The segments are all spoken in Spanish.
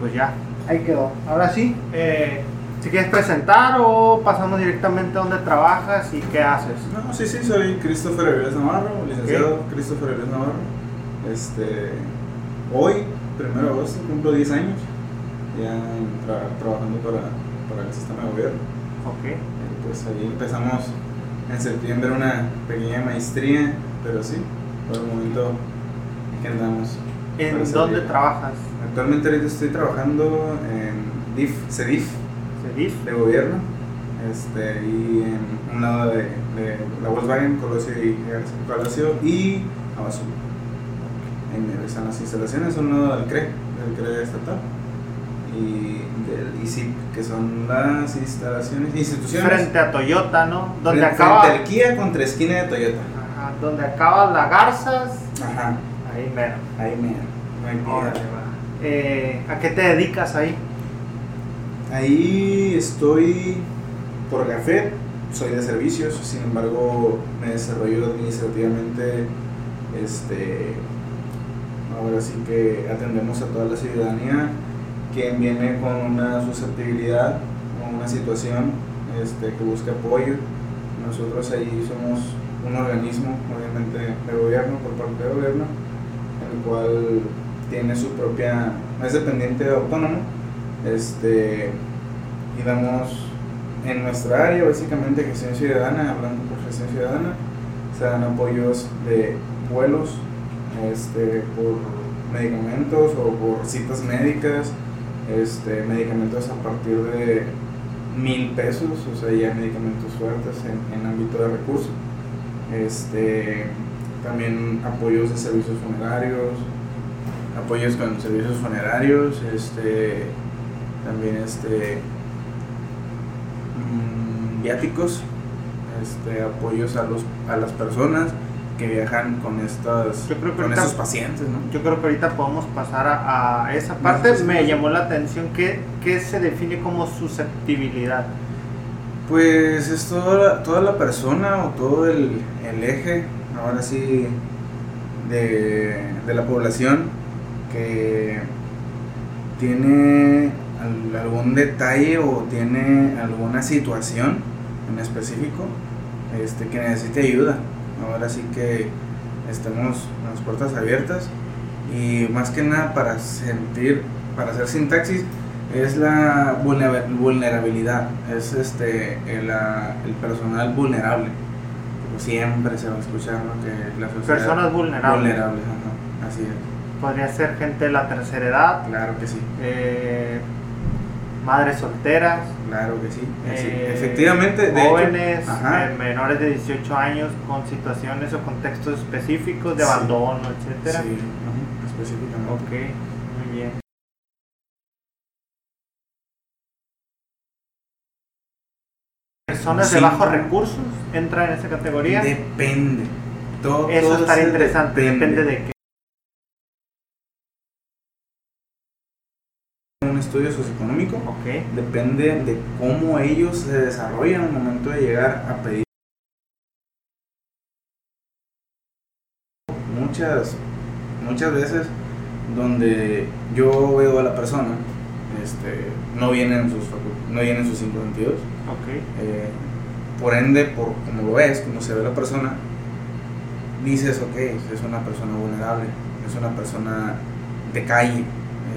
pues ya, ahí quedó. Ahora sí, eh, si quieres presentar o pasamos directamente a donde trabajas y qué haces. No, sí, sí, soy Christopher Avilés Navarro, licenciado Christopher Avilés Navarro. Este, hoy, primero de agosto, cumplo 10 años ya tra- trabajando para, para el sistema de gobierno. Ok. Eh, Pues ahí empezamos en septiembre una pequeña maestría, pero sí, por el momento que andamos. ¿En dónde trabajas? Actualmente ahorita estoy trabajando en DIF, CEDIF de gobierno, este, y en un lado de, de la Volkswagen, Colosio y Colosio y Abasú. En están las instalaciones, un lado del CRE, del CRE estatal, y del ICIP, que son las instalaciones, instituciones. Frente a Toyota, ¿no? Donde frente, acaba, frente al Kia contra esquina de Toyota. Ajá, donde acaba la Garzas, Ajá, ahí mero. ahí piedra. va. Eh, ¿A qué te dedicas ahí? Ahí estoy por Gafet, soy de servicios, sin embargo me desarrollo administrativamente, este, ahora sí que atendemos a toda la ciudadanía que viene con una susceptibilidad o una situación este, que busca apoyo. Nosotros ahí somos un organismo, obviamente, de gobierno, por parte del gobierno, el cual tiene su propia, es dependiente autónomo, este, y damos en nuestra área, básicamente gestión ciudadana, hablando por gestión ciudadana, se dan apoyos de vuelos, este, por medicamentos o por citas médicas, este, medicamentos a partir de mil pesos, o sea, ya medicamentos fuertes en, en ámbito de recursos. Este, también apoyos de servicios funerarios, apoyos con servicios funerarios, este, también este, mm, viáticos, este, apoyos a, los, a las personas que viajan con, estas, Yo creo que con ahorita- esos pacientes, ¿no? Yo creo que ahorita podemos pasar a, a esa parte. Me llamó la atención que, que se define como susceptibilidad. Pues es toda la, toda la persona o todo el, el eje, ahora sí, de, de la población que tiene al- algún detalle o tiene alguna situación en específico este, que necesite ayuda. Ahora sí que estamos las puertas abiertas y más que nada para sentir, para hacer sintaxis, es la vulnera- vulnerabilidad, es este el, ah, el personal vulnerable. Siempre se va a escuchar ¿no? que la sociedad Personas vulnerables. vulnerables, ajá, así es, Podría ser gente de la tercera edad, claro que sí, eh, madres solteras, claro que sí, eh, efectivamente, de jóvenes eh, menores de 18 años con situaciones o contextos específicos de Sí. abandono, etcétera. sí, ajá, específicamente. Ok, Personas de bajos recursos entran en esa categoría. Depende. Todo, Eso todo estaría interesante, depende de qué. un estudio socioeconómico. Depende de cómo ellos se desarrollan al momento de llegar a pedir. Muchas, muchas veces donde yo veo a la persona, este, no vienen sus no vienen sus cinco sentidos. Eh, por ende, por como lo ves, como se ve la persona, dices, ok, es una persona vulnerable, es una persona de calle,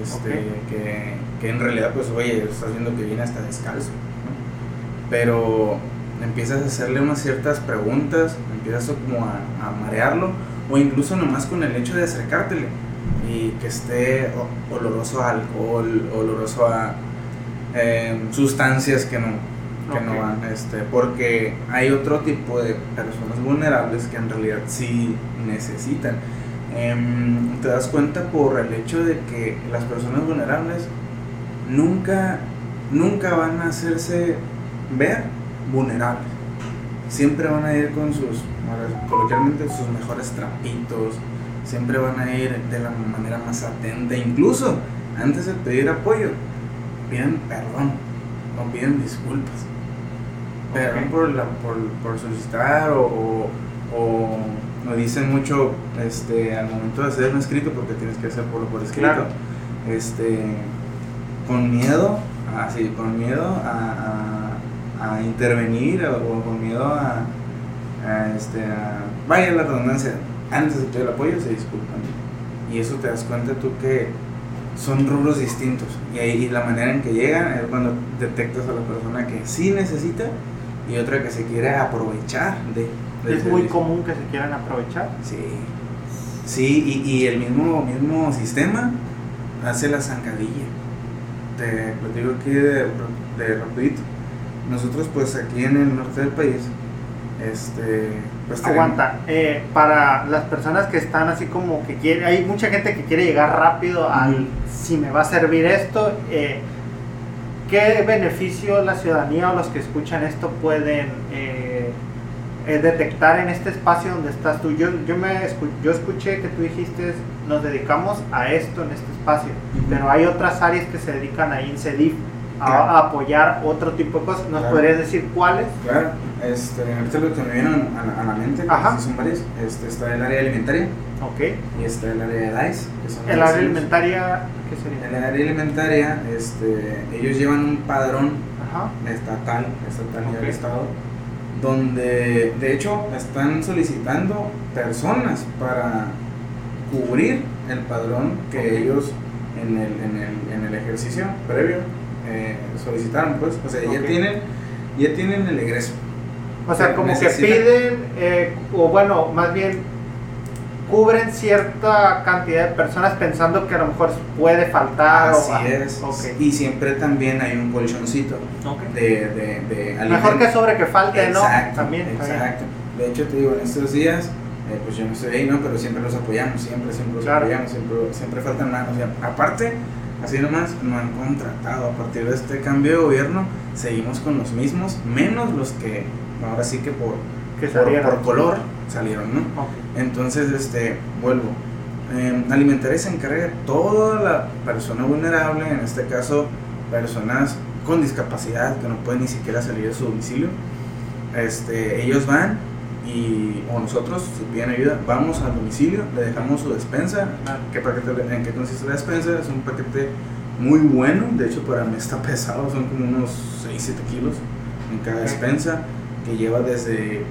este, que, que en realidad, pues, oye, estás viendo que viene hasta descalzo, ¿no? Pero empiezas a hacerle unas ciertas preguntas, empiezas a como a, a marearlo, o incluso nomás con el hecho de acercártele y que esté oloroso a alcohol, oloroso a eh, sustancias que no, que no Ok. van, este, porque hay otro tipo de personas vulnerables que en realidad sí necesitan. Em, te das cuenta por el hecho de que las personas vulnerables nunca, nunca van a hacerse ver vulnerables. Siempre van a ir con sus, coloquialmente, sus mejores trapitos, siempre van a ir de la manera más atenta, incluso antes de pedir apoyo, piden perdón o piden disculpas. Perdón Ok. por, la, por, por solicitar o, o, o dicen mucho este, al momento de hacer un escrito, porque tienes que hacerlo por escrito. Claro. Este, con miedo, así, con miedo a, a, a intervenir o con miedo a, a este, a, vaya la redundancia, antes de pedir el apoyo se disculpan. Y eso te das cuenta tú que son rubros distintos. Y ahí la manera en que llegan es cuando detectas a la persona que sí necesita y otra que se quiere aprovechar de. es muy común que se quieran aprovechar. Sí. Sí, y, y, el mismo, mismo sistema hace la zancadilla. Te lo digo aquí de, de rapidito. Nosotros pues aquí en el norte del país este, pues Aguanta, eh, para las personas que están así como que quiere, hay mucha gente que quiere llegar rápido al si me va a servir esto, eh, ¿qué beneficio la ciudadanía o los que escuchan esto pueden eh, detectar en este espacio donde estás tú? Yo, yo, me, yo escuché que tú dijiste, nos dedicamos a esto en este espacio, pero hay otras áreas que se dedican ahí en A, apoyar otro tipo de cosas. ¿Nos podrías decir cuáles? Claro, este, ahorita lo que me viene a, la mente, Ajá. son varios, este, está el área alimentaria. Ok. Y está el área de DICE. ¿El área alimentaria qué sería? En el área alimentaria, este, ellos llevan un padrón estatal, estatal okay. nivel estado, donde de hecho están solicitando personas para cubrir el padrón que ellos en el, en el, en el ejercicio previo eh, solicitaron, pues. O sea, ya, tienen, ya tienen el egreso. O sea, como que piden, eh, o bueno, más bien cubren cierta cantidad de personas pensando que a lo mejor puede faltar. Así es. Y siempre también hay un colchoncito de, de, de Mejor que sobre que falte, ¿no? También. Exacto. De hecho, te digo, en estos días, eh, pues yo no estoy ahí, ¿no? Pero siempre los apoyamos, siempre, siempre los apoyamos, siempre, siempre faltan manos. aparte, Así nomás no han contratado. A partir de este cambio de gobierno seguimos con los mismos, menos los que ahora sí que por, que por, color salieron, ¿no? Entonces, este, vuelvo. Eh, Alimentaria se encarga de toda la persona vulnerable, en este caso personas con discapacidad que no pueden ni siquiera salir de su domicilio. Este, ellos van, y o nosotros, si piden ayuda, vamos al domicilio, le dejamos su despensa. ¿Qué paquete, ¿En qué consiste la despensa? Es un paquete muy bueno, de hecho para mí está pesado, son como unos 6-7 kilos en cada despensa, que lleva desde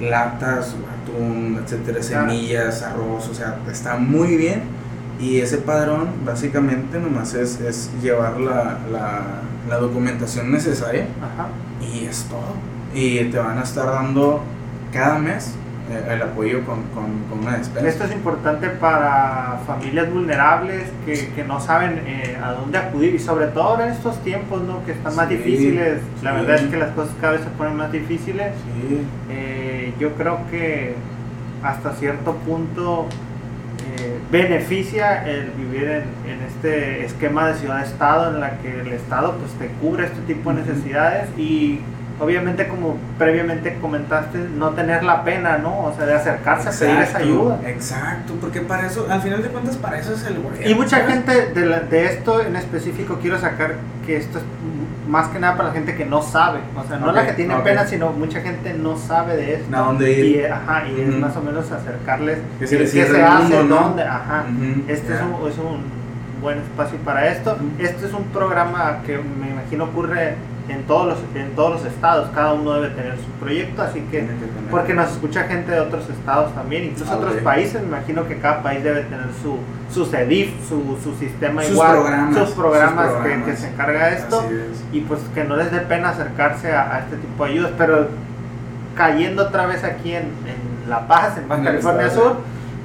latas, atún, etcétera, semillas, arroz, o sea, está muy bien. Y ese padrón básicamente nomás es, es llevar la, la, la documentación necesaria y es todo. Y te van a estar dando cada mes eh, el apoyo con, con, una despensa. Esto es importante para familias vulnerables que, que no saben eh, a dónde acudir y sobre todo ahora en estos tiempos ¿no? que están más difíciles. La verdad es que las cosas cada vez se ponen más difíciles. Eh, yo creo que hasta cierto punto beneficia el vivir en, en, este esquema de ciudad-estado en la que el Estado pues te cubre este tipo de necesidades y obviamente como previamente comentaste, no tener la pena, ¿no? O sea, de acercarse a pedir esa ayuda. Exacto, porque para eso, al final de cuentas, para eso es el gobierno. Y mucha gente de, de, esto en específico, quiero sacar que esto es más que nada para la gente que no sabe, o sea, no la que tiene pena, sino mucha gente no sabe de esto. ¿A dónde ir? Y, ajá, y es más o menos acercarles qué se, hace, dónde, ajá. Este es, un, es un buen espacio para esto. Este es un programa que me imagino ocurre en todos los en todos los estados cada uno debe tener su proyecto así que porque nos escucha gente de otros estados también incluso otros países me imagino que cada país debe tener su su CEDIF su, su sistema igual sus programas, que, se encarga de esto y pues que no les dé pena acercarse a, este tipo de ayudas pero cayendo otra vez aquí en, en La Paz en Baja California Sur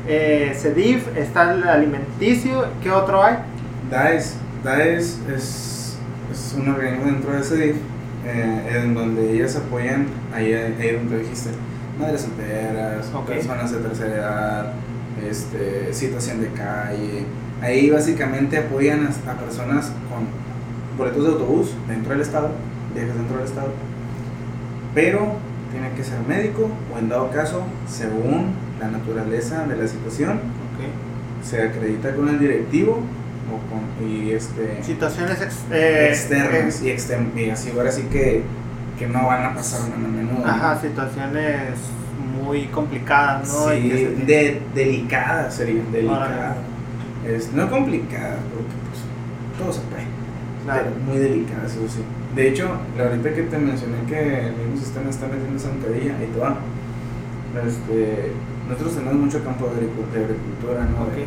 eh, CEDIF está el alimenticio ¿qué otro hay? DAES DAES es es un organismo dentro de ese eh, en donde ellas apoyan, ahí, ahí donde dijiste, madres solteras, personas de tercera edad, este, situación de calle. Ahí básicamente apoyan a, personas con boletos de autobús dentro del estado, viajes dentro del estado, pero tiene que ser médico o en dado caso, según la naturaleza de la situación, se acredita con el directivo y este situaciones eh, externas y, y, así ahora sí que, que no van a pasar a menudo ajá situaciones muy complicadas no sí, de, delicadas serían delicadas es, no complicadas porque pues todo se puede muy delicadas, eso sí. De hecho, la ahorita que te mencioné que el mismo sistema está metiendo zancadilla, ahí te va. Este, nosotros tenemos mucho campo de agricultura, ¿no? De,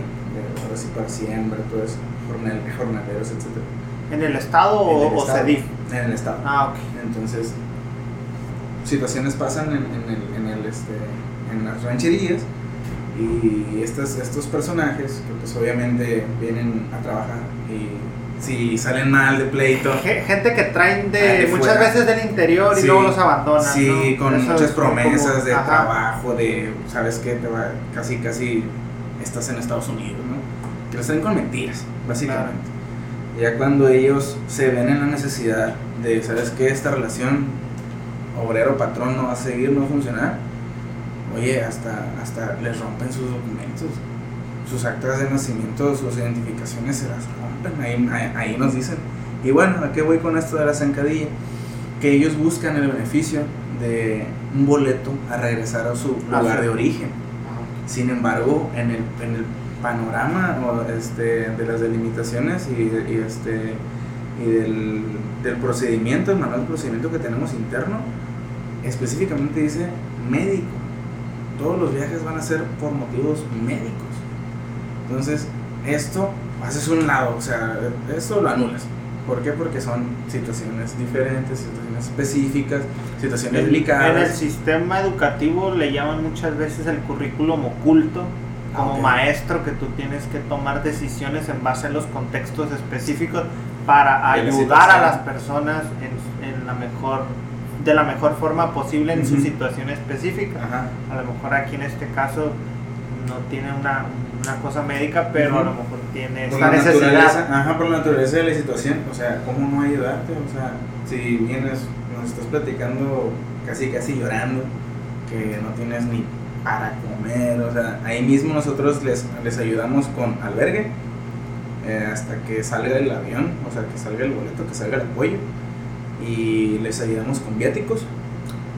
ahora sí para siembra, todo eso, jornaleros, etc. ¿En el estado o, CEDIF? En el estado. Ah, ok. Entonces, situaciones pasan en, en, el, este, en las rancherías y estos, estos personajes que pues obviamente vienen a trabajar y si salen mal de pleito. Gente que traen de, muchas veces del interior y luego los abandonan. Sí, con muchas promesas de trabajo, de, ¿sabes qué? Te va, casi, casi estás en Estados Unidos, ¿no? Que los traen con mentiras, básicamente. Ya cuando ellos se ven en la necesidad de, ¿sabes qué? Esta relación obrero-patrón no va a seguir, no va a funcionar. Oye, hasta, hasta les rompen sus documentos, sus actas de nacimiento, sus identificaciones se las rompen, ahí, ahí, nos dicen. Y bueno, ¿a qué voy con esto de la zancadilla? Que ellos buscan el beneficio de un boleto a regresar a su lugar de origen. Sin embargo, en el, en el panorama este, de las delimitaciones y, este, y del, del, procedimiento, el manual de procedimiento que tenemos interno, específicamente dice médico. Todos los viajes van a ser por motivos médicos. Entonces, esto haces un lado, o sea, esto lo anulas. ¿Por qué? Porque son situaciones diferentes, situaciones específicas, situaciones delicadas. En el sistema educativo le llaman muchas veces el currículum oculto, como maestro que tú tienes que tomar decisiones en base a los contextos específicos para ayudar a las personas en, la mejor de la mejor forma posible en su situación específica. A lo mejor aquí en este caso no tiene una, una cosa médica, pero a lo mejor tiene esta necesidad. Ajá, por la naturaleza de la situación, o sea, ¿cómo no ayudarte? O sea, si vienes, nos estás platicando casi casi llorando, que no tienes ni para comer, o sea, ahí mismo nosotros les, les ayudamos con albergue eh, hasta que salga el avión, o sea, que salga el boleto, que salga el apoyo y les ayudamos con viáticos.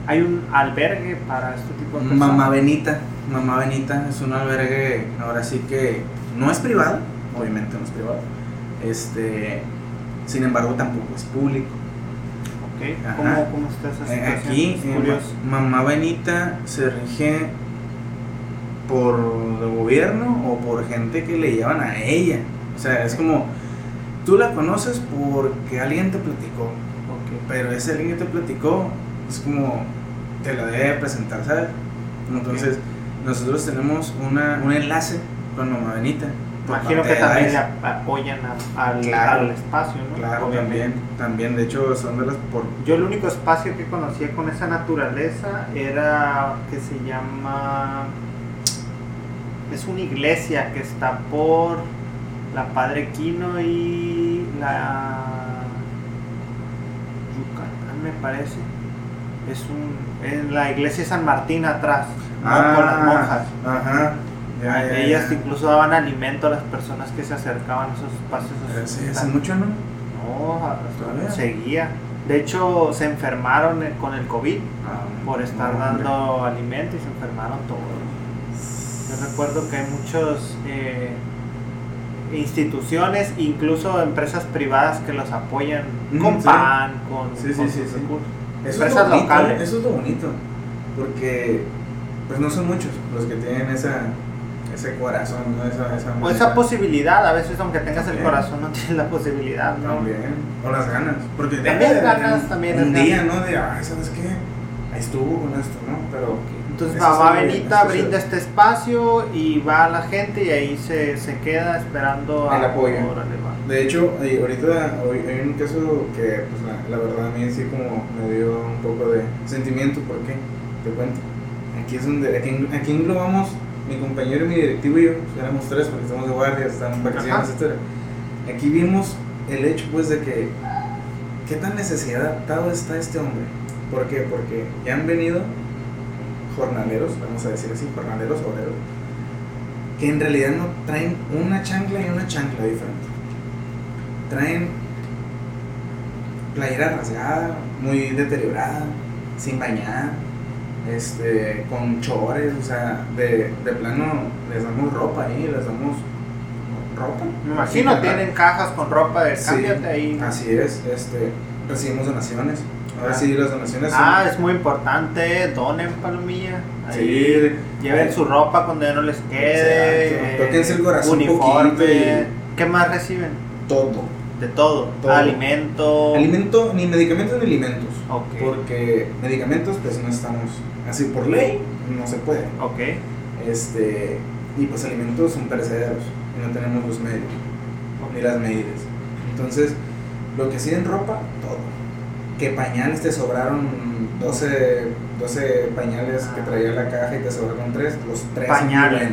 ¿Hay un albergue para este tipo de cosas? Mamá Benita, Mamá Benita es un albergue, ahora sí que no es privado, obviamente no es privado, este, sin embargo tampoco es público. ¿Cómo, ¿Cómo, está esa eh, situación? Aquí, Mamá Benita se rige por el gobierno o por gente que le llevan a ella. O sea, es como, tú la conoces porque alguien te platicó, pero ese alguien que te platicó es como, te la debe presentar, ¿sabes? Entonces, nosotros tenemos una, un enlace con Mamá Benita. Imagino que también le apoyan al, al, espacio, ¿no? Claro, también, también, de hecho son de las por... Yo el único espacio que conocía con esa naturaleza era que se llama es una iglesia que está por la Padre Quino y la Yucatán me parece. Es un en la iglesia de San Martín atrás, ah, con las monjas. Ajá. Ellas incluso daban alimento a las personas que se acercaban a esos espacios. ¿Hace mucho no? No, seguía. De hecho, se enfermaron con el COVID ah, por estar dando alimento y se enfermaron todos recuerdo que hay muchas eh, instituciones, incluso empresas privadas que los apoyan con pan, con, sí, sí, sí, Empresas locales. Eso es lo bonito, porque pues no son muchos los que tienen esa ese corazón, esa, esa, o esa posibilidad, a veces aunque tengas el corazón no tienes la posibilidad, ¿no? También, o las ganas, porque también ganas, también un día, ¿no? De, ay, ¿sabes qué? Ahí estuvo con esto, ¿no? Pero entonces Mamá Benita brinda este espacio y va a la gente y ahí se, se queda esperando el apoyo. De hecho, ahorita hay un caso que pues, la, verdad a mí sí como me dio un poco de sentimiento porque te cuento. Aquí es donde aquí, aquí englobamos mi compañero y mi directivo y yo, pues, éramos tres porque estamos de guardia, estamos en vacaciones, etc. Aquí vimos el hecho pues de que qué tan necesitado está este hombre. ¿Por qué? Porque ya han venido jornaleros, vamos a decir así, jornaleros obreros, que en realidad no traen una chancla y una chancla diferente. Traen playera rasgada, muy deteriorada, sin bañar, este, con chores, o sea, de, de plano les damos ropa ahí, les damos ropa. Me imagino, tienen cajas con ropa de cámbiate ahí. Así es, este, recibimos donaciones. Ahora sí, las donaciones. Ah, es muy importante, donen palomilla. sí. Lleven su ropa cuando ya no les quede. Tóquense el corazón. Uniforme. ¿Ququé más reciben? Todo. De todo. Alimento. Alimento, ni medicamentos ni alimentos. Porque medicamentos, pues no estamos. Así por ley, no se puede. Ok. Este. Y pues alimentos son perecederos. Y no tenemos los medios. Ni las medidas. Entonces, lo que sí en ropa, todo que pañales te sobraron 12, 12 pañales que traía la caja y te sobraron 3, los 3 pañales.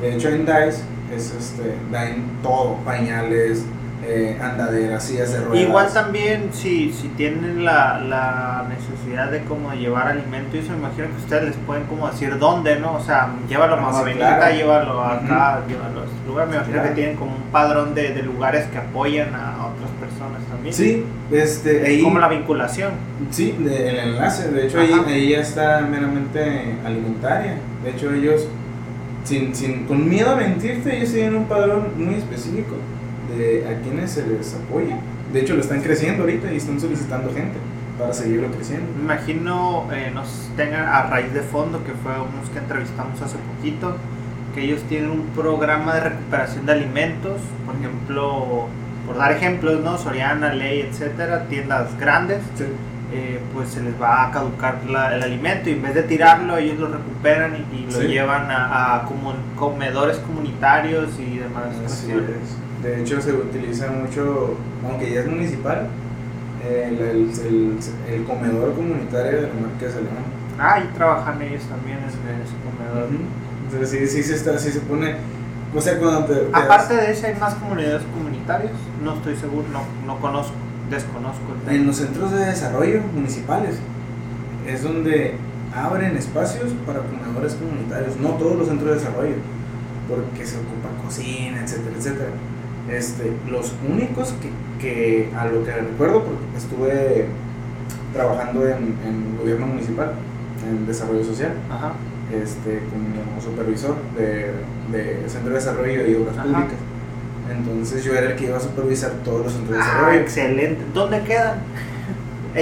De hecho en DICE es este, dan todo, pañales, eh, andaderas, sillas de ruedas. Igual también si, si tienen la, la necesidad de como llevar alimento, y eso me imagino que ustedes les pueden como decir dónde, ¿no? O sea, llévalo a ah, Mamá Benita, llévalo acá, llévalo a este lugar. Me imagino que tienen como un padrón de, de lugares que apoyan a otras personas también. Sí, este, ahí... Como la vinculación. Sí, el enlace, de hecho ahí, ahí ya está meramente alimentaria. De hecho ellos, sin, sin, con miedo a mentirte, ellos tienen un padrón muy específico de a quienes se les apoya. De hecho, lo están creciendo ahorita y están solicitando gente para seguirlo creciendo. Me imagino eh, nos tengan a raíz de fondo, que fue unos que entrevistamos hace poquito, que ellos tienen un programa de recuperación de alimentos, por ejemplo, por dar ejemplos, ¿no? Soriana, Ley, etcétera, tiendas grandes. Eh, pues se les va a caducar el alimento y en vez de tirarlo ellos lo recuperan y, lo llevan a, a comedores comunitarios y demás de hecho, se utiliza mucho, aunque ya es municipal, el, el, el, comedor comunitario de la de. Ah, y trabajan ellos también en ese comedor. Entonces, sí, sí, se está, sí se pone. O sea, cuando te, Aparte de eso, ¿hay más comunidades comunitarias? No estoy seguro, no, no conozco, desconozco. En los centros de desarrollo municipales es donde abren espacios para comedores comunitarios, no todos los centros de desarrollo, porque se ocupa cocina, etcétera, etcétera. Este, los únicos que, que, a lo que recuerdo, porque estuve trabajando en, en gobierno municipal, en desarrollo social, Este, como supervisor de, de, centro de desarrollo y obras públicas. Entonces yo era el que iba a supervisar todos los centros de ah, desarrollo. excelente. ¿Dónde quedan?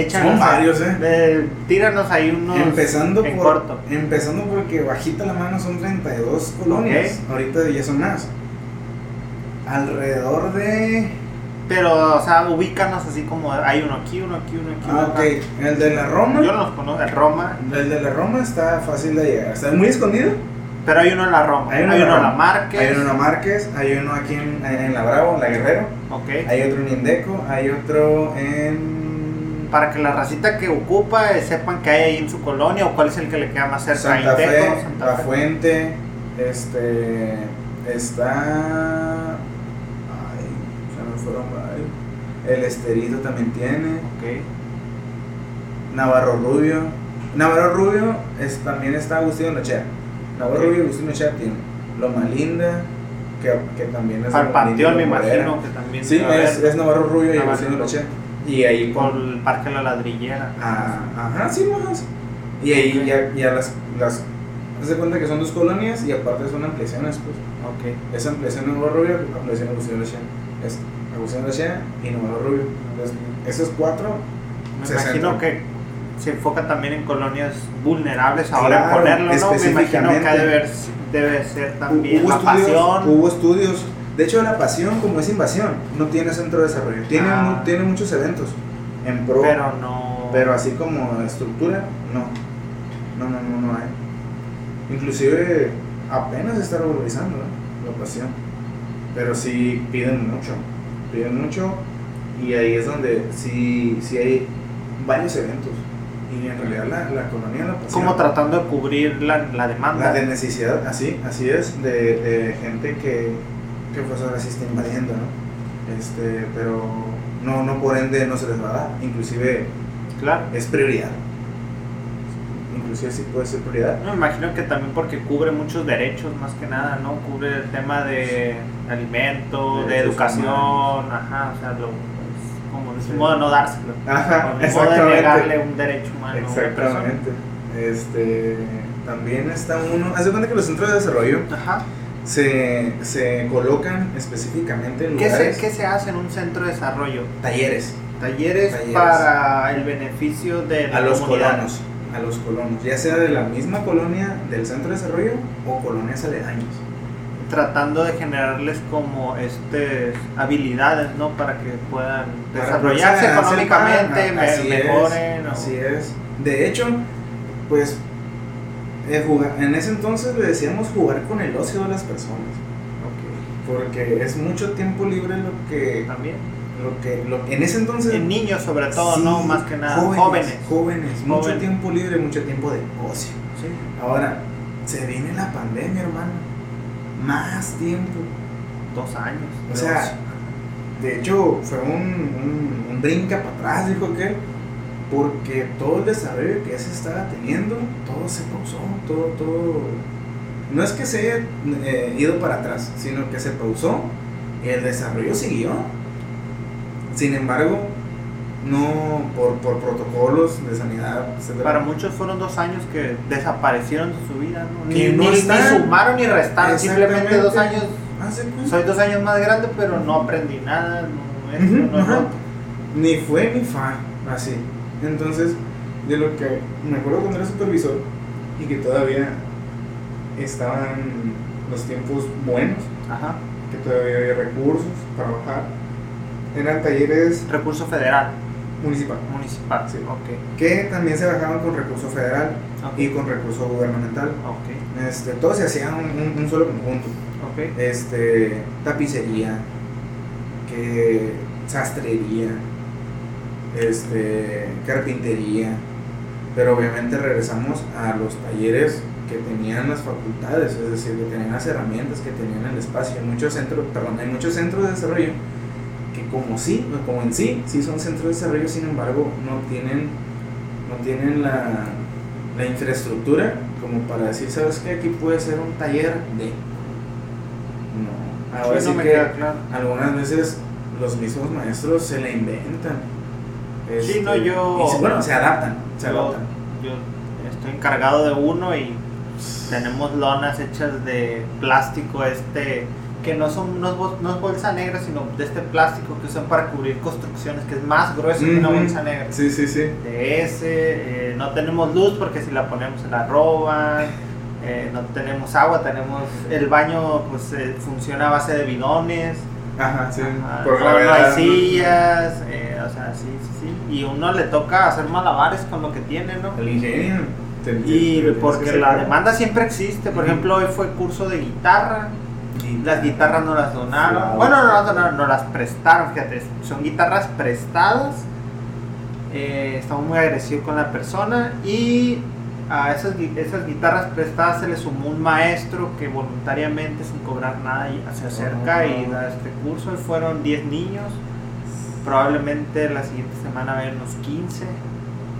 Son varios, ¿eh? tíranos ahí unos. Empezando, por, empezando porque bajita la mano son 32 colonias. Ahorita ya son más alrededor de... Pero, o sea, ubícanos así como hay uno aquí, uno aquí, uno aquí. Ah, ok. El de la Roma. Yo no los conozco, el Roma. El de la Roma está fácil de llegar. Está muy escondido. Pero hay uno en la Roma. Hay uno, en la Márquez. Hay uno en la Márquez. Hay uno aquí en, en la Bravo, en la Guerrero. Ok. Hay otro en Indeco. Hay otro en. Para que la racita que ocupa eh, sepan que hay ahí en su colonia o cuál es el que le queda más cerca. Santa Fe, La Fuente. Este. Está fueron varios. El Esterito también tiene. Okay. Navarro Rubio. Navarro Rubio es, también está Agustín Nochea. Navarro Rubio y Agustín Nochea tiene. Loma Linda, que, que también es. Al Panteón, me imagino que también. Sí, es, es, Navarro Rubio y Agustín Nochea. Y ahí. Por el Parque La Ladrillera. Ah, ajá, sí, más. Y ahí ya, ya las, las se cuenta que son dos colonias y aparte son ampliaciones, pues. Ok. Es ampliación de Navarro Rubio, ampliación de Agustín Nochea. Es Agustín García y Nuevo Rubio. Entonces, esos cuatro. Me imagino que se enfoca también en colonias vulnerables ahora en ponerlo, ¿no? Me imagino que debe, debe ser también hubo la estudios, pasión. Hubo estudios. De hecho, la pasión, como es invasión, no tiene centro de desarrollo. Tiene, ah. tiene muchos eventos en pro. Pero no. Pero así como estructura, no. No, no, no, no hay. Inclusive apenas está regularizando la pasión. Pero sí piden mucho piden mucho y ahí es donde sí, sí hay varios eventos. Y en realidad la, la economía la Como tratando de cubrir la, la, demanda. La de necesidad, así, así es, de, de gente que, que pues ahora sí está invadiendo, ¿no? Este, pero no, no por ende no se les va a dar, inclusive claro. es prioridad inclusive sí puede ser prioridad. Me imagino que también porque cubre muchos derechos más que nada, ¿no? Cubre el tema de alimento, de, educación, ajá, o sea, lo, como de modo de no dárselo. Ajá, de modo de negarle un derecho humano. Exactamente. Este, también está uno, hace cuenta que los centros de desarrollo ajá. se, se colocan específicamente en lugares. ¿Qué se, ¿Qué se hace en un centro de desarrollo? Talleres. Talleres, para el beneficio de la a los colonos, a los colonos, ya sea de la misma colonia del centro de desarrollo o colonias aledañas. Tratando de generarles como este habilidades, ¿no? Para que puedan desarrollarse económicamente, mejoren. Así es. De hecho, pues eh, en ese entonces le decíamos jugar con el ocio de las personas. Porque es mucho tiempo libre lo que. También. Lo que, lo, en ese entonces. En niños, sobre todo, ¿no? Más que nada. Jóvenes. Jóvenes. mucho tiempo libre, mucho tiempo de ocio. Ahora, se viene la pandemia, hermano. Más tiempo. Dos años. O sea, de hecho, fue un, un, un brinca para atrás, dijo que porque todo el desarrollo que ya se estaba teniendo, todo se pausó, todo, todo, no es que se haya eh, ido para atrás, sino que se pausó y el desarrollo siguió. Sin embargo, no por, por protocolos de sanidad, Para muchos fueron dos años que desaparecieron de su vida, ¿no? Ni, ni, sumaron ni restaron, simplemente dos años. Ah, pues. Soy dos años más grande, pero no aprendí nada, no, Ni fue ni fa, así. Entonces, de lo que me acuerdo cuando era supervisor y que todavía estaban los tiempos buenos, que todavía había recursos para bajar, eran talleres... Recurso federal. Municipal. Municipal, sí. ok. Que también se bajaban con recurso federal y con recurso gubernamental. Okay. Este, todo se hacía un, un, solo conjunto. Okay. Este, tapicería, que sastrería, este, carpintería, pero obviamente regresamos a los talleres que tenían las facultades, es decir, que tenían las herramientas, que tenían el espacio. Hay muchos centros, perdón, hay muchos centros de desarrollo como sí, como en sí, sí son centros de desarrollo, sin embargo, no tienen, no tienen la, la infraestructura como para decir, ¿sabes qué? Aquí puede ser un taller de... No, ahora sí, que algunas veces los mismos maestros se la inventan sí, no, yo. Y, bueno, se adaptan. Se yo, yo estoy encargado de uno y tenemos lonas hechas de plástico este que no son no es, bolsa negra sino de este plástico que usan para cubrir construcciones que es más grueso que una bolsa negra. Sí sí sí. De ese eh, no tenemos luz porque si la ponemos se la roban eh, no tenemos agua tenemos el baño pues eh, funciona a base de bidones. Ajá sí. Por no, no hay sillas o sea sí y uno le toca hacer malabares con lo que tiene, ¿no? El ingenio. y porque la demanda siempre existe. Por ejemplo, hoy fue curso de guitarra. Las guitarras no las donaron. Bueno, no las donaron, no las prestaron. Fíjate, son guitarras prestadas. Eh, estamos muy agresivos con la persona. Y a esas, esas guitarras prestadas se le sumó un maestro que voluntariamente, sin cobrar nada, se acerca y da este curso. Fueron 10 niños probablemente la siguiente semana va a haber unos 15.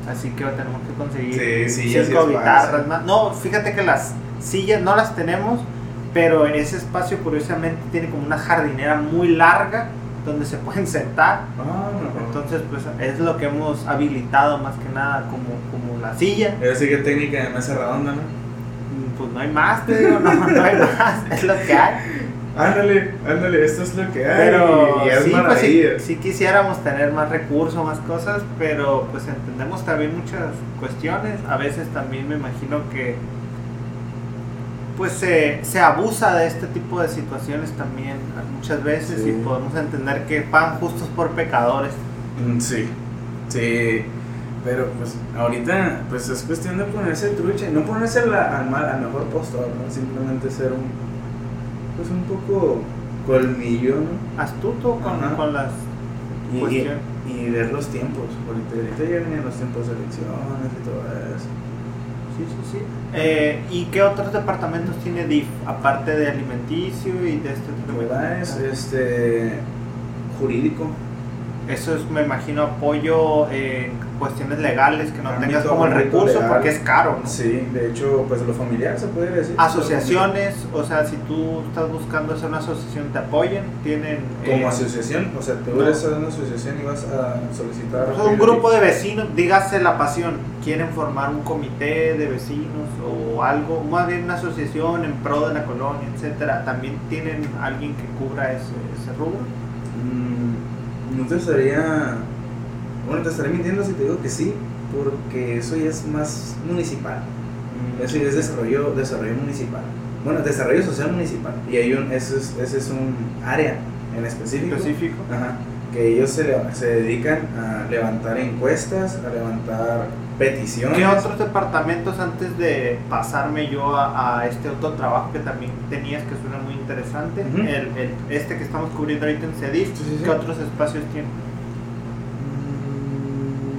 Así que tenemos que conseguir 5 guitarras más. No, fíjate que las sillas no las tenemos, pero en ese espacio curiosamente tiene como una jardinera muy larga donde se pueden sentar. Ah, Entonces, pues es lo que hemos habilitado más que nada como, como la silla. Es que técnica de mesa redonda, ¿no? Pues no hay más, te digo, no, no hay más, es lo que hay. Ándale, ándale, esto es lo que hay. Pero sí, pues sí, quisiéramos tener más recursos, más cosas, pero pues entendemos también muchas cuestiones. A veces también me imagino que pues se, se abusa de este tipo de situaciones también muchas veces y podemos entender que van justos por pecadores. Mm, sí, sí. Pero pues ahorita pues es cuestión de ponerse trucha, no ponerse al, al mejor postor, ¿no? simplemente ser un pues un poco colmillo, ¿no? Astuto con, con las y, y, ver los tiempos, porque ahorita ya venían los tiempos de elecciones y todo eso. Sí, sí, sí. Eh, ¿Y qué otros departamentos tiene DIF, aparte de alimenticio y de este tipo de es este jurídico. Eso es, me imagino, apoyo en cuestiones legales, que no tengas como el recurso porque es caro. ¿no? Sí, de hecho, pues lo familiar se puede decir. Asociaciones, o sea, si tú estás buscando hacer una asociación, te apoyen, tienen... Como eh, asociación, o sea, te vas a una asociación y vas a solicitar... un grupo de vecinos, dígase la pasión, quieren formar un comité de vecinos o algo, más bien una asociación en pro de la colonia, etcétera, también tienen alguien que cubra ese, ese rubro. Mm, no te estaría bueno, te estaré mintiendo si te digo que sí, porque eso ya es más municipal. Mm, eso ya es desarrollo, desarrollo municipal. Bueno, desarrollo social municipal. Y hay un, ese, es, ese es un área en específico. Específico. Ajá, que ellos se, se dedican a levantar encuestas, a levantar peticiones. ¿Qué otros departamentos antes de pasarme yo a, este otro trabajo que también tenías que suena muy interesante? el, el, este que estamos cubriendo ahorita en CEDIF, ¿qué otros espacios tienen?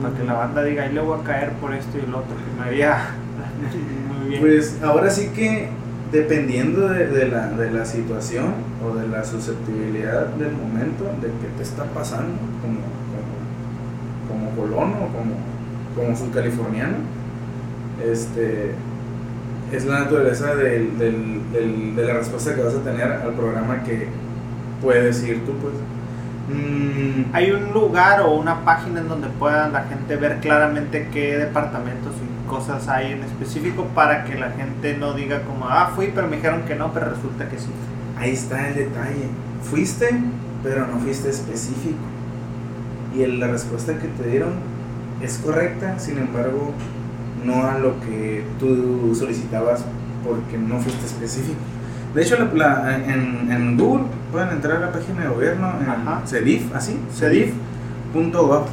Para que la banda diga, ahí le voy a caer por esto y el otro, que muy bien. Pues ahora sí que dependiendo de, la, de, la, situación o de la susceptibilidad del momento de que te está pasando como, como, colono o como, como subcaliforniano, este, es la naturaleza de la respuesta que vas a tener al programa que puedes ir tú, pues. Mm, ¿Hay un lugar o una página en donde pueda la gente ver claramente qué departamentos y cosas hay en específico para que la gente no diga como, ah, fui, pero me dijeron que no, pero resulta que sí? Ahí está el detalle. Fuiste, pero no fuiste específico. Y la respuesta que te dieron es correcta, sin embargo, no a lo que tú solicitabas porque no fuiste específico. De hecho, la, en, en, Google pueden entrar a la página de gobierno, en CEDIF, así, cedif.gov.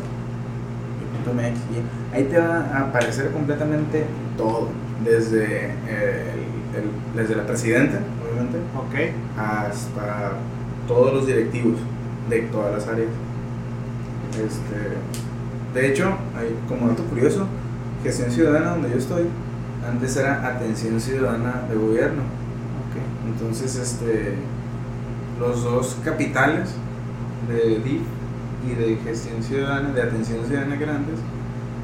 Ahí te va a aparecer completamente todo, desde, el, desde la presidenta, obviamente, okay. hasta todos los directivos de todas las áreas. Este, de hecho, hay, como dato curioso, gestión ciudadana donde yo estoy, antes era atención ciudadana de gobierno entonces, este, los dos capitales de DIF y de gestión ciudadana, de atención ciudadana grandes,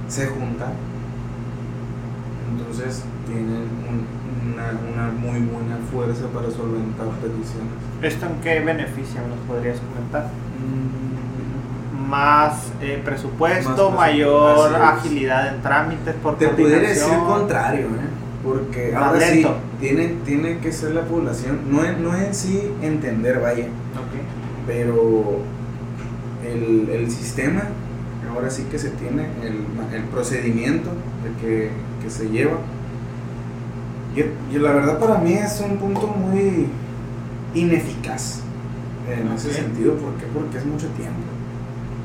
se juntan. Entonces, tienen una, muy buena fuerza para solventar peticiones. ¿Esto en qué beneficia? ¿Nos podrías comentar? Mm. más eh, presupuesto, mayor agilidad en trámites por Te pudiera decir el contrario, ¿eh? Porque ahora sí, tiene, tiene que ser la población, no es, no en sí entender, vaya, pero el, el, sistema, ahora sí que se tiene, el, el procedimiento de que, que, se lleva. Y, la verdad para mí es un punto muy ineficaz en ese sentido. ¿Por qué? Porque es mucho tiempo.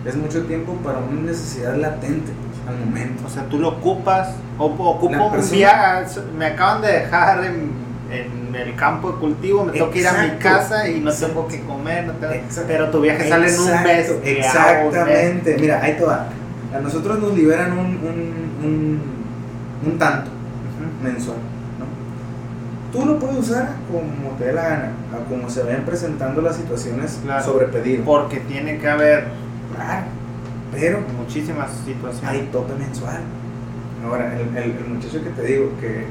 Es mucho tiempo para una necesidad latente al momento. O sea, tú lo ocupas, o ocupo un día, me acaban de dejar en, en, el campo de cultivo, me tengo que ir a mi casa y no tengo que comer, no tengo, pero tu viaje sale en un mes. Exactamente, mira, ahí todo. A nosotros nos liberan un, un, un, un tanto mensual. ¿no? Tú lo puedes usar como te dé la gana, a como se vayan presentando las situaciones sobre pedir. Porque tiene que haber. Claro pero muchísimas situaciones. Hay tope mensual. Ahora, el, el, muchacho que te digo que,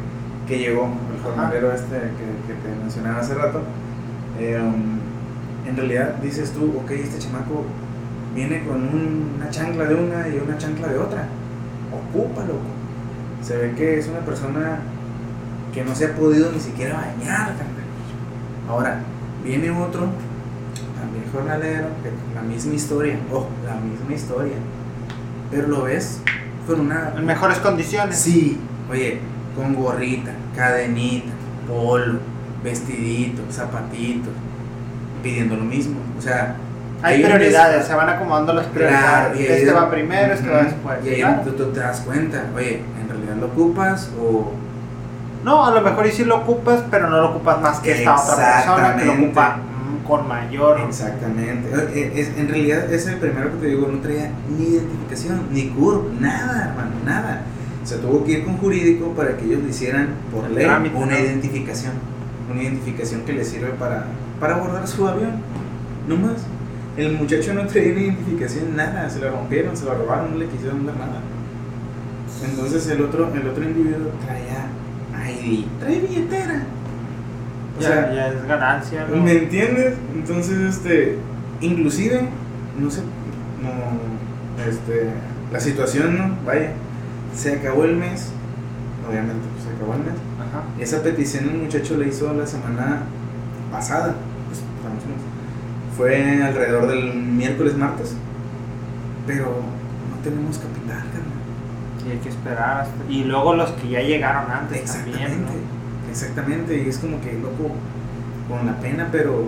que llegó, el jornalero este que, que, te mencionaba hace rato, eh, en realidad dices tú, ok, este chamaco viene con una chancla de una y una chancla de otra. Ocúpalo. Se ve que es una persona que no se ha podido ni siquiera bañar. Ahora, viene otro también jornalero, la misma historia, oh, la misma historia. Pero lo ves con una... En mejores condiciones. Sí, oye, con gorrita, cadenita, polo, vestidito, zapatito, pidiendo lo mismo. O sea... Hay prioridades, se van acomodando las prioridades. este va primero, este va después. Y ahí tú, te das cuenta, oye, ¿en realidad lo ocupas o...? No, a lo mejor y sí lo ocupas, pero no lo ocupas más que esta otra persona que lo ocupa con mayor. Exactamente. Eh, es, en realidad es el primero que te digo, no traía ni identificación, ni CURP, nada, hermano, nada. Se tuvo que ir con jurídico para que ellos le hicieran por ley una identificación. Una identificación que le sirve para, para abordar su avión. No más. El muchacho no traía ni identificación, nada. Se lo rompieron, se lo robaron, no le quisieron dar nada. Entonces el otro, el otro individuo traía ID, trae billetera. O sea, ya es ganancia. ¿no? ¿Me entiendes? Entonces, este, inclusive, no sé, no, este, la situación, ¿no? Vaya, se acabó el mes, obviamente, pues se acabó el mes. Ajá. Esa petición el muchacho le hizo la semana pasada, pues, fue alrededor del miércoles, martes, pero no tenemos capital, Y hay que esperar hasta... Y luego los que ya llegaron antes Exactamente. también, ¿no? Exactamente, y es como que loco, con la pena, pero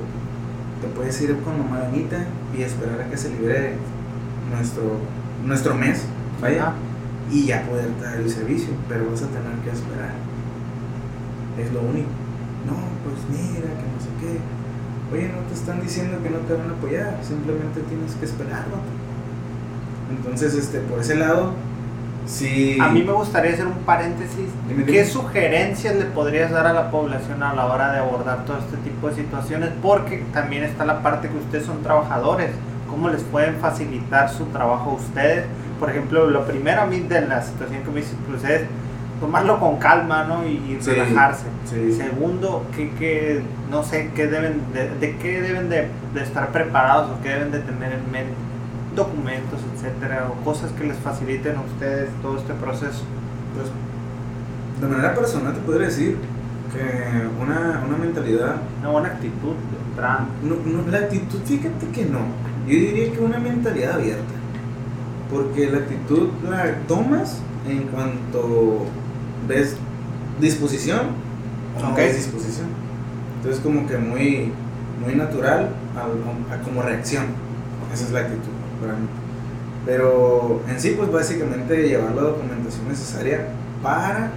te puedes ir con mamá Benita y esperar a que se libere nuestro, nuestro mes, vaya, y ya poder dar el servicio, pero vas a tener que esperar. Es lo único. No, pues mira, que no sé qué. Oye, no te están diciendo que no te van a apoyar, simplemente tienes que esperarlo. Entonces, este, por ese lado, sí. A mí me gustaría hacer un paréntesis. ¿Qué sugerencias le podrías dar a la población a la hora de abordar todo este tipo de situaciones? Porque también está la parte que ustedes son trabajadores. ¿Cómo les pueden facilitar su trabajo a ustedes? Por ejemplo, lo primero a mí de la situación que me dices pues es tomarlo con calma, ¿no? Y, relajarse. Segundo, que, no sé, qué deben de, de qué deben de, de, estar preparados o qué deben de tener en mente, documentos, etcétera, o cosas que les faciliten a ustedes todo este proceso. Pues, de manera personal te podría decir que una, una mentalidad... Una buena actitud no, no, la actitud, fíjate que no. Yo diría que una mentalidad abierta. Porque la actitud la tomas en cuanto ves disposición o no ves disposición. Entonces como que muy, muy natural a, como reacción. Esa es la actitud, Pero en sí, pues básicamente llevar la documentación necesaria para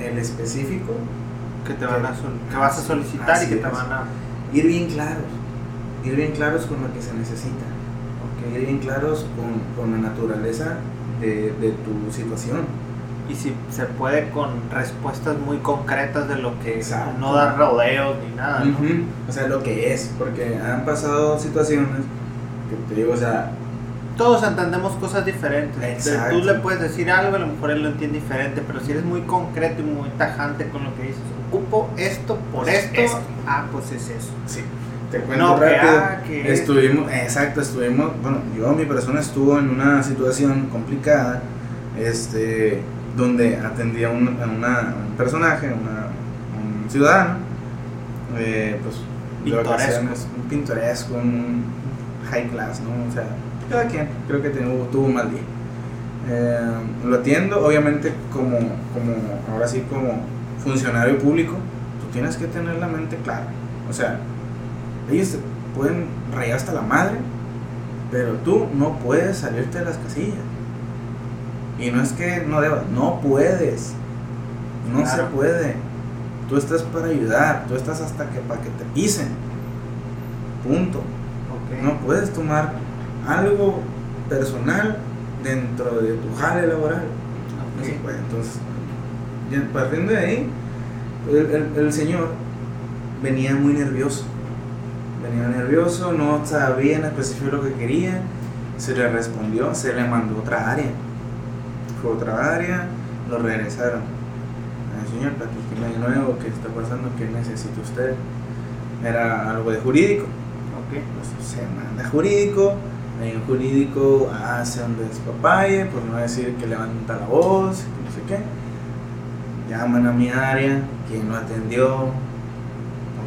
el específico que te van a que vas a solicitar y que te van a ir bien claros, ir bien claros con lo que se necesita, ir bien claros con, con la naturaleza de, de tu situación y si se puede con respuestas muy concretas de lo que no dar rodeos ni nada. ¿no? O sea, lo que es, porque han pasado situaciones que te digo, o sea... Todos entendemos cosas diferentes. Tú le puedes decir algo, a lo mejor él lo entiende diferente, pero si eres muy concreto y muy tajante con lo que dices, ocupo esto por pues esto, ah, pues es eso. Sí. Te cuento rápido. Ah, estuvimos, exacto, estuvimos, bueno, yo, mi persona estuvo en una situación complicada, este donde atendía un, una, un personaje, una, un ciudadano, eh, pues pintoresco. un pintoresco, un high class, ¿no? O sea, cada quien creo que tuvo, tuvo un mal día. Eh, lo atiendo, obviamente como, como, ahora sí como funcionario público, tú tienes que tener la mente clara. O sea, ellos pueden rayar hasta la madre, pero tú no puedes salirte de las casillas. Y no es que no debas, no puedes. No se puede. Tú estás para ayudar, tú estás hasta que para que te pisen. Punto. No puedes tomar algo personal dentro de tu jale laboral. No se puede. Entonces, partiendo de ahí, el, el señor venía muy nervioso. Venía nervioso, no sabía en específico lo que quería. Se le respondió, se le mandó otra área fue otra área, lo regresaron. señor, platíqueme de nuevo, ¿qué está pasando? ¿Qué necesita usted? Era algo de jurídico. Ok. Pues se manda jurídico, hay un jurídico hace un despapalle, por no decir que levanta la voz, no sé qué. Llaman a mi área, quien no atendió,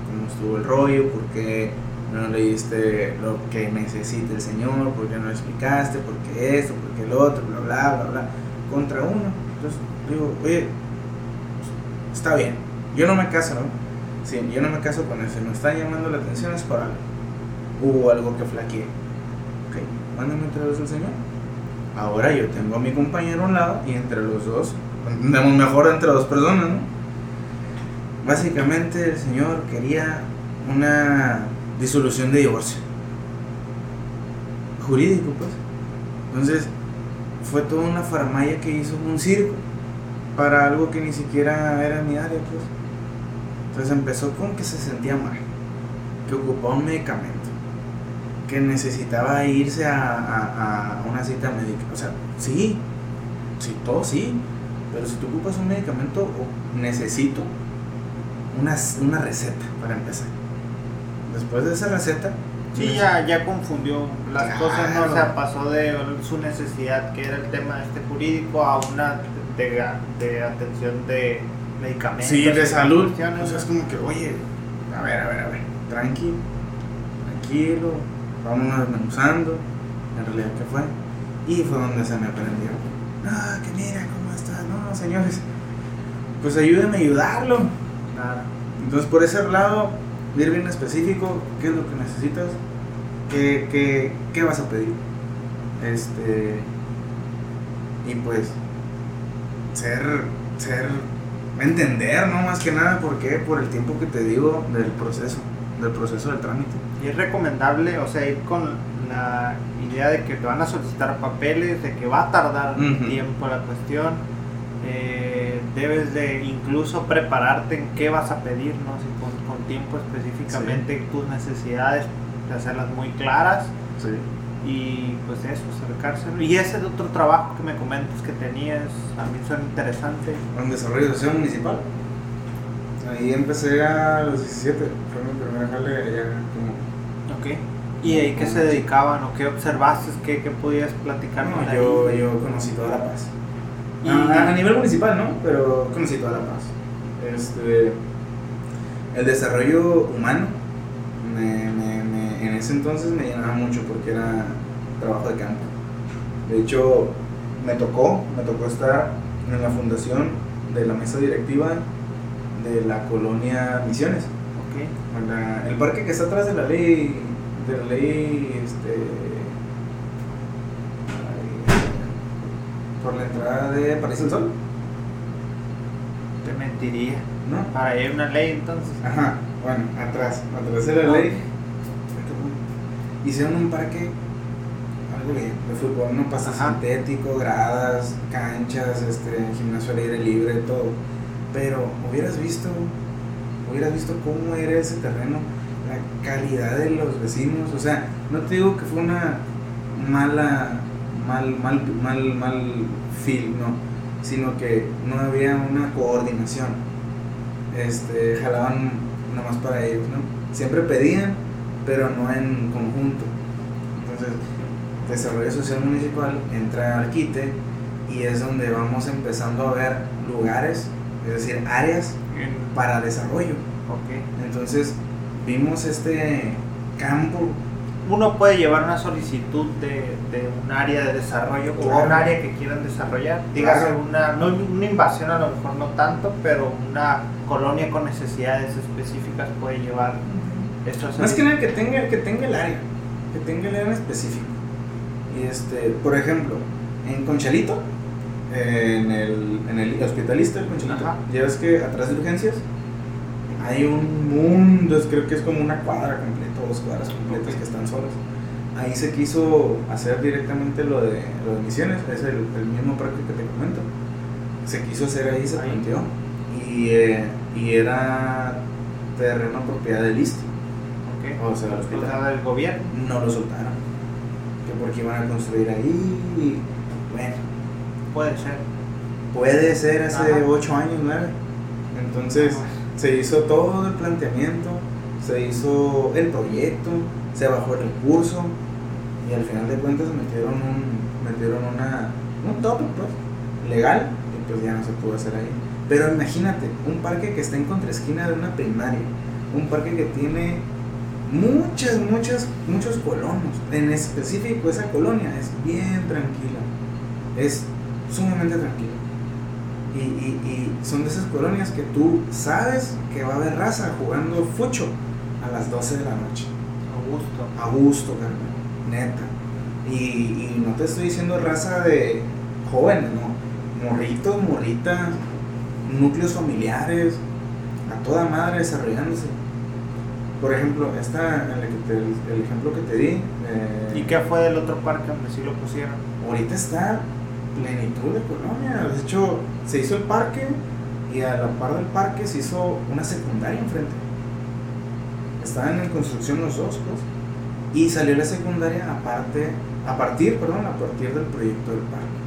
cómo estuvo el rollo, por qué no le diste lo que necesita el señor, por qué no explicaste, por qué esto, por qué el otro, bla, bla, bla, bla contra uno. Entonces digo, oye, está bien, yo no me caso, ¿no? Sí, yo no me caso con eso, me está llamando la atención es por algo. Hubo algo que flaqueé. Mándame otra vez al Señor. Ahora yo tengo a mi compañero a un lado y entre los dos, andamos mejor entre dos personas, ¿no? Básicamente el Señor quería una disolución de divorcio. Jurídico, pues. Entonces, fue toda una farmaya que hizo un circo para algo que ni siquiera era mi área, pues. Entonces empezó con que se sentía mal, que ocupaba un medicamento, que necesitaba irse a, una cita médica. O sea, sí, Sí, todo sí. Pero si tú ocupas un medicamento, necesito una, una receta para empezar. Después de esa receta, Sí, ya, ya confundió las cosas, ¿no? O sea, pasó de su necesidad, que era el tema este jurídico, a una de, de atención de medicamentos. Sí, de salud. O sea, es como que, oye, a ver, a ver, a ver, tranquilo, tranquilo, vamos desmenuzando, en realidad, ¿qué fue? Y fue donde se me aprendió. Ah, que mira cómo está, no, señores, pues ayúdenme a ayudarlo. Nada. Entonces, por ese lado, ir bien específico, qué es lo que necesitas, qué, qué, qué vas a pedir. Este. Y pues, ser, ser, entender, ¿no? Más que nada, ¿por qué? Por el tiempo que te digo del proceso, del proceso del trámite. Y es recomendable, o sea, ir con la idea de que te van a solicitar papeles, de que va a tardar tiempo la cuestión. Eh, debes de incluso prepararte en qué vas a pedir, ¿no? tiempo específicamente tus necesidades, de hacerlas muy claras. Y pues eso, acercarse. Y ese es otro trabajo que me comentas que tenías, a mí suena interesante. En desarrollo social municipal. Ahí empecé a los 17, fue mi primera jale allá. Ok. ¿Y ahí qué se dedicaban o qué observaste? ¿Qué, qué podías platicar yo, yo conocí toda La Paz. Y, a, a, nivel municipal, ¿no? Pero conocí toda La Paz. Este el desarrollo humano en ese entonces me llenaba mucho porque era trabajo de campo. De hecho, me tocó, me tocó estar en la fundación de la mesa directiva de la colonia Misiones. el parque que está atrás de la ley, de la ley, este, por la entrada de París del Sol. Te mentiría. ¿no? Para ir una ley entonces. Ajá, bueno, atrás, atrás de la ley. Hicieron un parque, algo bien, de fútbol, no pasa sintético, gradas, canchas, este, gimnasio al aire libre, todo. Pero hubieras visto, hubieras visto cómo era ese terreno, la calidad de los vecinos, o sea, no te digo que fue una mala, mal, mal, mal, mal feel, no, sino que no había una coordinación este, jalaban nomás para ellos, ¿no? Siempre pedían, pero no en conjunto. Entonces, Desarrollo Social Municipal entra al quite y es donde vamos empezando a ver lugares, es decir, áreas para desarrollo. Okay. Entonces, vimos este campo. Uno puede llevar una solicitud de, un área de desarrollo o un área que quieran desarrollar. Dígase una, no, una invasión a lo mejor no tanto, pero una colonia con necesidades específicas puede llevar esto Más que nada que tenga, que tenga el área, que tenga el área específico. Y este, por ejemplo, en Conchalito, en el, en el hospitalista del Conchalito, ya ves que atrás de urgencias hay un mundo, creo que es como una cuadra completa, dos cuadras completas que están solas. Ahí se quiso hacer directamente lo de, lo de misiones, es el, el mismo práctico que te comento. Se quiso hacer ahí, se planteó. Y, eh, y era terreno propiedad del ISTI. Okay. O sea, lo del gobierno. No lo soltaron. Que porque iban a construir ahí. bueno. Puede ser. Puede ser hace 8 años, 9. Entonces se hizo todo el planteamiento, se hizo el proyecto, se bajó el recurso y al final de cuentas metieron un, metieron una, un tope pues, legal y pues ya no se pudo hacer ahí. Pero imagínate, un parque que está en contraesquina de una primaria, un parque que tiene muchas, muchas, muchos colonos. En específico esa colonia es bien tranquila, es sumamente tranquila. Y, y, son de esas colonias que tú sabes que va a haber raza jugando fucho a las 12 de la noche. A gusto. A gusto, neta. Y, y, no te estoy diciendo raza de jóvenes, no. Morritos, morritas, núcleos familiares, a toda madre desarrollándose. Por ejemplo, esta, el, el ejemplo que te di. Eh, ¿Y qué fue del otro parque donde sí lo pusieron? Ahorita está plenitud de colonia. De hecho, se hizo el parque y a la par del parque se hizo una secundaria enfrente. Estaban en construcción los dos, pues, y salió la secundaria aparte, a partir, perdón, a partir del proyecto del parque.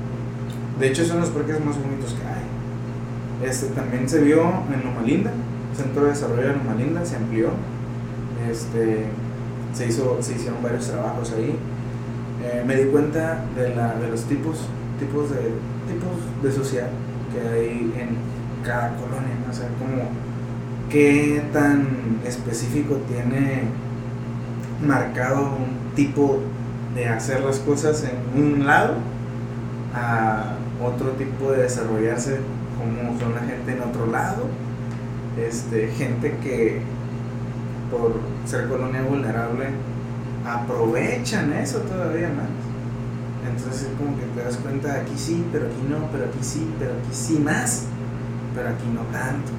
De hecho, son los parques más bonitos que hay. Este, también se vio en Loma Linda, Centro de Desarrollo de Loma Linda, se amplió. Este, se, hizo, se hicieron varios trabajos ahí. Eh, me di cuenta de, la, de los tipos, tipos, de, tipos de sociedad que hay en cada colonia. O sea, como qué tan específico tiene marcado un tipo de hacer las cosas en un lado a otro tipo de desarrollarse como son la gente en otro lado. Este, gente que por ser colonia vulnerable aprovechan eso todavía más. Entonces es como que te das cuenta, aquí sí, pero aquí no, pero aquí sí, pero aquí sí más, pero aquí no tanto,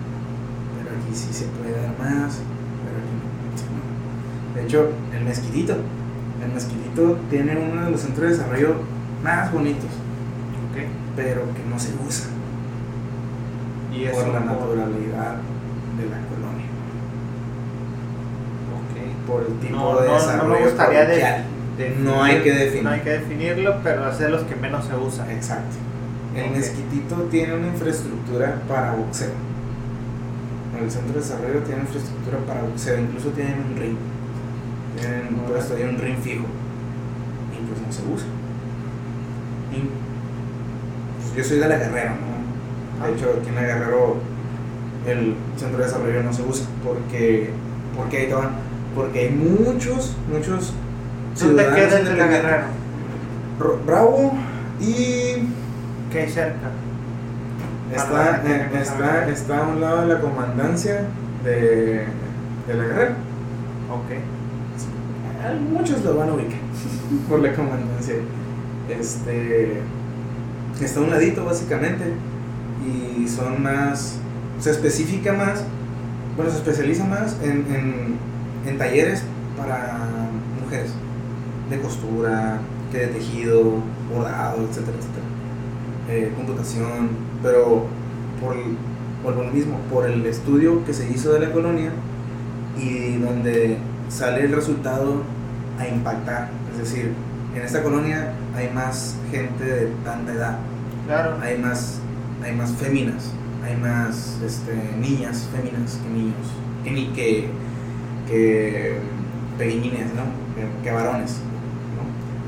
pero aquí sí se puede dar más, pero aquí no. De hecho, el mezquitito, el mezquitito tiene uno de los centros de desarrollo más bonitos, pero que no se usa ¿Y por la naturalidad de la colonia. Por el tipo de desarrollo. No me gustaría no hay que definir. No hay que definirlo, pero hacer los que menos se usan. Exacto. El mezquitito tiene una infraestructura para boxeo. El centro de desarrollo tiene infraestructura para boxeo, incluso tienen un ring. Tienen puesto ahí un ring fijo. Y pues no se usa. Y, pues yo soy de la Guerrero, ¿no? De ah. hecho, aquí en la Guerrero el centro de desarrollo no se usa porque, porque estaban, porque hay muchos, muchos ¿Dónde queda el de la Guerrero? Bravo y. ¿Qué hay cerca? Está, eh, está, está a un lado de la comandancia de, de la Guerrero. Ok. Muchos lo van a ubicar por la comandancia. Este. Está a un ladito, básicamente. Y son más. Se especifica más. Bueno, se especializa más en, en, en talleres para mujeres de costura, que de tejido, bordado, etcétera, etcétera. Eh, computación, pero por, por lo mismo, por el estudio que se hizo de la colonia y donde sale el resultado a impactar. Es decir, en esta colonia hay más gente de tanta edad. Claro. Hay más, hay más féminas, hay más este, niñas féminas que niños, que, ni, que, que pequeñines, ¿no? que varones.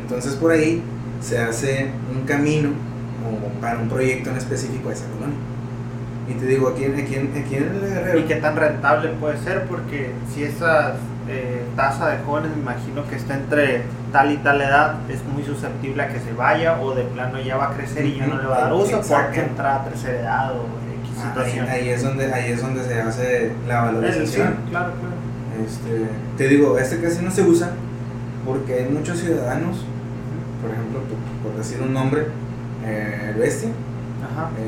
Entonces por ahí se hace un camino para un proyecto en específico a esa colonia. Y te digo, aquí, aquí, aquí en el Guerrero... ¿Y qué tan rentable puede ser? Porque si esa eh, tasa de jóvenes, me imagino que está entre tal y tal edad, es muy susceptible a que se vaya o de plano ya va a crecer y ya no le va a dar uso porque entra a tercera edad o X ah, situación. Ahí, es donde, ahí es donde se hace la valorización. claro, claro. Este, te digo, este casi no se usa porque hay muchos ciudadanos por ejemplo, por, decir un nombre, eh, el Bestia.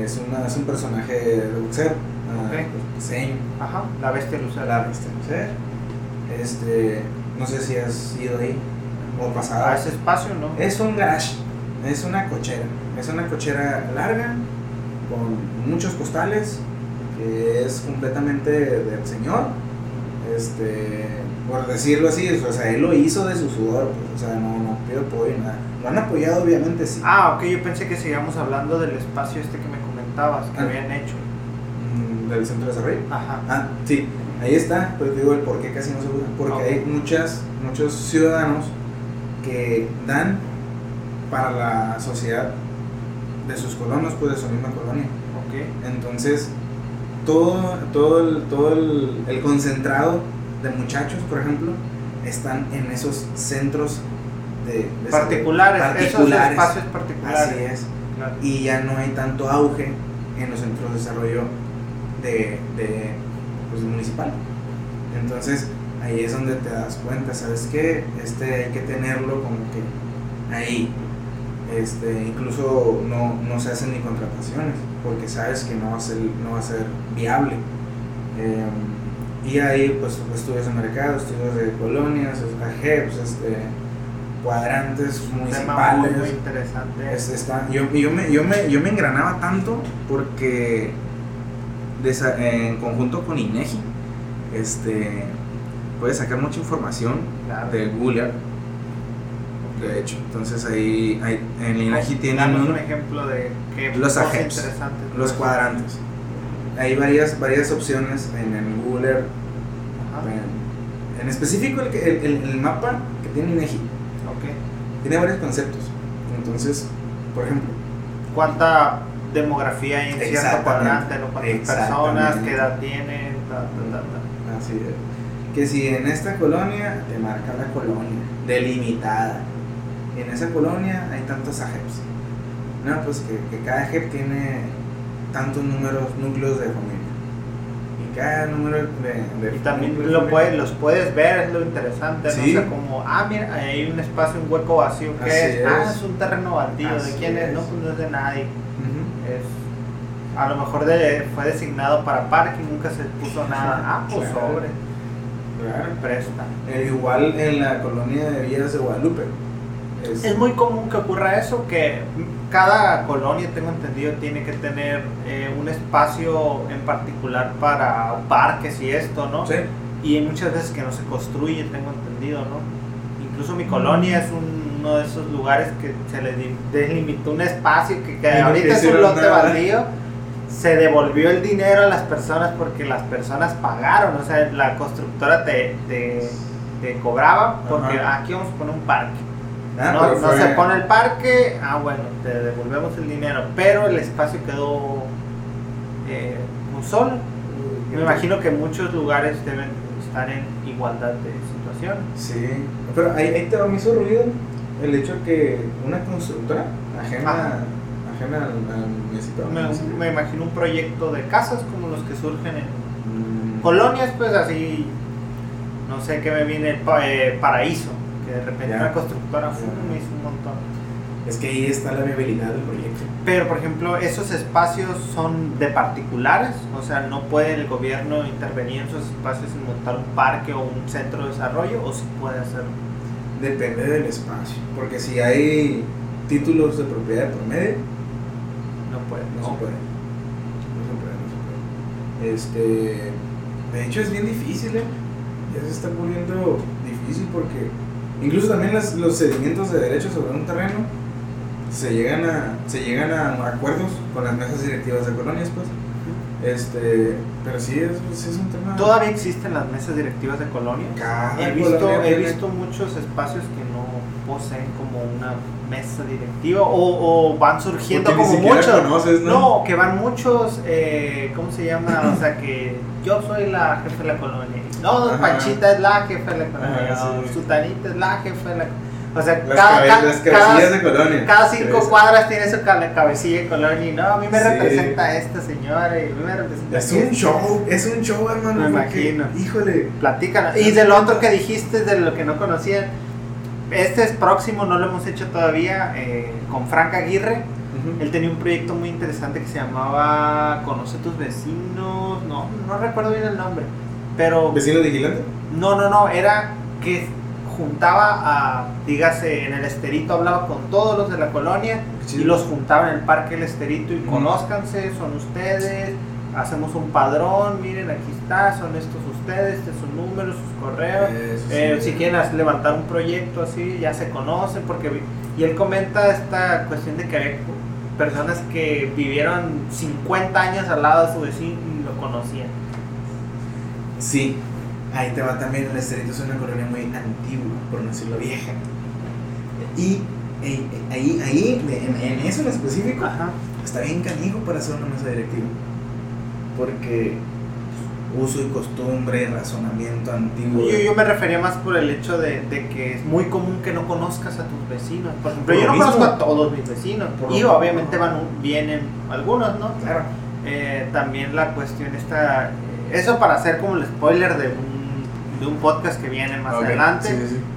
Es, una, es un personaje de boxeo, ah, okay. diseño. Ajá, la Bestia Lucero. La Bestia Lucero. Este, no sé si has ido ahí o pasado. A ese espacio, ¿no? Es un garage, es una cochera. Es una cochera larga, con muchos costales, que es completamente del señor. Este, por decirlo así, o sea, él lo hizo de su sudor, pues, o sea, no, no pido apoyo, nada. Lo han apoyado, obviamente, sí. Ah, ok, yo pensé que seguíamos hablando del espacio este que me comentabas, que ah. habían hecho. Mm, ¿Del centro de desarrollo? Ajá. Ah, sí, ahí está, pero te digo el por qué casi no se usa. Porque hay muchas, muchos ciudadanos que dan para la sociedad de sus colonos, pues de su misma colonia. Ok. Entonces, todo, todo, el, todo el concentrado de muchachos, por ejemplo, están en esos centros de, particulares, esos espacios particulares. Así es. Y ya no hay tanto auge en los centros de desarrollo de, de pues, municipal. Entonces, ahí es donde te das cuenta, ¿sabes qué? Este hay que tenerlo como que ahí. Este, incluso no, no se hacen ni contrataciones porque sabes que no va a ser, no va a ser viable. Eh, y ahí pues estudios de mercado, estudios de colonias, AGEPS, este, cuadrantes municipales. Muy, interesante. está, yo, yo, me, yo, me, yo me engranaba tanto porque en conjunto con INEGI este, puedes sacar mucha información de Google de hecho. Entonces ahí, ahí en INEGI tienen un, un, ejemplo de que los AGEPs, los cuadrantes. Hay varias, varias opciones en el Google Earth. En, específico el, el, el, mapa que tiene INEGI. Okay. Tiene varios conceptos. Entonces, por ejemplo. ¿Cuánta demografía hay en cierto cuadrante? ¿Cuántas personas? ¿Qué edad tienen? Así es. Que si en esta colonia te marca la colonia delimitada en esa colonia hay tantos AGEPs. No, pues que, que cada AGEP tiene tantos números, núcleos de familia. Y cada número de... y también lo puedes, los puedes ver, es lo interesante, ¿no? O sea, como, ah, mira, hay un espacio, un hueco vacío, ¿qué es? Ah, es un terreno baldío, ¿de quién es? No, pues no es de nadie. es, a lo mejor de, fue designado para parque y nunca se puso nada. Ah, pues sobre. Claro. Presta. Eh, igual en la colonia de Villas de Guadalupe es, muy común que ocurra eso, que cada colonia, tengo entendido, tiene que tener eh, un espacio en particular para parques y esto, ¿no? Sí. Y hay muchas veces que no se construye, tengo entendido, ¿no? Incluso mi colonia es uno de esos lugares que se le delimitó un espacio que, ahorita es un lote baldío. Se devolvió el dinero a las personas porque las personas pagaron, o sea, la constructora te, te, cobraba porque aquí vamos a poner un parque Ah, no, se pone el parque, ah bueno, te devolvemos el dinero, pero el espacio quedó eh, un solo. Y me imagino que muchos lugares deben estar en igualdad de situación. Sí, pero ahí, te me hizo ruido el hecho de que una constructora ajena, ajena al, Me, imagino un proyecto de casas como los que surgen en mm. colonias, pues así, no sé qué me viene, eh, paraíso de repente una constructora me hizo un montón. Es que ahí está la viabilidad del proyecto. Pero, por ejemplo, esos espacios son de particulares, o sea, no puede el gobierno intervenir en esos espacios y montar un parque o un centro de desarrollo, o si puede hacerlo. Depende del espacio, porque si hay títulos de propiedad de promedio, no puede. No, se puede. No se puede, no se puede. Este, de hecho, es bien difícil, ¿eh? Ya se está poniendo difícil porque Incluso también los cedimientos de derechos sobre un terreno se llegan a, se llegan a acuerdos con las mesas directivas de colonias, pues. Este, pero sí es, es un tema. ¿Todavía existen las mesas directivas de colonias? he visto, he visto muchos espacios que no poseen como una mesa directiva o, o van surgiendo como muchos. ¿no? que van muchos, eh, ¿cómo se llama? o sea, que yo soy la jefe de la colonia no, Panchita es la jefa de la colonia. Sutanita es la jefa de la colonia. O sea, cada, cabecillas de colonia. Cada cinco cuadras tiene su cabecilla de colonia. Y no, a mí me representa esta señora y a mí me representa. Es un show, es un show, hermano. Me imagino. Híjole. Platícanos. Y del otro que dijiste, de lo que no conocían. Este es próximo, no lo hemos hecho todavía, eh, con Frank Aguirre. Él tenía un proyecto muy interesante que se llamaba Conoce tus vecinos. No, no recuerdo bien el nombre pero... ¿Vecino vigilante? No, no, no, era que juntaba a, dígase, en el esterito hablaba con todos los de la colonia y los juntaba en el parque El Esterito y conózcanse, son ustedes, hacemos un padrón, miren, aquí está, son estos ustedes, este es su número, sus correos, eh, si quieren levantar un proyecto así, ya se conocen, porque, y él comenta esta cuestión de que había personas que vivieron 50 años al lado de su vecino y lo conocían. Sí, ahí te va también el esterito, es una colonia muy antigua, por no decirlo vieja. Y eh, ahí, ahí en, eso en específico, está bien canijo para hacer una mesa directiva. Porque uso y costumbre, razonamiento antiguo. Yo, yo me refería más por el hecho de, que es muy común que no conozcas a tus vecinos. Por ejemplo, yo no conozco a todos mis vecinos. y obviamente van vienen algunos, ¿no? Claro. Eh, también la cuestión está eso para hacer como el spoiler de un, de un podcast que viene más adelante.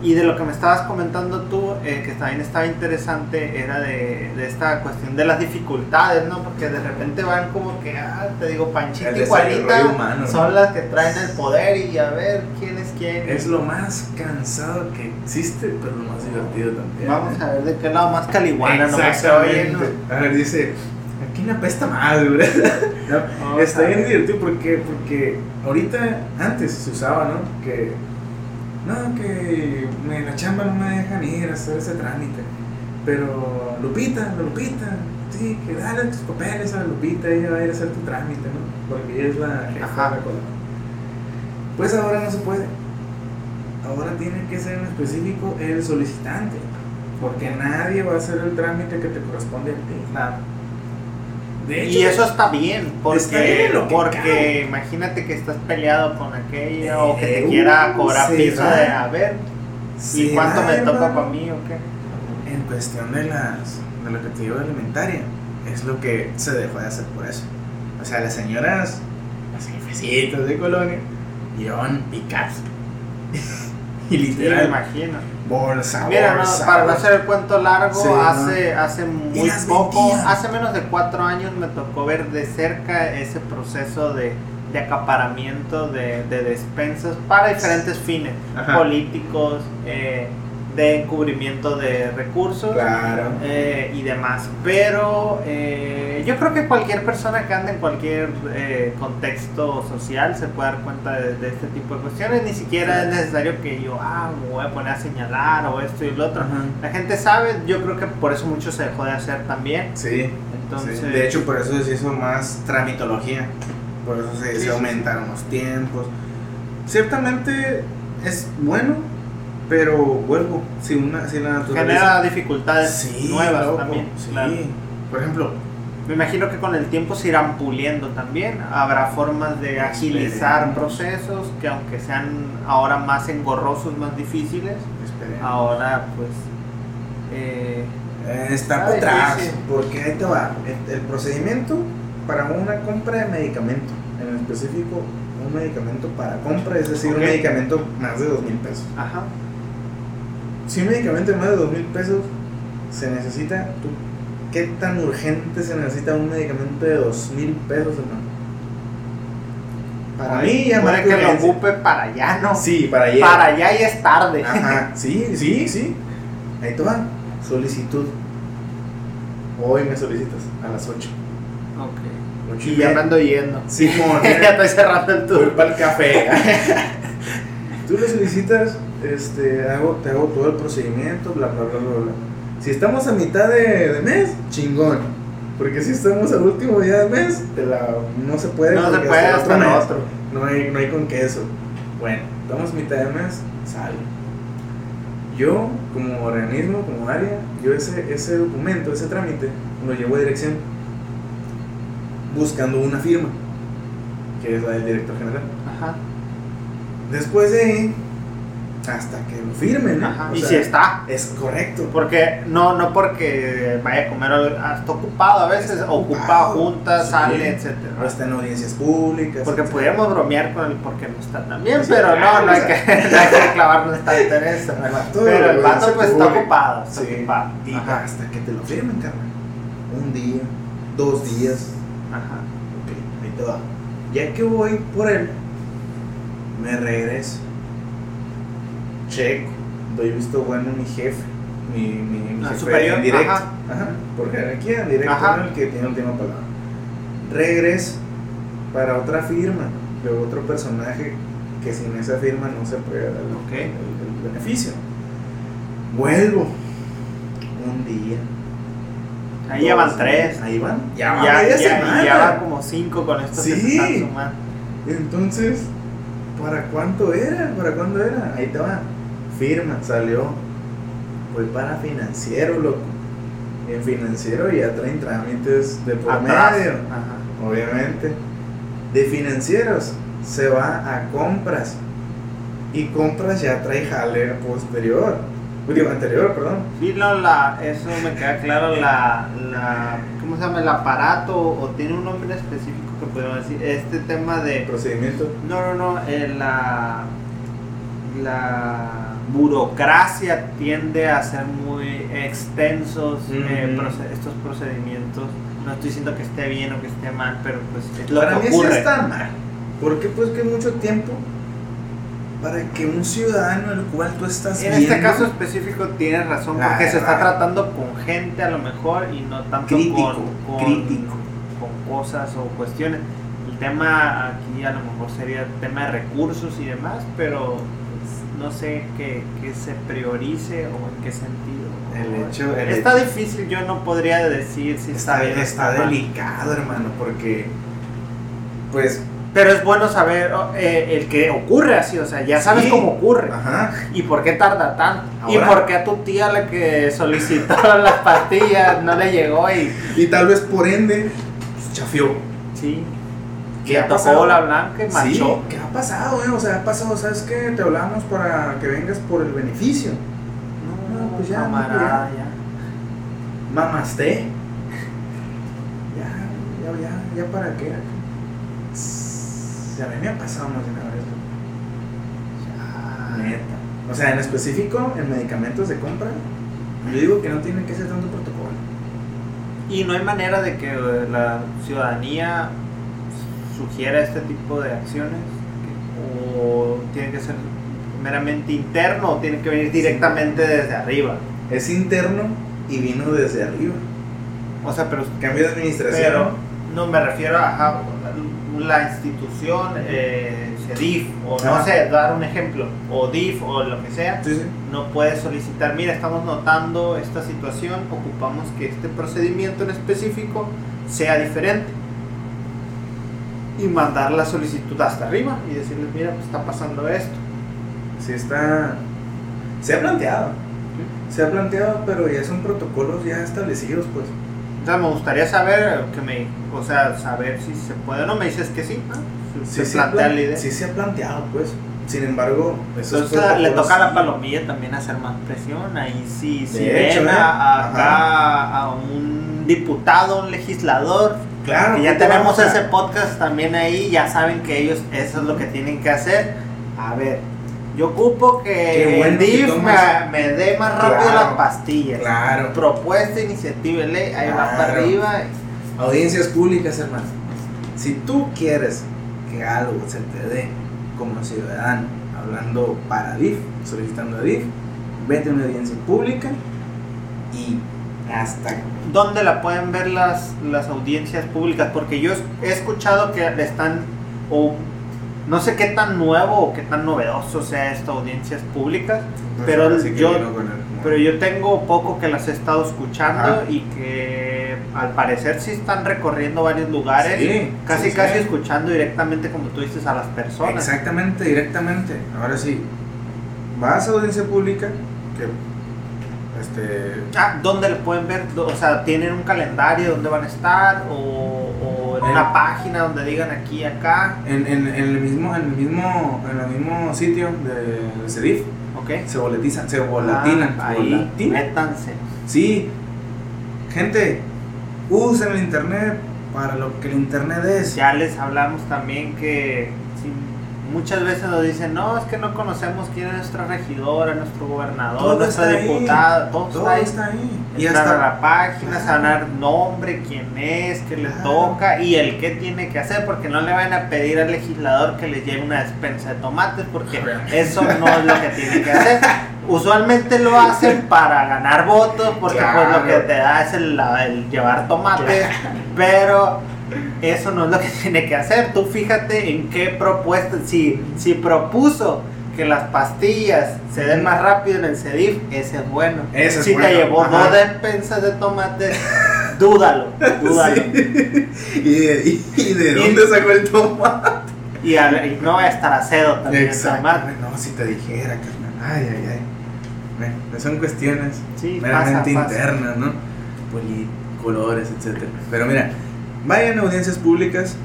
Y de lo que me estabas comentando tú, eh, que también estaba interesante, era de, de, esta cuestión de las dificultades, ¿no? Porque de repente van como que, ah, te digo, Panchita y Juanita son las que traen el poder y a ver quién es quién. Es lo más cansado que existe, pero lo más divertido también. Vamos a ver de qué lado más caliguana no A ver, dice ¿quién apesta más, güey? no, está bien divertido porque, porque ahorita, antes se usaba, ¿no? Que no, que la chamba no me dejan ir a hacer ese trámite. Pero Lupita, Lupita, sí, que dale tus papeles a Lupita, ella va a ir a hacer tu trámite, ¿no? Porque ella es la jefa de la Pues ahora no se puede. Ahora tiene que ser en específico el solicitante. Porque nadie va a hacer el trámite que te corresponde a ti. Y eso está bien, porque, porque imagínate que estás peleado con aquella o que te eh, quiera cobrar piso de a ver, ¿y cuánto me toca para mí o qué? En cuestión de las de lo que te digo de alimentaria, es lo que se dejó de hacer por eso. O sea, las señoras, las jefecitas de colonia, llevan picas. y literal. imagino. Bolsa, Mira, para no hacer el cuento largo, hace, hace muy poco, hace menos de cuatro años me tocó ver de cerca ese proceso de, de acaparamiento de, de, despensas para diferentes fines, políticos, eh, de encubrimiento de recursos eh, y demás. Pero eh, yo creo que cualquier persona que ande en cualquier eh, contexto social se puede dar cuenta de, este tipo de cuestiones. Ni siquiera es necesario que yo, ah, me voy a poner a señalar o esto y lo otro. La gente sabe, yo creo que por eso mucho se dejó de hacer también. Sí. Entonces, De hecho, por eso se hizo más tramitología. Por eso se, aumentaron los tiempos. Ciertamente es bueno pero vuelvo, si, una, si la naturaleza... Genera dificultades nuevas también. Sí. Por ejemplo... Me imagino que con el tiempo se irán puliendo también. Habrá formas de agilizar procesos que aunque sean ahora más engorrosos, más difíciles, ahora pues... Eh, está atrás, porque ahí te va. El, el procedimiento para una compra de medicamento, en específico un medicamento para compra, es decir, un medicamento más de dos mil pesos. Ajá si un medicamento de más de dos mil pesos se necesita, ¿qué tan urgente se necesita un medicamento de dos mil pesos, hermano? Para mí ya Puede que lo ocupe para allá, ¿no? Sí, para allá. Para allá y es tarde. Ajá, sí, sí, sí. Ahí te va. Solicitud. Hoy me solicitas a las 8. Ok. y ya me ando yendo. Sí, ya estoy cerrando el tour. Voy para el café. Tú le solicitas este, hago, te hago todo el procedimiento, bla, bla, bla, bla, Si estamos a mitad de, mes, chingón. Porque si estamos al último día del mes, no se puede. No se puede hasta, otro. No hay, no hay con queso. Bueno, estamos a mitad de mes, sale. Yo, como organismo, como área, yo ese, ese documento, ese trámite, lo llevo a dirección buscando una firma, que es la del director general. Ajá. Después de ahí, hasta que lo firmen, y si está. Es correcto. Porque no, no porque vaya a comer, está ocupado a veces, ocupa juntas, sale, etcétera. O está en audiencias públicas. Porque pudiéramos bromear con él porque no está tan bien, pero no, no hay, que, no hay que clavarnos tanto en eso. pero el vato pues está ocupado, está ocupado. Y hasta que te lo firmen, carnal. Un día, dos días. Ajá. Ok, ahí te va. Ya que voy por él, me regreso checo, doy visto bueno a mi jefe, mi, mi, mi ah, jefe superior, en directo, ajá. Ajá, por jerarquía, en directo ajá. el que tiene última palabra. Regreso para otra firma de otro personaje que sin esa firma no se puede dar el, el, beneficio. Vuelvo un día. Ahí ya van tres. Ahí van. Ya, ya, ya, ya van como cinco con estos sí. que se están sumando. Entonces, ¿para cuánto era? ¿Para cuándo era? Ahí te va firma, salió. Fue para financiero, loco. En financiero ya traen trámites de por medio, obviamente. De financieros se va a compras. Y compras ya trae jale posterior. Digo, anterior, perdón. Sí, no, la, eso me queda claro, la, la, ¿cómo se llama? El aparato, o tiene un nombre específico que podemos decir, este tema de... Procedimiento. No, no, no, eh, la, la burocracia tiende a ser muy extensos eh, estos procedimientos. No estoy diciendo que esté bien o que esté mal, pero pues es lo para que mí ocurre. está mal. Porque pues que mucho tiempo para que un ciudadano el cual tú estás en este caso específico tienes razón porque se está tratando con gente a lo mejor y no tanto con, crítico. con cosas o cuestiones el tema aquí a lo mejor sería el tema de recursos y demás pero no sé qué, se priorice o en qué sentido. El hecho, está difícil, yo no podría decir si está, está, está delicado, hermano, porque pues pero es bueno saber oh, eh, el que ocurre así, o sea, ya sabes cómo ocurre. Ajá. Y por qué tarda tanto. y por qué a tu tía la que solicitó las pastillas no le llegó y... Y tal vez por ende, pues, chafió. Sí. ¿Qué ha pasado? la blanca y Sí, ¿qué ha pasado, eh? O sea, ha pasado, ¿sabes qué? Te hablamos para que vengas por el beneficio. No, pues ya. Camarada, ya. Mamaste. Ya, ya, ya, ya para qué. Ya a mí me ha pasado más de una vez. Ya. Neta. O sea, en específico, en medicamentos de compra, yo digo que no tiene que ser tanto protocolo. Y no hay manera de que eh, la ciudadanía sugiera este tipo de acciones o tiene que ser meramente interno o tiene que venir directamente desde arriba. Es interno y vino desde arriba. O sea, pero cambio de administración. Pero no me refiero a, la institución, eh, CEDIF, o no sé, dar un ejemplo, o DIF, o lo que sea, no puede solicitar, mira, estamos notando esta situación, ocupamos que este procedimiento en específico sea diferente. Y mandar la solicitud hasta arriba y decirles, mira, pues está pasando esto. Sí está... Se ha planteado. Se ha planteado, pero ya son protocolos ya establecidos, pues. O sea, me gustaría saber, que me, o sea, saber si se puede o no. Me dices que sí, se plantea la idea. Sí se ha planteado, pues. Sin embargo, eso le toca a la palomilla también hacer más presión. Ahí sí, si ven ¿eh? a, acá a un diputado, un legislador, claro, que ya tenemos ese podcast también ahí, ya saben que ellos eso es lo que tienen que hacer. A ver, yo ocupo que el DIF me, dé más rápido las pastillas. Claro. Propuesta, iniciativa, ley, ahí va para arriba. Audiencias públicas, hermano. Si tú quieres que algo se te dé como ciudadano, hablando para DIF, solicitando a DIF, vete a una audiencia pública y hasta. ¿Dónde la pueden ver las, las audiencias públicas? Porque yo he escuchado que están o no sé qué tan nuevo o qué tan novedoso sea esta audiencias públicas, pero yo, pero yo tengo poco que las he estado escuchando y que al parecer sí están recorriendo varios lugares, casi casi escuchando directamente como tú dices a las personas. Exactamente, directamente. Ahora sí, vas a audiencia pública, que este... Ah, ¿dónde lo pueden ver? O sea, ¿tienen un calendario donde van a estar? ¿O, en una página donde digan aquí, acá? En, en, el, mismo, en, el, mismo, en el mismo sitio de, CEDIF. Ok. Se voletizan, se volatinan. Ah, ahí, métanse. Sí. Gente, usen el internet para lo que el internet es. Ya les hablamos también que muchas veces nos dicen, no, es que no conocemos quién es nuestra regidora, nuestro gobernador, nuestra diputada, todo, está ahí. Y hasta la página, saber nombre, quién es, qué le toca y el qué tiene que hacer, porque no le van a pedir al legislador que le lleve una despensa de tomates, porque eso no es lo que tiene que hacer. Usualmente lo hacen para ganar votos, porque pues lo que te da es el, llevar tomates, pero eso no es lo que tiene que hacer. Tú fíjate en qué propuesta, si, si propuso que las pastillas se den más rápido en el CEDIF, ese es bueno. si te llevó dos despensas de tomate, dúdalo, dúdalo. ¿Y, de, dónde sacó el tomate? Y, no va a estar acedo también No, si te dijera, Ay, ay, ay. Bueno, son cuestiones meramente internas, ¿no? Policolores, etcétera. Pero mira, Vayan a audiencias públicas,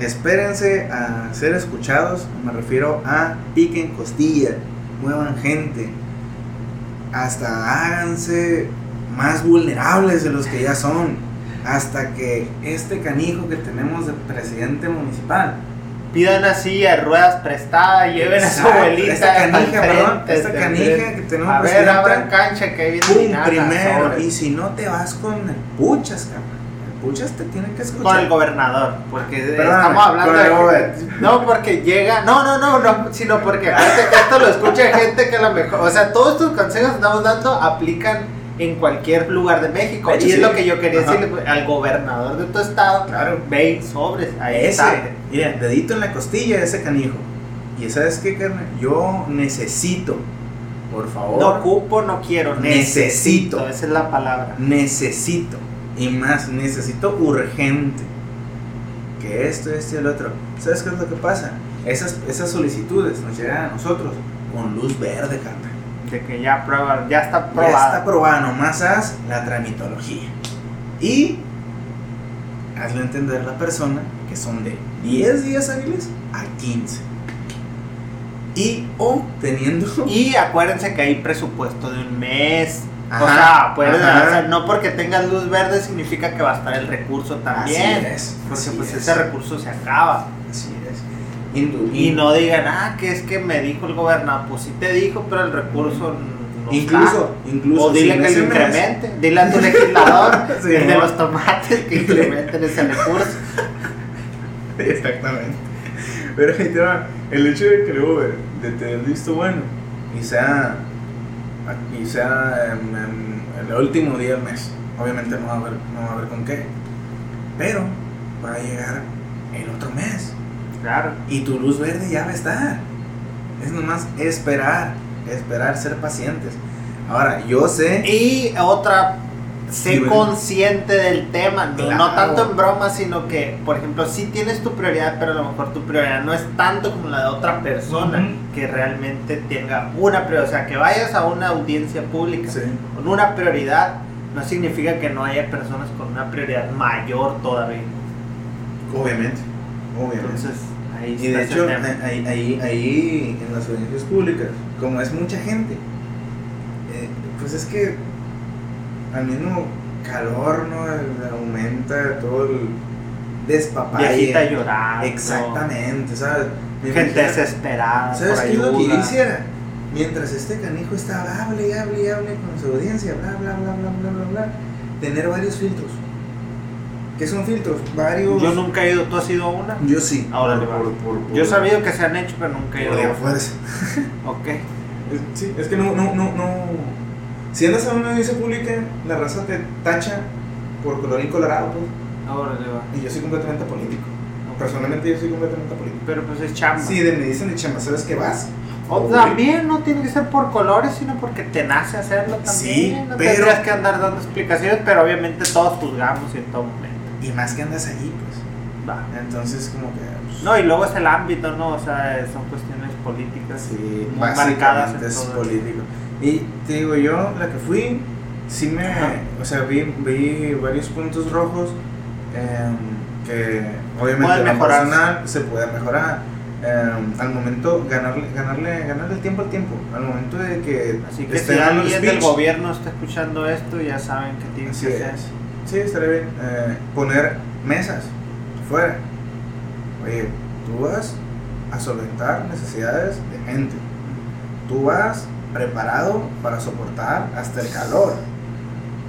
espérense a ser escuchados, me refiero a piquen costilla, muevan gente, hasta háganse más vulnerables de los que ya son, hasta que este canijo que tenemos de presidente municipal pidan así a ruedas prestadas, lleven a su abuelita. Esta canija, perdón, esta canija que tenemos A ver, abran cancha que viene primero. Y si no te vas con el puchas, cabrón escuchas te tiene que escuchar. Con el gobernador, porque estamos hablando de. no, porque llega. No, no, no, no, sino porque esto lo escucha gente que a lo mejor. O sea, todos estos consejos que estamos dando aplican en cualquier lugar de México. y es lo que yo quería decirle pues, al gobernador de tu estado. Claro. Ve sobres. Ahí ese, está. Mira, dedito en la costilla de ese canijo. Y sabes qué, carnal, yo necesito, por favor. No ocupo, no quiero, necesito. Esa es la palabra. Necesito. Y más, necesito urgente. Que esto, esto y el otro. ¿Sabes qué es lo que pasa? Esas, esas solicitudes nos llegan a nosotros con luz verde, carnal. De que ya, prueba, ya está probada. Ya está probada, nomás haz la tramitología. Y hazle entender a la persona que son de 10 días hábiles a 15. Y o teniendo. Y acuérdense que hay presupuesto de un mes. O sea, puede, no porque tengas luz verde significa que va a estar el recurso también. Así es. Porque pues ese recurso se acaba. Así es. Y no digan, ah, que es que me dijo el gobernador. Pues sí te dijo, pero el recurso no incluso, incluso. O dile que lo incremente. Dile a tu legislador de los tomates que incrementen ese recurso. Exactamente. Pero. El hecho de que luego de tener visto bueno y sea, y sea en, el último día del mes, obviamente no va, a haber, no va a haber con qué. Pero va a llegar el otro mes Claro. Y tu luz verde ya va a estar. Es nomás esperar, esperar, ser pacientes. Ahora, yo sé. Y otra, sé consciente del tema, no, tanto en broma, sino que, por ejemplo, si tienes tu prioridad, pero a lo mejor tu prioridad no es tanto como la de otra persona que realmente tenga una prioridad. O sea, que vayas a una audiencia pública con una prioridad, no significa que no haya personas con una prioridad mayor todavía. Obviamente, obviamente. Entonces, y de hecho, ahí, ahí, ahí, en las audiencias públicas, como es mucha gente, eh, pues es que al mismo calor, ¿no? Aumenta todo el despapalle. Viejita llorar. Exactamente, ¿sabes? Gente desesperada. ¿Sabes qué es lo que hiciera? Mientras este canijo estaba, hable y hable y hable con su audiencia, bla, bla, bla, bla, bla, bla, bla, tener varios filtros ¿Qué son filtros? Varios. Yo nunca he ido, ¿tú has ido a una? Yo sí. Ahora Yo he sabido que se han hecho, pero nunca he ido. a fuerza. ok. sí, es que no, no, no, no. Si andas a una audiencia pública, la raza te tacha por colorín colorado, pues. Ahora le va. Y yo soy completamente político. Personalmente yo soy completamente político. Pero pues es chamba. Sí, de, me dicen de chamba, ¿sabes qué vas? O también no tiene que ser por colores, sino porque te nace hacerlo también. Sí, no pero... tendrías que andar dando explicaciones, pero obviamente todos juzgamos en todo momento. Y más que andas allí, pues. Va. Entonces, como que. Pues, no, y luego es el ámbito, ¿no? O sea, son cuestiones políticas. Sí, marcadas. En es político. Y te digo, yo, la que fui, sí me. O sea, vi, vi varios puntos rojos em, que, obviamente, la personal se puede mejorar. Em, al momento ganarle, ganarle, ganarle el tiempo al tiempo, al momento de que así que si alguien del gobierno está escuchando esto ya saben que tiene que hacer Sí, estaría bien. Eh, poner mesas fuera. Oye, tú vas a solventar necesidades de gente. Tú vas preparado para soportar hasta el calor.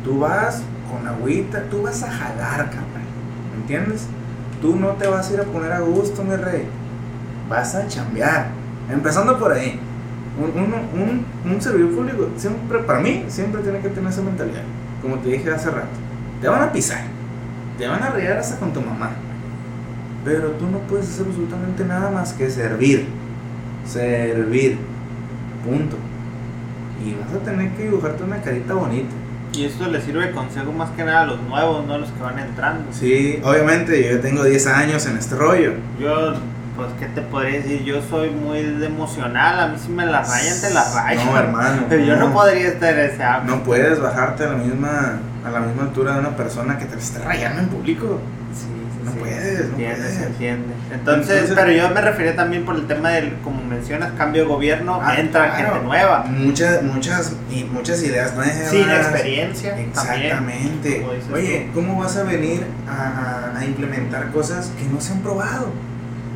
Tú vas con agüita, tú vas a jalar, cabrón. ¿Me entiendes? Tú no te vas a ir a poner a gusto, mi rey. Vas a chambear. Empezando por ahí. Un, un, un, un servidor público, siempre, para mí, siempre tiene que tener esa mentalidad. Como te dije hace rato te van a pisar, te van a regar hasta con tu mamá. Pero tú no puedes hacer absolutamente nada más que servir. Servir. Punto. Y vas a tener que dibujarte una carita bonita. Y esto le sirve de consejo más que nada a los nuevos, no a los que van entrando. Sí, obviamente, yo tengo 10 años en este rollo. Yo pues, ¿qué te podría decir? Yo soy muy emocional, a mí si me la rayan, te la rayan. No, hermano. Pero yo no podría estar en ese No puedes bajarte a la misma a la misma altura de una persona que te esté rayando en público. Sí, no puedes, no entiende, Se entiende. Entonces, pero yo me refería también por el tema del, como mencionas, cambio de gobierno, ah, entra gente nueva. Muchas, muchas, y muchas ideas nuevas. Sin experiencia. Exactamente. Oye, ¿cómo vas a venir a, a implementar cosas que no se han probado?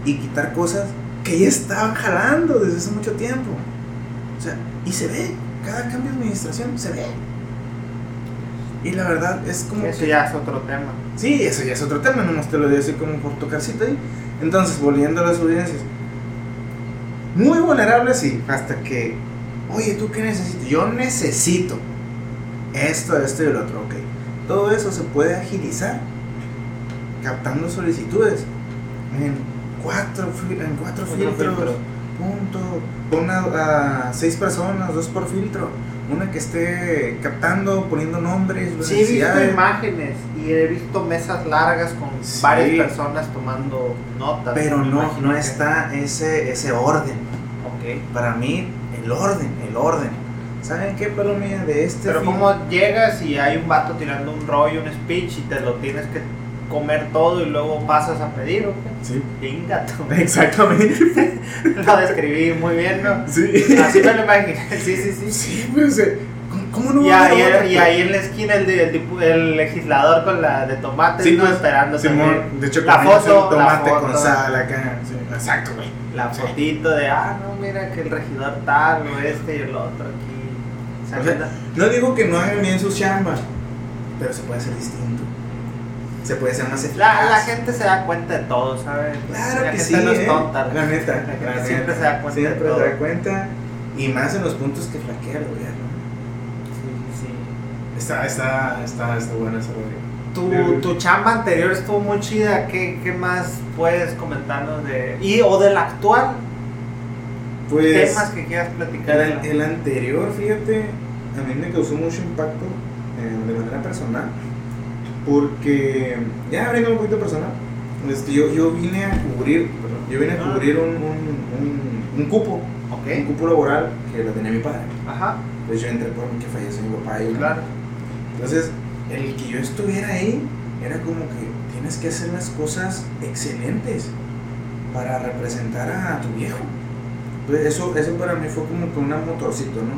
y quitar cosas que ya estaban jalando desde hace mucho tiempo. O sea, y se ve, cada cambio de administración se ve. Y la verdad es como... Eso ya es otro tema. Sí, eso ya es otro tema, no te lo digo así como por tocarcito ahí. Entonces, volviendo a las audiencias. Muy vulnerables, sí, hasta que, oye, ¿tú qué necesitas? Yo necesito esto, esto y el otro, ok. Todo eso se puede agilizar captando solicitudes. En cuatro, en cuatro, filtros, punto, pon a, seis personas, dos por filtro, una que esté captando, poniendo nombres. Sí, imágenes y he visto mesas largas con varias personas tomando notas. Pero no, no está ese, ese orden. Okay. Para mí, el orden, el orden. ¿Saben qué, palomilla? De este. Pero, ¿cómo llegas y hay un vato tirando un rollo, un speech y te lo tienes que comer todo y luego pasas a pedir, ¿o Sí. Ingato. Exactamente. lo describí muy bien, ¿no? Sí. Así me lo imaginé. Sí, sí, sí. Sí, pues, eh, ¿cómo no? Y, ahí, y ahí en la esquina el, de, el, legislador con la de tomate, sí, ¿no? Pues, esperando De hecho, la foto, tomate con sal acá. Sí, exacto, güey. La fotito de, ah, no, mira que el regidor tal o este y el otro aquí. O sea, no digo que no hagan bien su chamba, pero se puede hacer distinto se puede ser más eficaz. La, gente se da cuenta de todo, ¿sabes? Claro la que gente sí. no es ¿eh? tonta. La neta. La, gente siempre se da cuenta siempre de todo. se da cuenta. Y más en los puntos que flaquea el gobierno. Está, está, está, está buena esa tu, tu chamba anterior estuvo muy chida. ¿Qué, ¿Qué, más puedes comentarnos de. y o del actual? Pues. Temas que quieras platicar. El, el anterior, fíjate, a mí me causó mucho impacto eh, de manera personal porque, ya abriendo un poquito personal, este, yo, yo vine a cubrir, yo vine a ah. cubrir un, un, un, cupo, okay. un cupo laboral que lo tenía mi padre. Ajá. Entonces yo entré por que falleció mi papá y claro. Entonces, el que yo estuviera ahí era como que tienes que hacer las cosas excelentes para representar a tu viejo. Entonces, eso, eso para mí fue como que un motorcito, ¿no?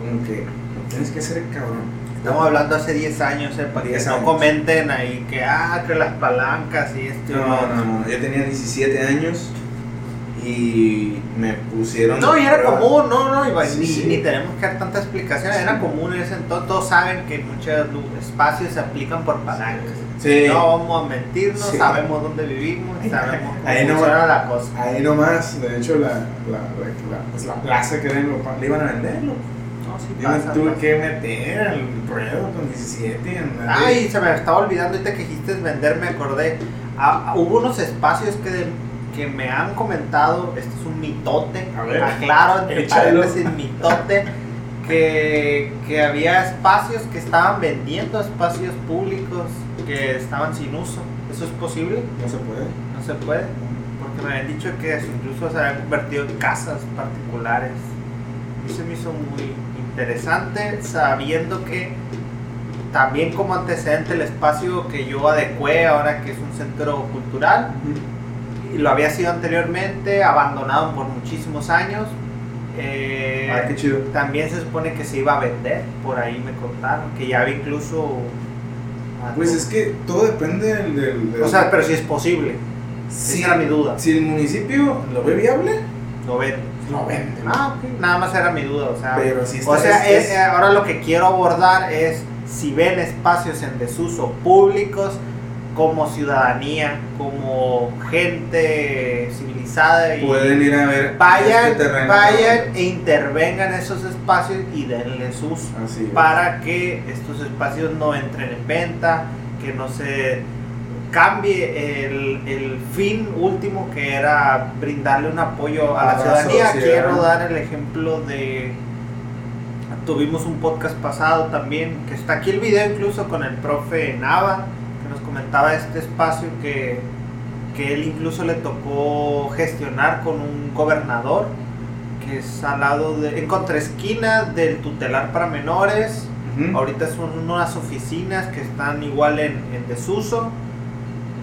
Como que tienes que ser cabrón Estamos hablando hace 10 años, eh, para que no comenten ahí que, ah, que las palancas y esto. No, no, no, yo tenía 17 años y me pusieron. No, y era común, no, no, ni, ni, tenemos que dar tanta explicación, era común en ese entonces, todos saben que muchos espacios se aplican por palancas. No vamos a mentirnos, sabemos dónde vivimos, sabemos cómo ahí funciona la cosa. Ahí nomás, de hecho, la, la, la, pues la plaza que le iban a venderlo yo me tuve que meter al ruedo con 17. Ay, se me estaba olvidando ahorita que dijiste vender, me acordé. Ah, ah, hubo unos espacios que, que me han comentado, esto es un mitote, a ver, aclaro entre paréntesis mitote, que, que había espacios que estaban vendiendo, espacios públicos que estaban sin uso. ¿Eso es posible? No se puede. No se puede, porque me habían dicho que incluso se habían convertido en casas particulares. Y se me hizo muy interesante sabiendo que también como antecedente el espacio que yo adecué ahora que es un centro cultural lo había sido anteriormente abandonado por muchísimos años eh, ah, qué chido. también se supone que se iba a vender por ahí me contaron que ya había incluso pues es que todo depende del, o sea pero si es posible si, esa era mi duda si el municipio lo ve viable lo vende no vende. Ah, Nada más era mi duda, o sea. Pero si o sea, eh, ahora lo que quiero abordar es si ven espacios en desuso públicos como ciudadanía, como gente civilizada y pueden ir a ver vayan, este vayan e intervengan esos espacios y denles uso para que estos espacios no entren en venta, que no se cambie el, el, fin último que era brindarle un apoyo a la ciudadanía. Quiero dar el ejemplo de... Tuvimos un podcast pasado también, que está aquí el video incluso con el profe Nava, comentaba este espacio que, que él incluso le tocó gestionar con un gobernador, que es al lado de, en contraesquina del tutelar para menores. Ahorita son unas oficinas que están igual en, en desuso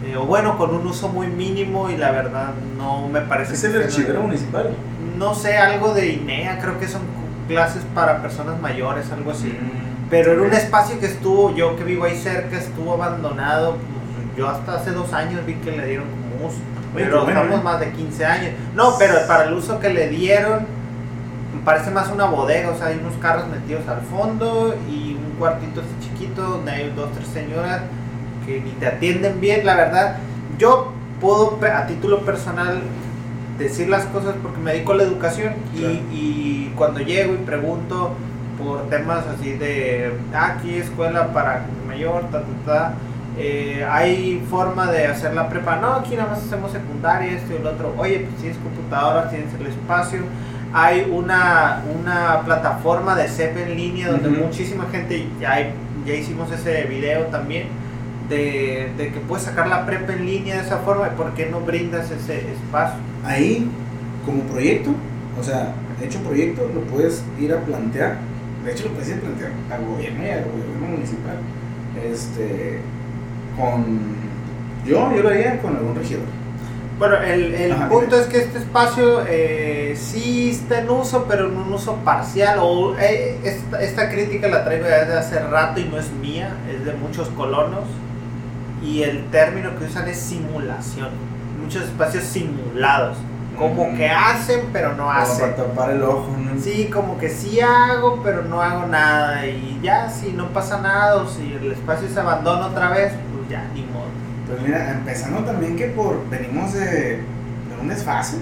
eh, o bueno, con un uso muy mínimo y la verdad no me parece... ¿Es el archivero municipal? No sé, algo de INEA, creo que son clases para personas mayores, algo así. Mm, Pero era un espacio que estuvo, yo que vivo ahí cerca, estuvo abandonado. Yo hasta hace dos años vi que le dieron como uso. pero estamos ¿eh? más de 15 años. No, pero para el uso que le dieron, parece más una bodega, o sea, hay unos carros metidos al fondo y un cuartito así chiquito donde hay dos, tres señoras que ni te atienden bien, la verdad. Yo puedo a título personal decir las cosas porque me dedico a la educación y, cuando llego y pregunto por temas así de, ah, aquí escuela para mayor, ta, ta, ta, eh, hay forma de hacer la prepa, no, aquí nada más hacemos secundaria, esto y el otro, oye, pues tienes computadoras, tienes el espacio, hay una, una plataforma de CEP en línea donde muchísima gente, ya, ya hicimos ese video también, de, de, que puedes sacar la prepa en línea de esa forma, ¿por qué no brindas ese espacio? Ahí, como proyecto, o sea, hecho proyecto, lo puedes ir a plantear, de hecho lo puedes ir a plantear al gobierno y al gobierno municipal, este con. Yo, yo lo haría con algún regidor. Bueno, el, el punto es que este espacio eh, sí está en uso, pero en un uso parcial. O, eh, esta, esta, crítica la traigo desde hace rato y no es mía, es de muchos colonos. Y el término que usan es simulación. Muchos espacios simulados. Como que hacen, pero no hacen. Para tapar el ojo, ¿no? Sí, como que sí hago, pero no hago nada. Y ya, si no pasa nada, o si el espacio se abandona otra vez, ya, ni modo. Pues mira, empezando también que por venimos de, de un desfase,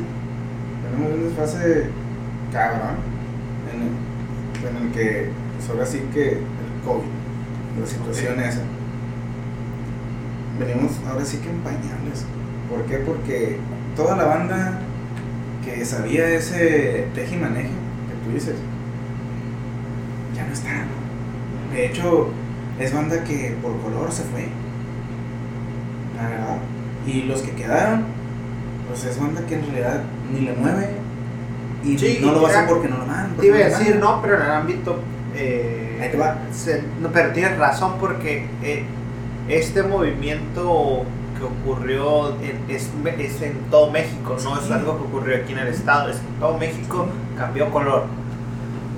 venimos de un desfase cabrón, en el, en el que, pues ahora sí que el COVID, la situación esa, venimos ahora sí que en pañales. ¿Por qué? Porque toda la banda que sabía ese tejimaneje que tú dices, ya no está. De hecho, es banda que por color se fue y los que quedaron, pues es banda que en realidad ni le mueve y no lo va a hacer porque no lo mandan. Te iba a decir, no, pero en el ámbito. Eh, Ahí te va. no, pero tienes razón porque eh, este movimiento que ocurrió es, es, en todo México, no es algo que ocurrió aquí en el estado, es en todo México, cambió color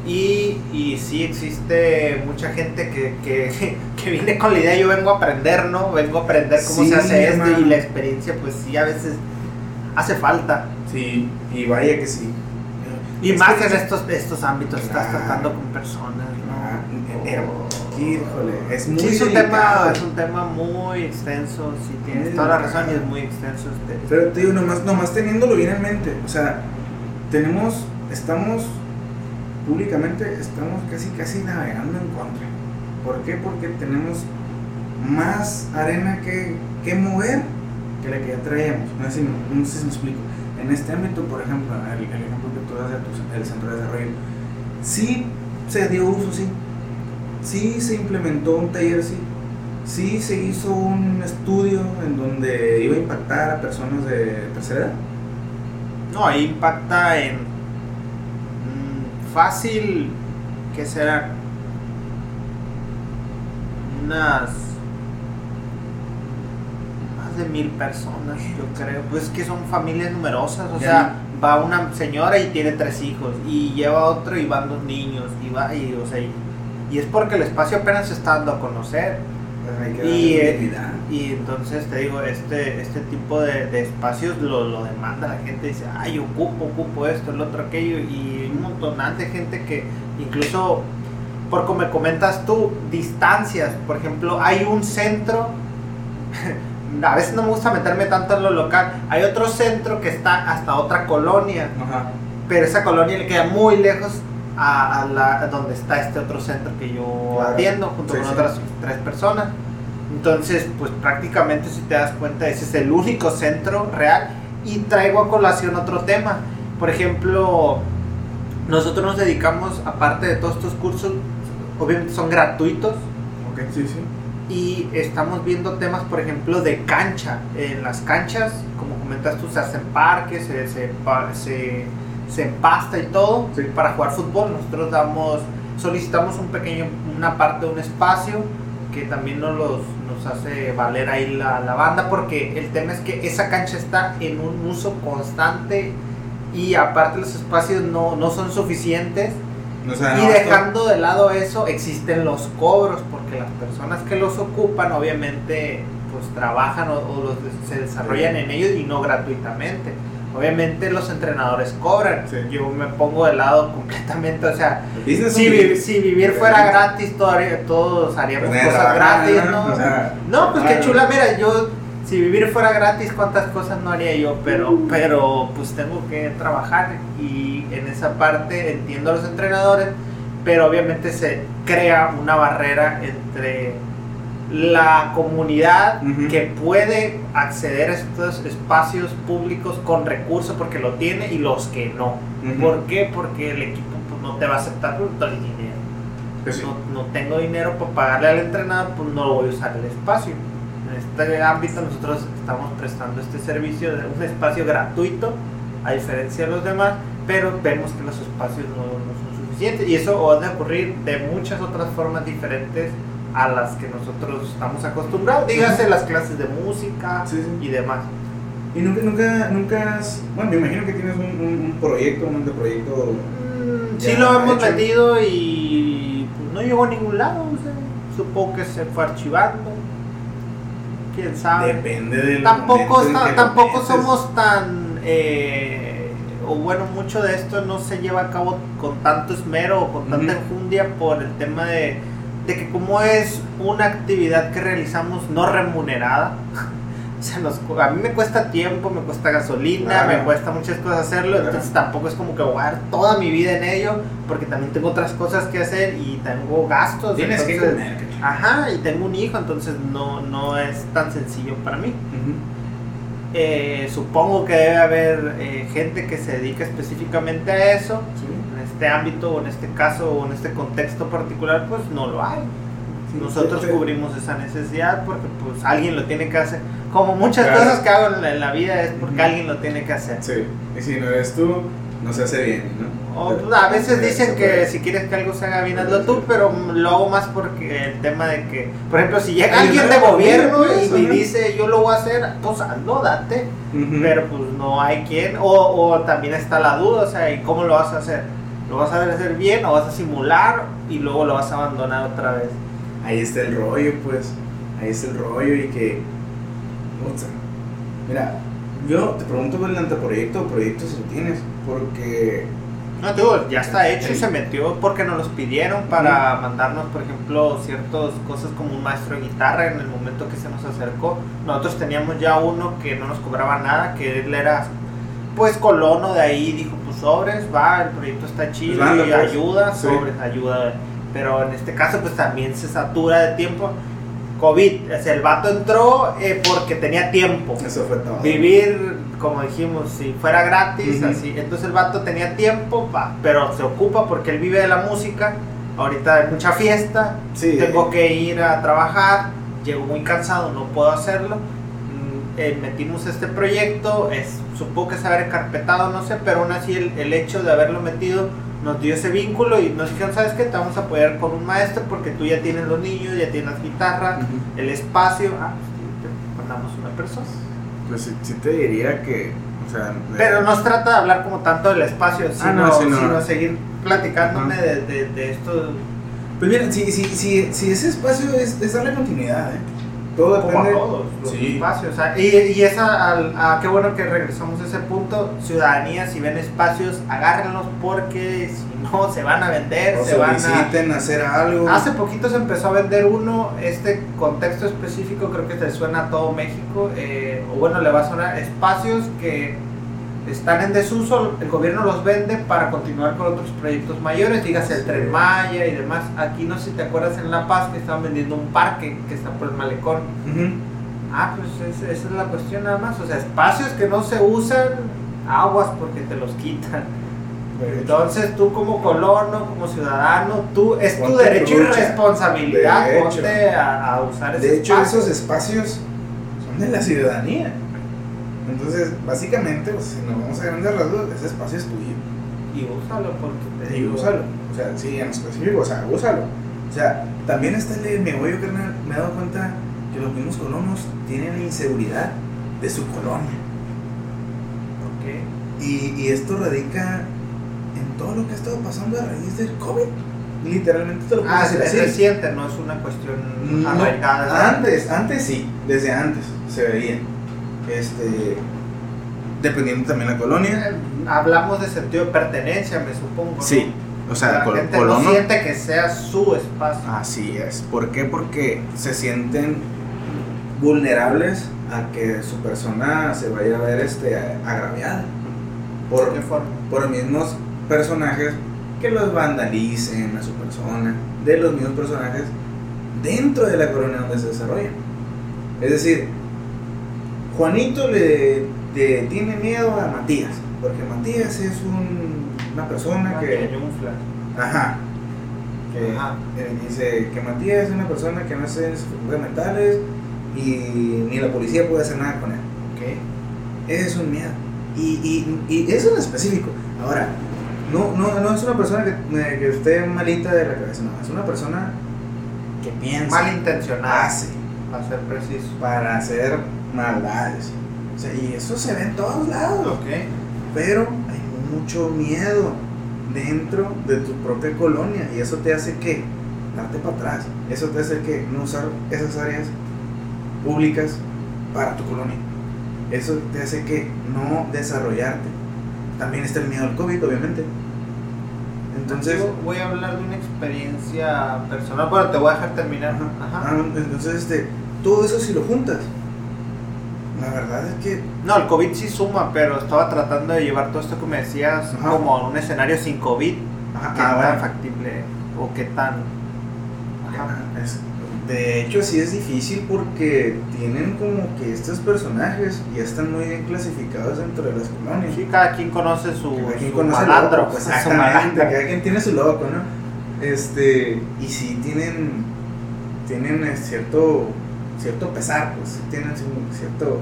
y, y sí existe mucha gente que, que, que, viene con la idea, yo vengo a aprender, ¿no? Vengo a aprender cómo se hace esto y la experiencia pues sí a veces hace falta. Sí, y vaya que sí. Y más en estos, estos ámbitos, estás tratando con personas, ¿no? Eh, híjole, es muy sí, es un, tema, es un tema muy extenso, sí tienes toda la razón y es muy extenso. Este, Pero te digo, nomás, nomás teniéndolo bien en mente, o sea, tenemos, estamos públicamente estamos casi casi navegando en contra. ¿Por qué? Porque tenemos más arena que, que mover que la que ya traíamos. No sé, si, no me explico. En este ámbito, por ejemplo, el, ejemplo que tú das del centro de desarrollo, sí se dio uso, sí. Sí se implementó un taller, sí. Sí se hizo un estudio en donde iba a impactar a personas de tercera edad. No, ahí impacta en fácil, que será Unas más de mil personas, yo creo. Pues que son familias numerosas, o sea, va una señora y tiene tres hijos, y lleva otro y van dos niños, y va, y, o sea, y es porque el espacio apenas se está dando a conocer y, eh, y entonces te digo, este, este tipo de, espacios lo, lo, demanda la gente, dice, ay, ocupo, ocupo esto, el otro, aquello, y un montón de gente que incluso, por como me comentas tú, distancias, por ejemplo, hay un centro, a veces no me gusta meterme tanto en lo local, hay otro centro que está hasta otra colonia, pero esa colonia le queda muy lejos a, la, donde está este otro centro que yo atiendo junto con otras tres personas. Entonces, pues prácticamente si te das cuenta, ese es el único centro real. Y traigo a colación otro tema. Por ejemplo, nosotros nos dedicamos, aparte de todos estos cursos, obviamente son gratuitos. Ok, sí, sí. Y estamos viendo temas, por ejemplo, de cancha. En las canchas, como comentas tú, se hacen parques, se, se, se se empasta y todo para jugar fútbol. Nosotros damos, solicitamos un pequeño, una parte de un espacio que también nos, los, nos hace valer ahí la, la, banda porque el tema es que esa cancha está en un uso constante y aparte los espacios no, no son suficientes. y dejando de lado eso, existen los cobros porque las personas que los ocupan obviamente pues trabajan o, se desarrollan en ellos y no gratuitamente. Obviamente los entrenadores cobran. Yo me pongo de lado completamente. O sea, si, si, vivir fuera gratis, todos haríamos pues cosas gratis, ¿no? no, pues qué chula. Mira, yo, si vivir fuera gratis, cuántas cosas no haría yo. Pero, pero pues tengo que trabajar. Y en esa parte entiendo a los entrenadores. Pero obviamente se crea una barrera entre la comunidad que puede acceder a estos espacios públicos con recursos porque lo tiene y los que no. ¿Por qué? Porque el equipo pues, no te va a aceptar todo el dinero. Pues no, tengo dinero para pagarle al entrenador, pues no voy a usar el espacio. En este ámbito nosotros estamos prestando este servicio de un espacio gratuito, a diferencia de los demás, pero vemos que los espacios no, son suficientes y eso va a ocurrir de muchas otras formas diferentes a las que nosotros estamos acostumbrados, dígase las clases de música y demás. ¿Y nunca, nunca, nunca has, bueno, me imagino que tienes un, proyecto, un anteproyecto? Mm, sí lo hemos metido y pues, no llegó a ningún lado, supongo que se fue archivando, quién sabe. Depende del Tampoco, tampoco somos tan... Eh, o bueno, mucho de esto no se lleva a cabo con tanto esmero o con tanta enjundia por el tema de de que como es una actividad que realizamos no remunerada, o sea, a mí me cuesta tiempo, me cuesta gasolina, me cuesta muchas cosas hacerlo, entonces tampoco es como que voy a dar toda mi vida en ello, porque también tengo otras cosas que hacer y tengo gastos. Tienes que comer. Ajá, y tengo un hijo, entonces no, no es tan sencillo para mí. Eh, supongo que debe haber eh, gente que se dedica específicamente a eso. En este ámbito, o en este caso, o en este contexto particular, pues no lo hay. Nosotros cubrimos esa necesidad porque pues alguien lo tiene que hacer. Como muchas cosas que hago en la, vida es porque alguien lo tiene que hacer. Sí, y si no eres tú, no se hace bien, ¿no? a veces dicen que si quieres que algo se haga bien, hazlo tú, pero lo hago más porque el tema de que, por ejemplo, si llega alguien de gobierno y, dice yo lo voy a hacer, pues hazlo, date, pero pues no hay quien, o, o también está la duda, o sea, ¿y cómo lo vas a hacer? ¿Lo vas a hacer bien o vas a simular y luego lo vas a abandonar otra vez? Ahí está el rollo, pues, ahí está el rollo y que, mira, yo te pregunto por el anteproyecto o proyecto si tienes, porque no, digo, ya está hecho y se metió porque nos los pidieron para mandarnos, por ejemplo, ciertas cosas como un maestro de guitarra en el momento que se nos acercó. Nosotros teníamos ya uno que no nos cobraba nada, que él era pues colono de ahí, dijo, pues sobres, va, el proyecto está chido pues y pues. ayuda, sobres, ayuda. Pero en este caso pues también se satura de tiempo. COVID, o sea, el vato entró eh, porque tenía tiempo. Eso fue todo. Vivir como dijimos, si fuera gratis, así. Entonces el vato tenía tiempo, pero se ocupa porque él vive de la música. Ahorita hay mucha fiesta, tengo que ir a trabajar, llego muy cansado, no puedo hacerlo. Eh, metimos este proyecto, es, supongo que se haber encarpetado, no sé, pero aún así el, el, hecho de haberlo metido nos dio ese vínculo y nos dijeron, ¿sabes qué? Te vamos a apoyar con un maestro porque tú ya tienes los niños, ya tienes guitarra, el espacio, ah, pues, te mandamos una persona pues sí, te diría que, Pero no se trata de hablar como tanto del espacio, ah, sino, sino, seguir platicándome de, de, esto. Pues mira, si, si, si, si ese espacio es, es darle continuidad, ¿eh? Todo depende. todos los espacios. y, y esa, qué bueno que regresamos a ese punto. Ciudadanía, si ven espacios, agárrenlos porque si no se van a vender, se, van a hacer algo. Hace poquito se empezó a vender uno. Este contexto específico creo que te suena a todo México. Eh, o bueno, le va a sonar espacios que están en desuso, el gobierno los vende para continuar con otros proyectos mayores, dígase el Tren Maya y demás. Aquí no sé si te acuerdas en La Paz que estaban vendiendo un parque que está por el malecón. Ah, pues esa es la cuestión nada más. O sea, espacios que no se usan, aguas porque te los quitan. Entonces tú como colono, como ciudadano, tú es tu derecho y responsabilidad ponte a, usar ese De hecho, esos espacios son de la ciudadanía. Entonces, básicamente, pues, si nos vamos a grandes rasgos, ese espacio es tuyo. Y úsalo porque te Y úsalo. O sea, sí, en específico, o sea, úsalo. O sea, también está el megollo, carnal. Me he dado cuenta que los mismos colonos tienen la inseguridad de su colonia. ¿Por qué? Y, y esto radica en todo lo que ha estado pasando a raíz del COVID. Literalmente te lo puedo ah, decir es reciente, no es una cuestión arraigada. Antes, antes sí, desde antes se veía este, dependiendo también la colonia. Eh, hablamos de sentido de pertenencia, me supongo. Sí, o sea, la gente no siente que sea su espacio. Así es. ¿Por qué? Porque se sienten vulnerables a que su persona se vaya a ver este, agraviada. Por, qué forma? Por los mismos personajes que los vandalicen a su persona, de los mismos personajes dentro de la colonia donde se desarrolla. Es decir, Juanito le, tiene miedo a Matías, porque Matías es una persona que... Ajá. Que dice que Matías es una persona que no hace facultades mentales y ni la policía puede hacer nada con él. ¿okay? Ese es un miedo. Y, y, y eso en específico. Ahora, no, no, no es una persona que, eh, que esté malita de la cabeza, no, es una persona que piensa. Malintencionada. Hace. Para ser preciso. Para hacer maldades. O sea, y eso se ve en todos lados. Okay. Pero hay mucho miedo dentro de tu propia colonia y eso te hace que darte para atrás. Eso te hace que no usar esas áreas públicas para tu colonia. Eso te hace que no desarrollarte. También está el miedo al COVID, obviamente. Entonces, voy a hablar de una experiencia personal, pero te voy a dejar terminar. Ajá. Ah, entonces, este, todo eso si lo juntas, la verdad es que... No, el COVID sí suma, pero estaba tratando de llevar todo esto que me decías como a un escenario sin COVID. Ajá. ¿Qué ah, tan factible o qué tan... Ajá. Es, de hecho, sí es difícil porque tienen como que estos personajes ya están muy bien clasificados dentro de las colonias. Sí, cada quien conoce su, cada quien conoce loco, pues, exactamente, cada quien tiene su loco, ¿no? Este, y sí tienen, tienen eh, cierto, cierto pesar, pues tienen cierto,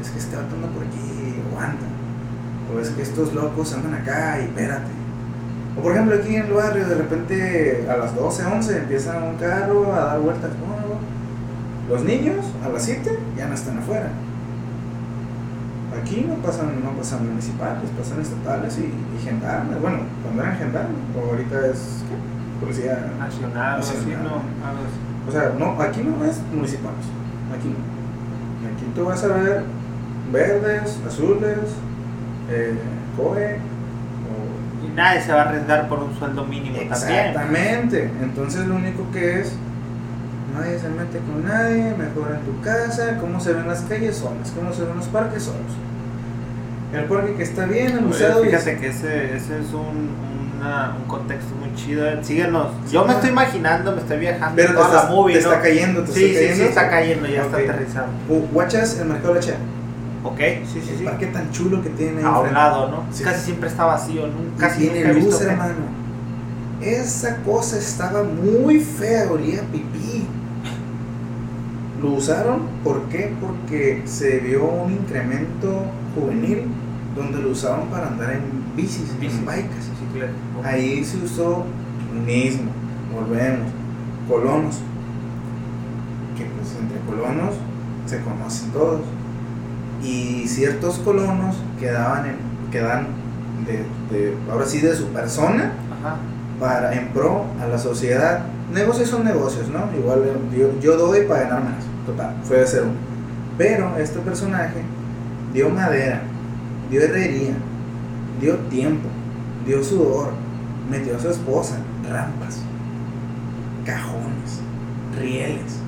es que este vato anda por aquí, aguanta, o es que estos locos andan acá y espérate o por ejemplo aquí en el barrio, de repente a las 12, 11 empieza un carro a dar vueltas. Los niños a las 7 ya no están afuera. Aquí no pasan, no pasan municipales, pasan estatales y, y gendarmes. Bueno, cuando eran gendarmes, o ahorita es policía nacional, así, no, O sea, no, aquí no es municipales, aquí no. Aquí tú vas a ver verdes, azules, eh, COE, nadie se va a arriesgar por un sueldo mínimo Exactamente. Entonces lo único que es, nadie se mete con nadie, mejor en tu casa, cómo se ven las calles solas, cómo se ven los parques solos. El parque que está bien usado. Fíjate que ese, ese es un, un contexto muy chido. Síguenos. Yo me estoy imaginando, me estoy viajando. Pero toda la movie, te está cayendo, te sí, está cayendo. Sí, sí, está cayendo, ya está aterrizado. ¿Guachas el mercado de leche? Ok, sí, sí, el sí. parque tan chulo que tiene. A un lado, ¿no? Casi siempre está vacío, nunca casi tiene luz, hermano. Esa cosa estaba muy fea, olía pipí. Lo usaron, ¿por qué? Porque se vio un incremento juvenil donde lo usaban para andar en bicis, en bikes. Ahí se usó mismo, volvemos, colonos. Que pues entre colonos se conocen todos. Y ciertos colonos quedaban en, quedan de, ahora sí de su persona para en pro a la sociedad. Negocios son negocios no igual yo, yo doy para ganar más total fue de ser uno pero este personaje dio madera dio herrería dio tiempo dio sudor metió a su esposa rampas cajones rieles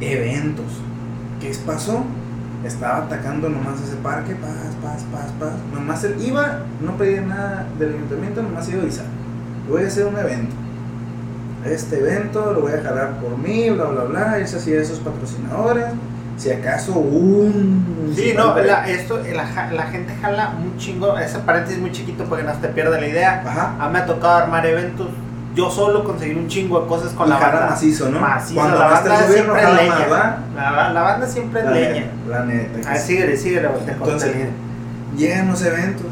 eventos ¿qué pasó? estaba atacando nomás ese parque, paz, paz, paz, paz. Nomás él iba, no pedía nada del ayuntamiento, nomás iba a avisar. Voy a hacer un evento. Este evento lo voy a jalar por mí, bla, bla, bla. Es así de esos patrocinadores. Si acaso un. Sí, no, la, esto, la, la, gente jala un chingo. Ese paréntesis muy chiquito porque no te pierda la idea. Ajá. A mí me ha tocado armar eventos yo solo conseguir un chingo de cosas con la banda. macizo, ¿no? Macizo, Cuando la banda siempre es leña. la, la, banda siempre es leña. La neta. Ah, síguele, síguele. Entonces, llegan los eventos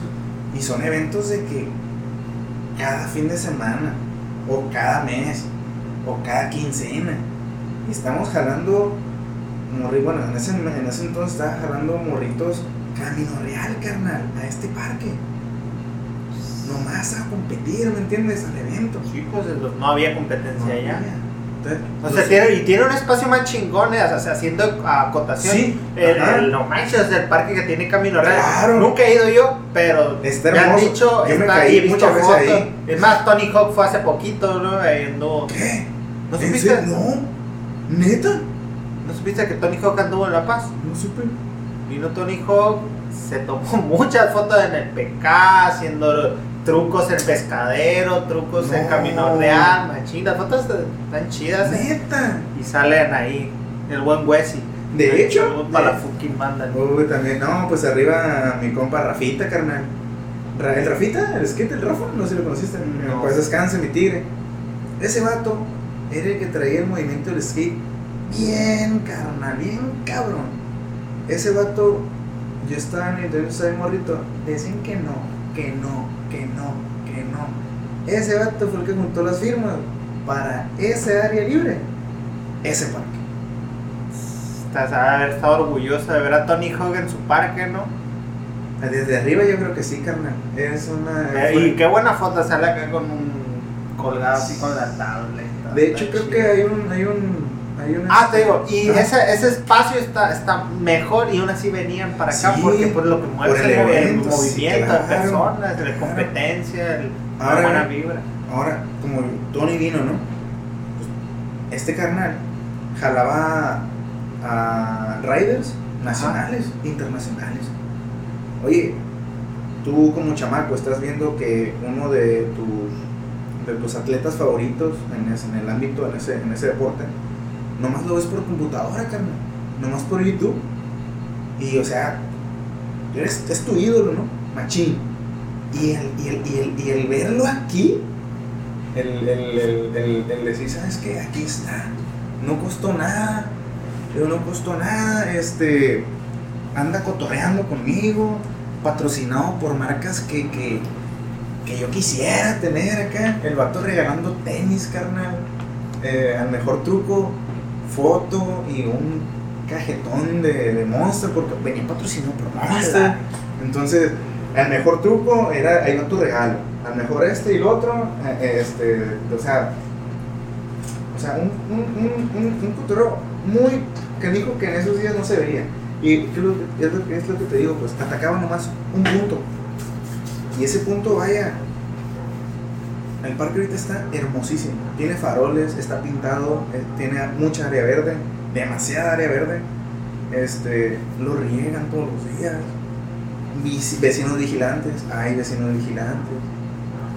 y son eventos de que cada fin de semana o cada mes o cada quincena y estamos jalando morritos, bueno, en ese, en ese entonces estaba jalando morritos camino real, carnal, a este parque nomás a competir, ¿me entiendes? Al evento. Sí, pues no había competencia ya. o sea, tiene, y tiene un espacio más chingón, ¿eh? o sea, haciendo acotación. Sí, el, el, no manches, el parque que tiene Camino Real. Nunca he ido yo, pero está me han dicho, yo me caí he muchas veces ahí. Es más, Tony Hawk fue hace poquito, ¿no? ¿Qué? ¿No supiste? No, neta. ¿No supiste que Tony Hawk anduvo en La Paz? No supe. Vino Tony Hawk, se tomó muchas fotos en el PK, haciendo trucos en pescadero, trucos en camino real, machinas, fotos tan chidas. ¿eh? Neta. Y salen ahí, el buen Wesley. De hecho, para la fucking banda. Uy, también, no, pues arriba mi compa Rafita, carnal. ¿El Rafita? ¿El skate del Rafa? No sé si lo conociste. Pues descanse, mi tigre. Ese vato era el que traía el movimiento del skate bien, carnal, bien cabrón. Ese vato, yo estaba en el estaba morrito, decían que no, que no, que no, que no. Ese vato fue el que juntó las firmas para ese área libre, ese parque. Estás a haber estado orgulloso de ver a Tony Hawk en su parque, ¿no? Desde arriba yo creo que sí, carnal. Es una. Eh, y qué buena foto sale acá con un colgado así con la tablet. De hecho, creo que hay un, hay un ah, te digo, y ese, ese espacio está, está mejor y aún así venían para acá porque por lo que mueve el, movimiento de personas, la competencia, la buena vibra. Ahora, como Tony vino, ¿no? Pues, este carnal jalaba a riders nacionales, internacionales. Oye, tú como chamaco estás viendo que uno de tus, de tus atletas favoritos en, ese, en el ámbito, en ese, en ese deporte, nomás lo ves por computadora, carnal. Nomás por YouTube. Y o sea, eres, es tu ídolo, ¿no? Machín. Y el, y el, y el, y el verlo aquí, el, el, el, decir, ¿sabes qué? Aquí está. No costó nada. Pero no costó nada. Este. Anda cotorreando conmigo. Patrocinado por marcas que, que, que yo quisiera tener acá. El vato regalando tenis, carnal. Eh, al mejor truco foto y un cajetón de, de Monster porque venía patrocinado por Monster. Entonces, el mejor truco era ahí no tu regalo. Al mejor este y el otro, eh, este, o sea, o sea, un, un, un, un, muy que dijo que en esos días no se veía. Y es lo, que, es lo que te digo, pues atacaba nomás un punto. Y ese punto, vaya, el parque ahorita está hermosísimo. Tiene faroles, está pintado, eh, tiene mucha área verde, demasiada área verde. Este, lo riegan todos los días. Vecinos vigilantes, hay vecinos vigilantes.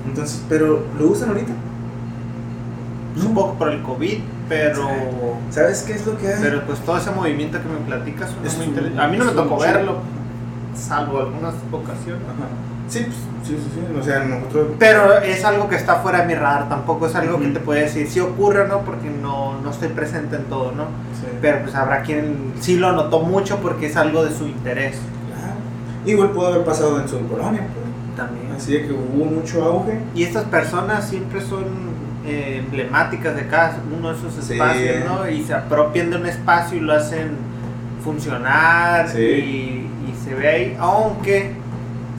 Entonces, pero ¿lo usan ahorita? Un poco por el COVID, pero. ¿Sabes qué es lo que hay? Pero pues todo ese movimiento que me platicas es muy interesante. A mí no me tocó verlo, salvo algunas ocasiones. Sí, pues, sí, sí, sí, o sea, nosotros... Pero es algo que está fuera de mi radar, tampoco es algo que te puede decir si ocurre o no, porque no, no estoy presente en todo, ¿no? Sí. Pero pues habrá quien sí lo notó mucho porque es algo de su interés. Claro. Igual pudo haber pasado en su colonia, pues. También. Así que hubo mucho auge. Y estas personas siempre son eh, emblemáticas de cada uno de esos espacios, ¿no? Y se apropian de un espacio y lo hacen funcionar y, y se ve ahí, aunque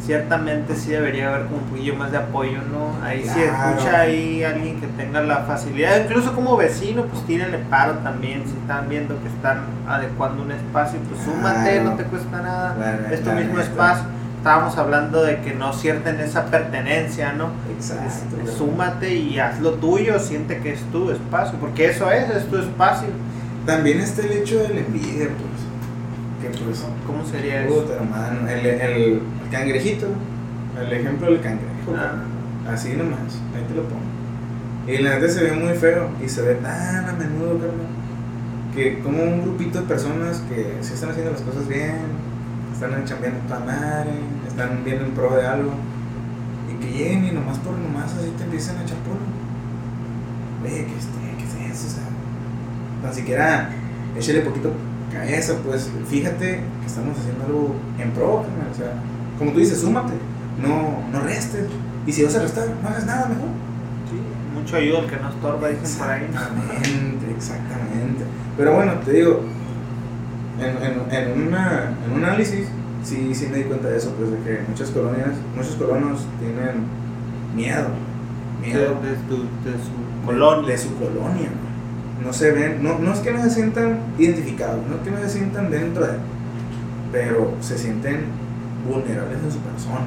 ciertamente sí debería haber como un poquillo más de apoyo, ¿no? Ahí si escucha ahí alguien que tenga la facilidad, incluso como vecino, pues tírenle paro también, si están viendo que están adecuando un espacio, pues súmate, no te cuesta nada, es tu mismo espacio. Estábamos hablando de que no cierten esa pertenencia, ¿no? Exacto. súmate y haz lo tuyo, siente que es tu espacio, porque eso es, es tu espacio. También está el hecho de la envidia, pues. Que pues, ¿Cómo sería eso? Hermano, el, el cangrejito, el ejemplo del cangrejo, ah. así nomás, ahí te lo pongo. Y la neta se ve muy feo y se ve tan a menudo, carnal, que como un grupito de personas que se están haciendo las cosas bien, están chambeando toda madre, están viendo en pro de algo, y que lleguen y nomás por nomás así te empiezan a echar. Oye, ¿qué es, ¿qué es eso? O sea, tan siquiera échale poquito cabeza, pues fíjate que estamos haciendo algo en pro, carnal, o sea como tú dices, súmate, no, no restes. Y si vas a restar, no hagas nada mejor. Sí, mucho ayuda el que no estorba, dicen por ahí. Exactamente, exactamente. Pero bueno, te digo, en, en, en, una, en un análisis, sí, sí me di cuenta de eso, pues de que muchas colonias, muchos colonos tienen miedo. Miedo de, de, su colonia. De, su colonia. No se ven, no, no es que no se sientan identificados, no es que no se sientan dentro de, pero se sienten vulnerables en su persona.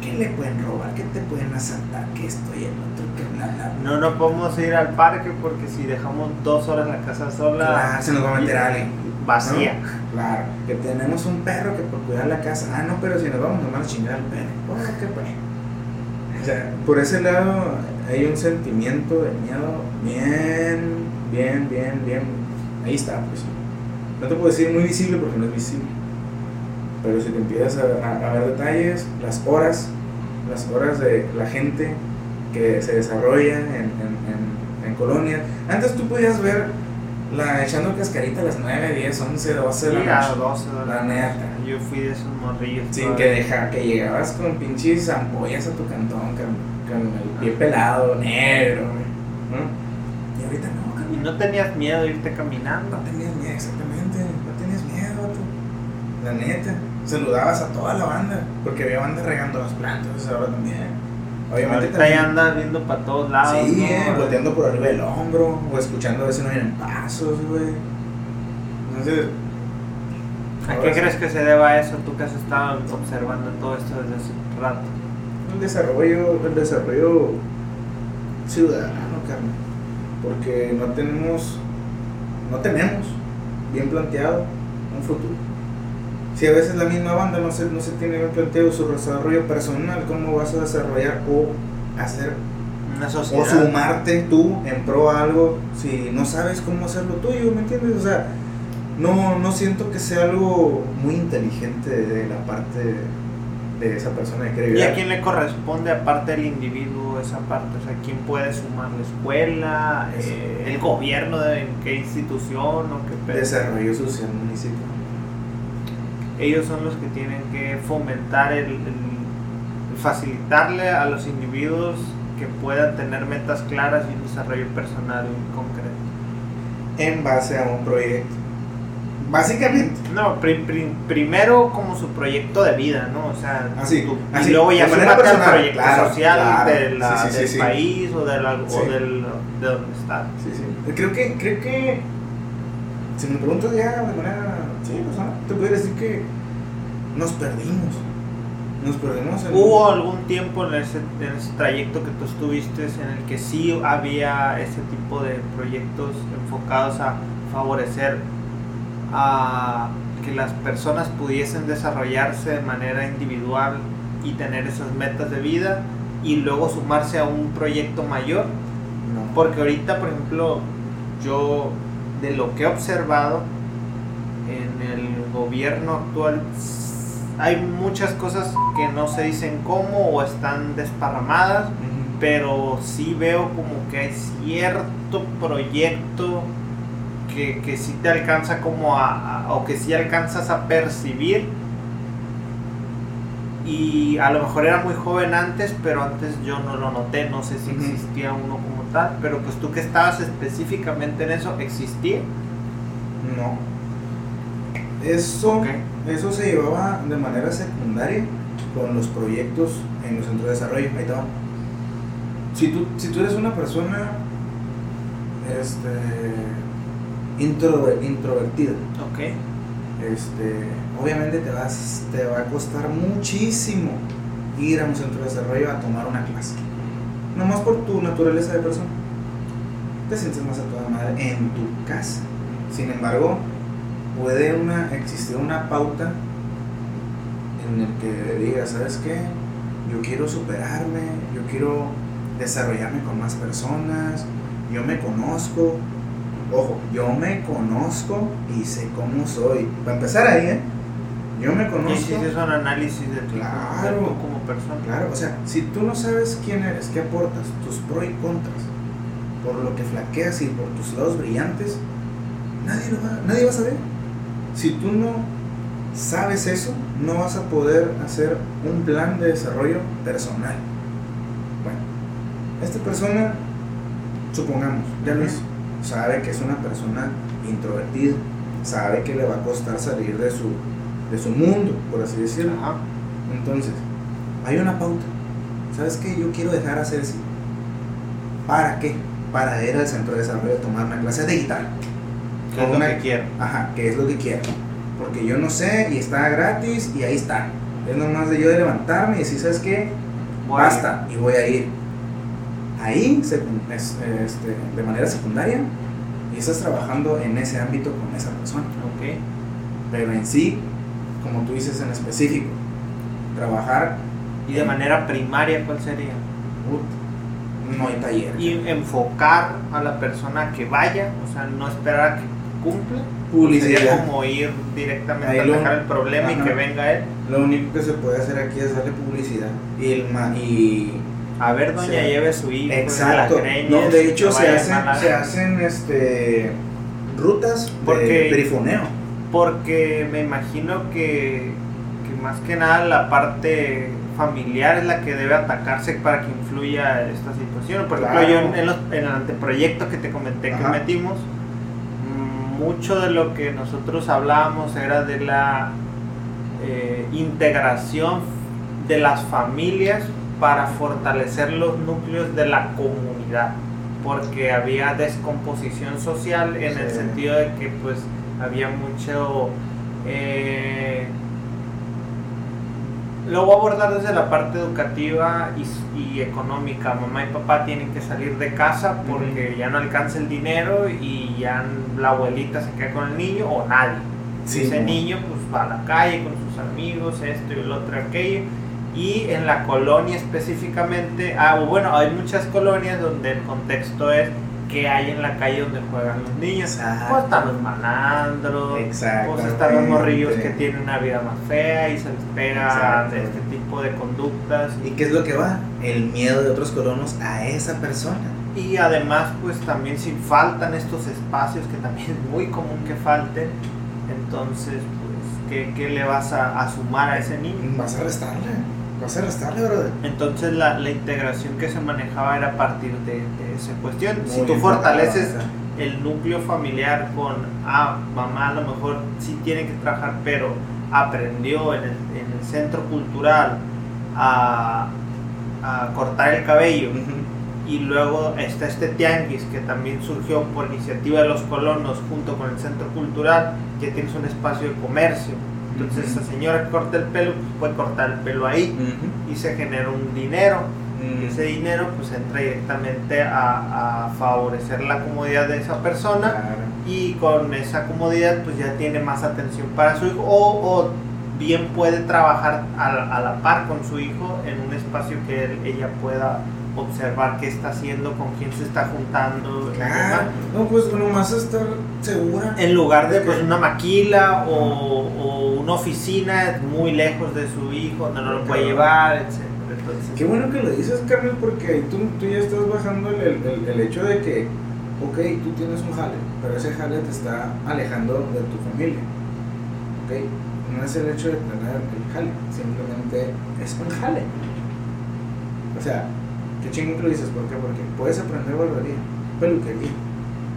¿Qué le pueden robar? ¿Qué te pueden asaltar? ¿Qué esto y el otro? ¿Qué bla, No, no podemos ir al parque porque si dejamos dos horas la casa sola. se nos va a meter alguien. Vacía. Claro. Que tenemos un perro que por cuidar la casa. Ah, no, pero si nos vamos, nos van a chingar al perro. ¿Qué? O sea, por ese lado hay un sentimiento de miedo bien, bien, bien, bien. Ahí está, pues. No te puedo decir muy visible porque no es visible. Pero si te empiezas a, ver detalles, las horas, las horas de la gente que se desarrolla en, en, en, colonias. Antes tú podías ver la echando cascarita a las 9, 10, 11, 12 de la noche. 12 de la, neta. Yo fui de esos morrillos. Sin que deja, que llegabas con pinches ampollas a tu cantón, con, pie pelado, negro. Y ahorita no, cabrón. Y no tenías miedo de irte caminando. No tenías miedo, exactamente. No tenías miedo, tú. La neta. Saludabas a toda la banda, porque había banda regando las plantas, ahora también. Obviamente Ahorita ya andas viendo para todos lados. Sí, volteando por arriba del hombro, o escuchando a veces no vienen pasos, güey. Entonces. ¿A qué crees que se deba eso? Tú que has estado observando todo esto desde hace rato. El desarrollo, el desarrollo ciudadano, carnal. Porque no tenemos, no tenemos bien planteado un futuro si a veces la misma banda no se, no se tiene bien planteado su desarrollo personal, ¿cómo vas a desarrollar o hacer una sociedad? O sumarte tú en pro a algo si no sabes cómo hacer lo tuyo, ¿me entiendes? O sea, no, no siento que sea algo muy inteligente de la parte de esa persona que quiere ¿Y a quién le corresponde aparte del individuo esa parte? O sea, ¿quién puede sumar la escuela? Eh, ¿El gobierno de qué institución o qué Desarrollo social municipal ellos son los que tienen que fomentar el, facilitarle a los individuos que puedan tener metas claras y un desarrollo personal concreto. En base a un proyecto. Básicamente. No, primero como su proyecto de vida, ¿no? O sea, así, y luego ya se al proyecto social del país o, del, o del, de donde está. Sí, sí. Creo que, creo que, si me preguntas ya de manera Sí, pues, ah, te puedo decir que nos perdimos. Nos perdimos. En ¿Hubo algún tiempo en ese, en ese trayecto que tú estuviste en el que sí había ese tipo de proyectos enfocados a favorecer a que las personas pudiesen desarrollarse de manera individual y tener esas metas de vida y luego sumarse a un proyecto mayor? No. Porque ahorita, por ejemplo, yo de lo que he observado, en el gobierno actual hay muchas cosas que no se dicen cómo o están desparramadas, pero sí veo como que hay cierto proyecto que, que sí te alcanza como a, o que sí alcanzas a percibir y a lo mejor era muy joven antes, pero antes yo no lo noté, no sé si existía uno como tal, pero pues tú que estabas específicamente en eso, ¿existía? No. Eso, eso se llevaba de manera secundaria con los proyectos en los centros de desarrollo. Ahí está. Si tú, si tú eres una persona este, introvertida, okay. este, obviamente te, vas, te va a costar muchísimo ir a un centro de desarrollo a tomar una clase. Nomás por tu naturaleza de persona. Te sientes más a toda madre en tu casa. Sin embargo, puede una, existir una pauta en el que diga, ¿sabes qué? Yo quiero superarme, yo quiero desarrollarme con más personas, yo me conozco, ojo, yo me conozco y sé cómo soy. Para empezar ahí, ¿eh? Yo me conozco. Y si es un análisis de ti claro, como persona. Claro, o sea, si tú no sabes quién eres, qué aportas, tus pros y contras, por lo que flaqueas y por tus lados brillantes, nadie, lo va, nadie va a saber. Si tú no sabes eso, no vas a poder hacer un plan de desarrollo personal. Bueno, esta persona, supongamos, ya lo hizo, sabe que es una persona introvertida, sabe que le va a costar salir de su, de su mundo, por así decirlo. Entonces, hay una pauta. ¿Sabes qué? Yo quiero dejar hacer así. ¿Para qué? Para ir al centro de desarrollo a tomar una clase de guitarra. ¿Qué es lo que quiero? Ajá, ¿qué es lo que quiero? Porque yo no sé y está gratis y ahí está. Es nomás de yo de levantarme y decir, ¿sabes qué? Basta y voy a ir. Ahí, este, de manera secundaria, y estás trabajando en ese ámbito con esa persona. Ok. Pero en sí, como tú dices en específico, trabajar. ¿Y de manera primaria cuál sería? no hay taller. Y enfocar a la persona que vaya, o sea, no esperar a que cumpla. Publicidad. como ir directamente a atacar el problema y que venga él. Lo único que se puede hacer aquí es darle publicidad. Y, el y a ver, doña, lleve su hijo. Exacto. no, de hecho, se, hacen, se hacen este, rutas porque, de perifoneo. Porque me imagino que, que más que nada la parte familiar es la que debe atacarse para que influya esta situación. Por ejemplo, yo en, el anteproyecto que te comenté que metimos, mm, mucho de lo que nosotros hablábamos era de la eh, integración de las familias para fortalecer los núcleos de la comunidad, porque había descomposición social en el sentido de que pues había mucho... Eh, lo voy a abordar desde la parte educativa y, económica. Mamá y papá tienen que salir de casa porque ya no alcanza el dinero y ya la abuelita se queda con el niño o nadie. Ese niño pues va a la calle con sus amigos, esto y el otro, aquello. Y en la colonia específicamente, ah, bueno, hay muchas colonias donde el contexto es que hay en la calle donde juegan los niños. Pues están los manandros, pues están los morrillos que tienen una vida más fea y se les pega de este tipo de conductas. ¿Y qué es lo que va? El miedo de otros colonos a esa persona. Y además, pues también si faltan estos espacios, que también es muy común que falten, entonces, pues, ¿qué, qué le vas a, a, sumar a ese niño? Vas a restarle. Vas a restarle, brother. Entonces la, la integración que se manejaba era a partir de, de esa cuestión. si tú fortaleces el núcleo familiar con, ah, mamá a lo mejor sí tiene que trabajar, pero aprendió en el, en el centro cultural a, a, cortar el cabello. Y luego está este tianguis que también surgió por iniciativa de los colonos junto con el centro cultural, que tienes un espacio de comercio entonces, esa señora que corta el pelo, pues puede cortar el pelo ahí y se genera un dinero. y ese dinero pues entra directamente a, a, favorecer la comodidad de esa persona y con esa comodidad pues ya tiene más atención para su hijo o, o bien puede trabajar a, a, la par con su hijo en un espacio que ella pueda observar qué está haciendo, con quién se está juntando. Claro, no, pues nomás estar segura. En lugar de pues una maquila o, o, una oficina muy lejos de su hijo, donde no lo puede llevar, etc. Qué bueno que lo dices, Carmen, porque tú, tú ya estás bajando el, el, el, hecho de que, ok, tú tienes un jale, pero ese jale te está alejando de tu familia. Ok, no es el hecho de tener el jale, simplemente es un jale. O sea, Qué chingón que lo dices, ¿por qué? Porque puedes aprender barbería, peluquería.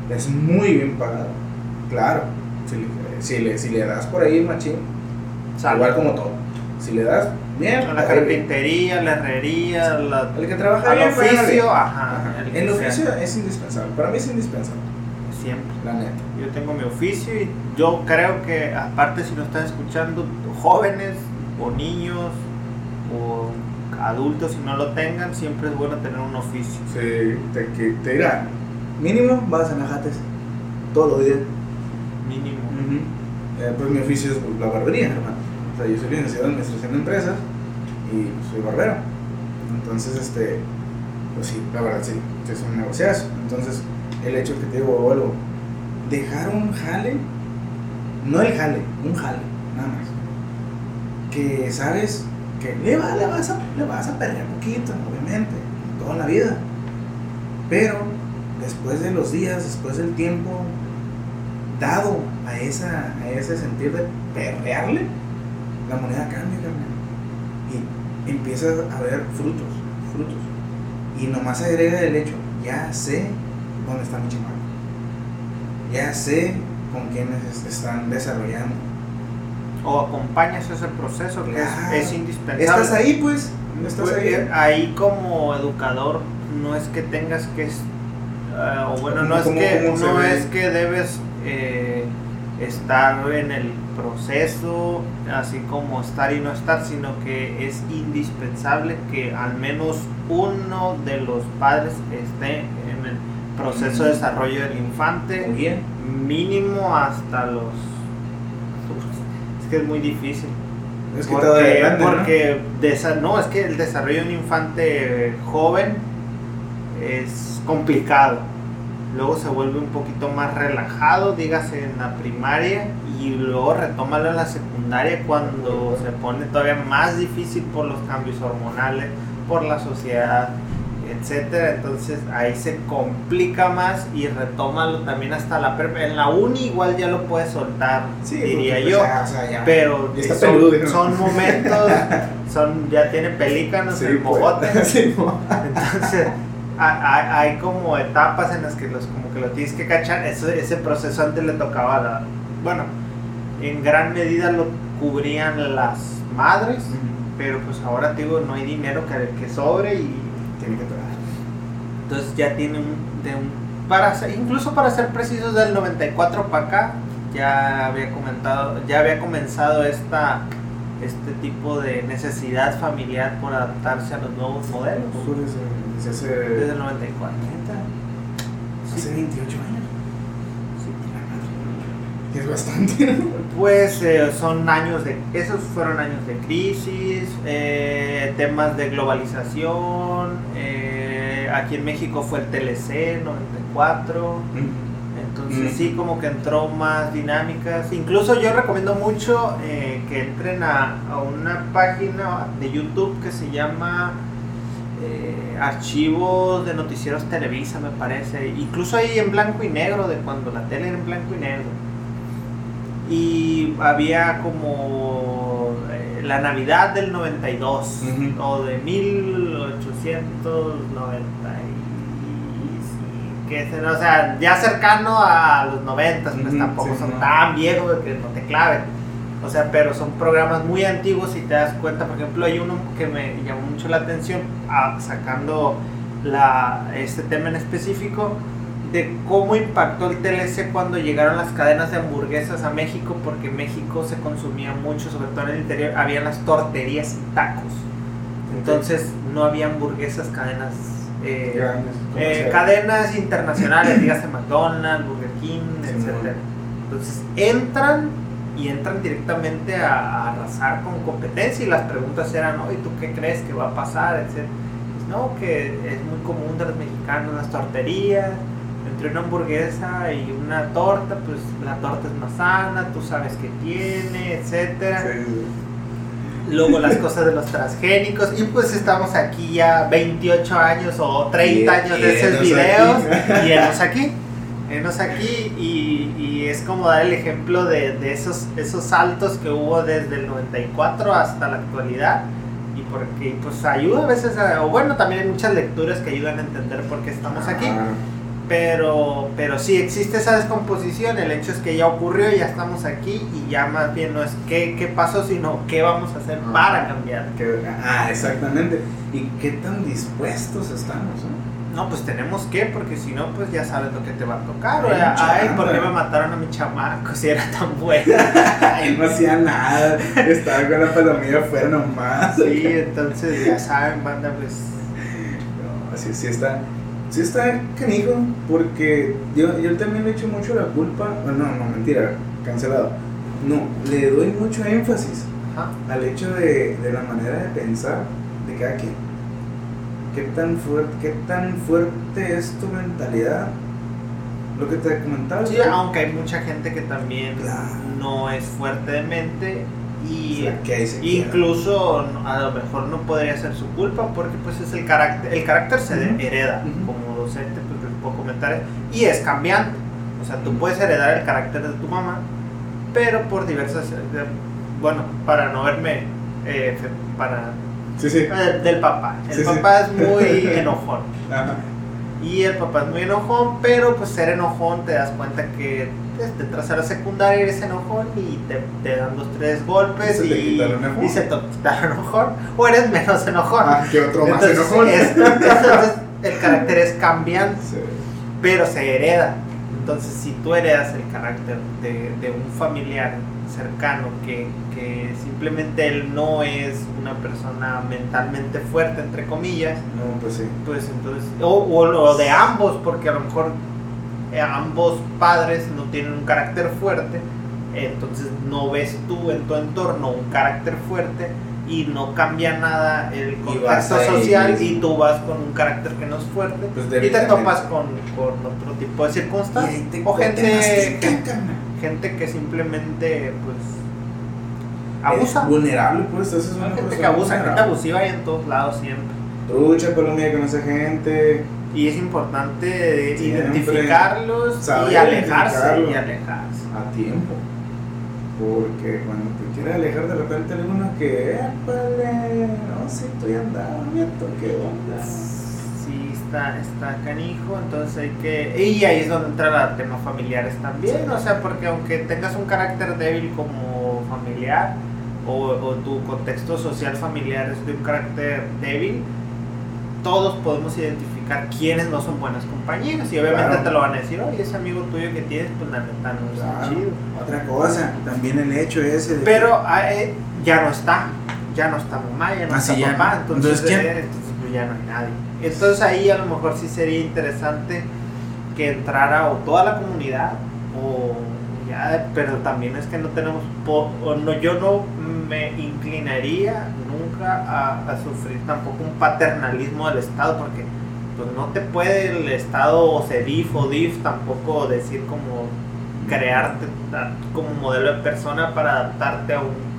Es muy bien pagado. Claro, si le, si le, das por ahí machín, igual como todo. Si le das bien. la carpintería, la herrería, la, el que trabaja al oficio, ajá. El, oficio es indispensable. Para mí es indispensable. Siempre. La neta. Yo tengo mi oficio y yo creo que, aparte, si lo están escuchando jóvenes o niños o adultos si no lo tengan, siempre es bueno tener un oficio. Sí, te, te dirá, mínimo vas a Najates todos los días. Mínimo. Eh, pues mi oficio es la barbería, hermano. O sea, yo soy licenciado en administración de empresas y soy barbero. Entonces, este, pues sí, la verdad sí, es un negociazo. Entonces, el hecho que te digo, vuelvo, dejar un jale, no el jale, un jale, nada más. Que sabes le, va, le, vas a, le vas a perder poquito, obviamente, toda la vida. Pero después de los días, después del tiempo dado a, esa, a ese sentir de perrearle, la moneda cambia, Y empieza a ver frutos, frutos. Y nomás agrega el hecho, ya sé dónde está mi chimano. Ya sé con quiénes están desarrollando o acompañas ese proceso que es, indispensable. Estás ahí pues, estás ahí. ahí como educador no es que tengas que, uh, o bueno, no es que, no es que debes eh, estar en el proceso, así como estar y no estar, sino que es indispensable que al menos uno de los padres esté en el proceso de desarrollo del infante, mínimo hasta los que es muy difícil. Es que porque, porque ¿no? es que el desarrollo de un infante joven es complicado. Luego se vuelve un poquito más relajado, dígase en la primaria, y luego retómalo en la secundaria cuando se pone todavía más difícil por los cambios hormonales, por la sociedad, etcétera. Entonces ahí se complica más y retómalo también hasta la En la uni igual ya lo puedes soltar, diría pues, yo. pero son, momentos, son ya tiene pelícanos el mogote. Pues. Entonces hay, como etapas en las que los como que lo tienes que cachar. Ese, ese proceso antes le tocaba la, bueno, en gran medida lo cubrían las madres, pero pues ahora digo no hay dinero que, que sobre y tiene que pagar. Entonces ya tiene un, de un para incluso para ser precisos del 94 para acá ya había comentado ya había comenzado esta este tipo de necesidad familiar por adaptarse a los nuevos modelos. Desde, el 94 hace 28 años es bastante. Pues eh, son años de, esos fueron años de crisis, eh, temas de globalización, eh, aquí en México fue el TLC 94, entonces sí como que entró más dinámicas, incluso yo recomiendo mucho que entren a, a, una página de YouTube que se llama Archivos de Noticieros Televisa me parece, incluso ahí en blanco y negro, de cuando la tele era en blanco y negro y había como eh, la Navidad del 92 o de 1890 que o sea, ya cercano a los 90, pues tampoco son tan viejos que no te claven. O sea, pero son programas muy antiguos y te das cuenta, por ejemplo, hay uno que me llamó mucho la atención, ah, sacando la, este tema en específico, de cómo impactó el TLC cuando llegaron las cadenas de hamburguesas a México, porque en México se consumía mucho, sobre todo en el interior, había las torterías y tacos. Entonces no había hamburguesas, cadenas, eh, eh, cadenas internacionales, dígase McDonald's, Burger King, etc. Entonces entran y entran directamente a, arrasar con competencia y las preguntas eran, ¿y tú qué crees que va a pasar? Etcétera. Pues, no, que es muy común de los mexicanos las torterías entre una hamburguesa y una torta, pues la torta es más sana, tú sabes que tiene, etcétera. Luego las cosas de los transgénicos y pues estamos aquí ya 28 años o 30 años de esos videos y enos aquí. Enos aquí y, y, es como dar el ejemplo de, de, esos, esos saltos que hubo desde el 94 hasta la actualidad y porque pues ayuda a veces, o bueno, también hay muchas lecturas que ayudan a entender por qué estamos aquí. Pero, pero sí existe esa descomposición, el hecho es que ya ocurrió, ya estamos aquí y ya más bien no es qué, qué pasó, sino qué vamos a hacer para cambiar. ah, exactamente. ¿Y qué tan dispuestos estamos? No, pues tenemos que, porque si no, pues ya sabes lo que te va a tocar. Ay, ¿por qué me mataron a mi chamaco si era tan bueno? Él no hacía nada, estaba con la palomilla afuera nomás. Sí, entonces ya saben, banda, pues. No, así sí está sí está canijo, porque yo, yo también le echo mucho la culpa, no, no, mentira, cancelado. No, le doy mucho énfasis al hecho de, de, la manera de pensar de cada quien. ¿Qué tan, fuerte, ¿Qué tan fuerte es tu mentalidad? Lo que te comentaba. Sí, aunque hay mucha gente que también no es fuerte de mente y incluso a lo mejor no podría ser su culpa porque pues es el carácter el carácter se hereda como docente pues les puedo comentar y es cambiante o sea tú puedes heredar el carácter de tu mamá pero por diversas eh, bueno para no verme eh, para sí, sí. Eh, del papá el papá es muy enojón y el papá es muy enojón pero pues ser enojón te das cuenta que te entras a la secundaria, eres enojón y te, te dan dos, tres golpes y, y, se te quita el enojón, o eres menos enojón. Ah, que otro más enojón. entonces el carácter es cambiante, pero se hereda. Entonces, si tú heredas el carácter de, de un familiar cercano que, que, simplemente él no es una persona mentalmente fuerte, entre comillas, no, pues sí. Pues entonces, o, o, o de ambos, porque a lo mejor ambos padres no tienen un carácter fuerte, entonces no ves tú en tu entorno un carácter fuerte y no cambia nada el contexto social y tú vas con un carácter que no es fuerte pues y te topas con, con, otro tipo de circunstancias o gente, gente, que simplemente pues abusa. vulnerable pues es una gente que abusa gente abusiva hay en todos lados siempre. Trucha Colombia con esa gente. Y es importante identificarlos y alejarse y alejarse. A tiempo porque cuando te quieres alejar de repente algunos que, no sé, estoy andando, qué onda. Sí, está, está canijo, entonces hay que... Y ahí es donde entra el tema familiares también, o sea, porque aunque tengas un carácter débil como familiar, o, o tu contexto social familiar es de un carácter débil, todos podemos identificar quiénes no son buenas compañías y obviamente te lo van a decir, oye, ese amigo tuyo que tienes, pues la neta no está chido. Otra cosa, también el hecho ese de Pero ah, eh, ya no está, ya no está mamá, ya no ah, está papá, entonces, eh, entonces, pues ya no hay nadie. Entonces ahí a lo mejor sí sería interesante que entrara o toda la comunidad o ya, pero también es que no tenemos, o no, yo no me inclinaría nunca a, sufrir tampoco un paternalismo del Estado, porque pues no te puede el Estado o CEDIF o DIF tampoco decir como crearte como modelo de persona para adaptarte a un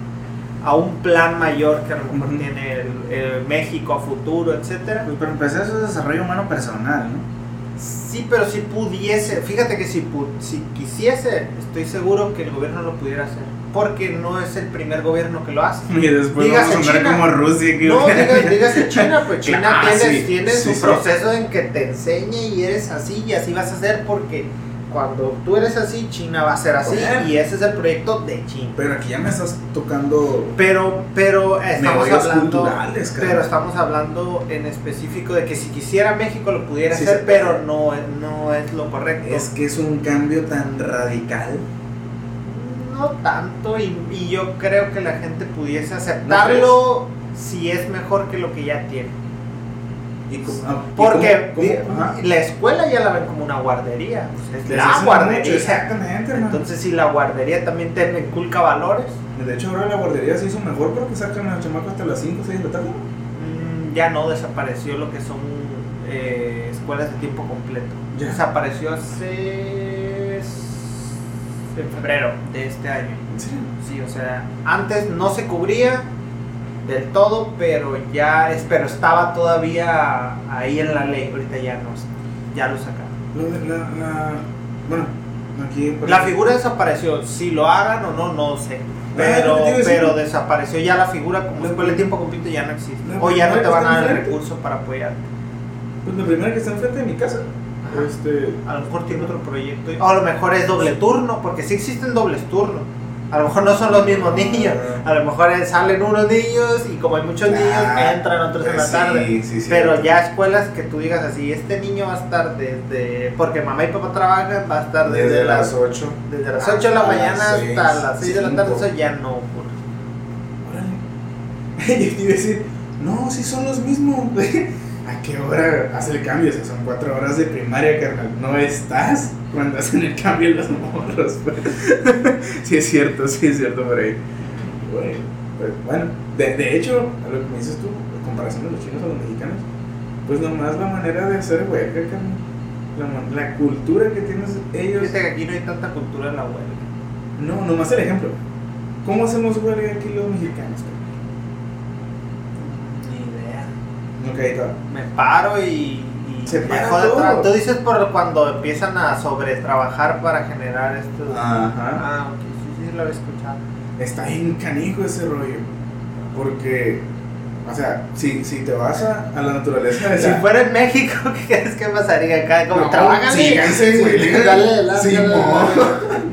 a un plan mayor que a lo mejor tiene el, México a futuro, etcétera. Pues, pero empezar eso es desarrollo humano personal, ¿no? Sí, pero si pudiese, fíjate que si, si quisiese, estoy seguro que el gobierno lo pudiera hacer porque no es el primer gobierno que lo hace. Y después vamos a sonar como Rusia. Que no, dígase China, pues China tiene, su proceso en que te enseñe y eres así y así vas a ser porque cuando tú eres así, China va a ser así y ese es el proyecto de China. Pero aquí ya me estás tocando. Pero, pero estamos hablando. Pero estamos hablando en específico de que si quisiera México lo pudiera hacer, pero no, no es lo correcto. Es que es un cambio tan radical no tanto y, yo creo que la gente pudiese aceptarlo si es mejor que lo que ya tiene. Ah, Porque la escuela ya la ven como una guardería. es la guardería. exactamente. Entonces, si la guardería también te inculca valores. De hecho, ahora la guardería se hizo mejor porque sacan a los chamacos hasta las 5 o 6 de la tarde. Mm, ya no desapareció lo que son eh, escuelas de tiempo completo. Desapareció hace en febrero de este año. ¿Sí? o sea, antes no se cubría del todo, pero ya es, pero estaba todavía ahí en la ley, ahorita ya no, ya lo sacaron. La, bueno, aquí la figura desapareció, si lo hagan o no, no sé. Pero, pero desapareció ya la figura como escuela de tiempo completo ya no existe. O ya no te van a dar el recurso para apoyarte. Pues la primera que está enfrente de mi casa este... A lo mejor tiene otro proyecto. O a lo mejor es doble turno, porque sí existen dobles turnos. A lo mejor no son los mismos niños. A lo mejor salen unos niños y como hay muchos niños, ah, entran otros en la tarde. Pero ya escuelas que tú digas así, este niño va a estar desde... Porque mamá y papá trabajan, va a estar desde, las 8. Desde las 8 de la mañana hasta las 6 de la tarde. Eso ya no ocurre. Órale. y decir, no, sí son los mismos. ¿A qué hora hace el cambio? O sea, son cuatro horas de primaria, carnal. No estás cuando hacen el cambio los morros. Pues. sí, es cierto, sí, es cierto por ahí. Bueno, pues, bueno de, de, hecho, a lo que me dices tú, en comparación de los chinos a los mexicanos, pues nomás la manera de hacer huelga, carnal. La, la cultura que tienen ellos. Fíjate que aquí no hay tanta cultura en la huelga. No, nomás el ejemplo. ¿Cómo hacemos huelga aquí los mexicanos? Me paro y, se me jode Tú dices por cuando empiezan a sobretrabajar para generar esto. Ajá. Ah, sí, sí, lo había escuchado. Está en canijo ese rollo. Porque, o sea, si, si te vas a, a la naturaleza. si fuera en México, ¿qué crees que pasaría acá? Como no, trabajan síganse, güey. dale, dale, sí,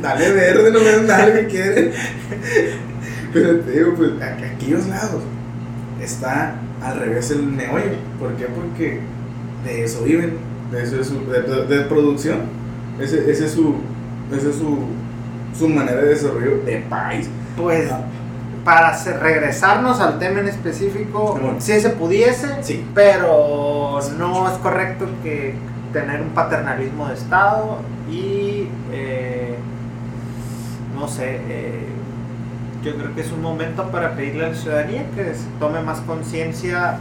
dale, verde, no ven nada que quieren. Pero te digo, pues, a aquellos lados está al revés el meollo. ¿Por qué? Porque de eso viven, de eso es su, de, producción. Ese, ese, es su, ese es su, su manera de desarrollo de país. Pues ah. para regresarnos al tema en específico, si se pudiese, sí. pero no es correcto que tener un paternalismo de Estado y eh, no sé, eh, yo creo que es un momento para pedirle a la ciudadanía que tome más conciencia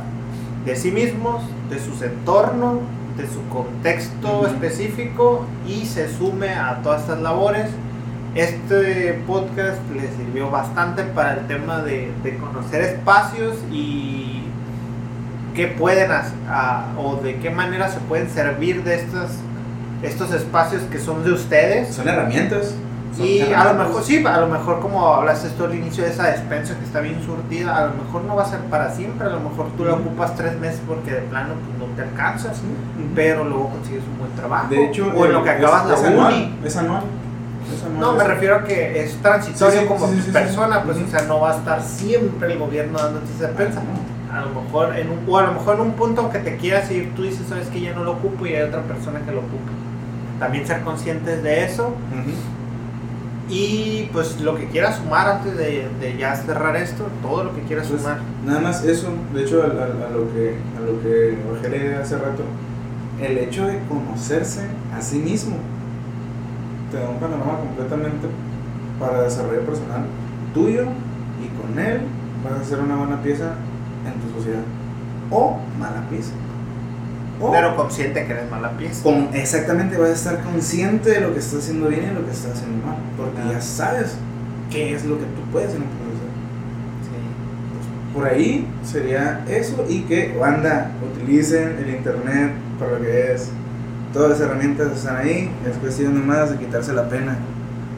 de sí mismos, de su entorno, de su contexto específico y se sume a todas estas labores. Este podcast le sirvió bastante para el tema de, conocer espacios y qué pueden hacer, o de qué manera se pueden servir de estos, estos espacios que son de ustedes. Son herramientas. Y a lo mejor, sí, a lo mejor como hablaste esto al inicio de esa despensa que está bien surtida, a lo mejor no va a ser para siempre, a lo mejor tú la ocupas tres meses porque de plano pues, no te alcanzas, pero luego consigues un buen trabajo. De hecho, o en lo que acabas la uni. es anual. No, me refiero a que es transitorio como persona, pues, o sea, no va a estar siempre el gobierno dándote esa despensa. A lo mejor en un, o a lo mejor en un punto aunque te quieras ir, tú dices, sabes que ya no lo ocupo y hay otra persona que lo ocupa. También ser conscientes de eso. Y pues lo que quieras sumar antes de, de, ya cerrar esto, todo lo que quieras pues, sumar. Nada más eso, de hecho a, lo que a lo que hace rato, el hecho de conocerse a sí mismo te da un panorama completamente para desarrollo personal tuyo y con él vas a ser una buena pieza en tu sociedad o mala pieza. Pero consciente que eres mala pieza. exactamente, vas a estar consciente de lo que estás haciendo bien y lo que estás haciendo mal, porque ya sabes qué es lo que tú puedes y no puedes hacer. Sí. por ahí sería eso y que, banda, utilicen el internet para lo que es todas las herramientas están ahí, es cuestión nomás de quitarse la pena.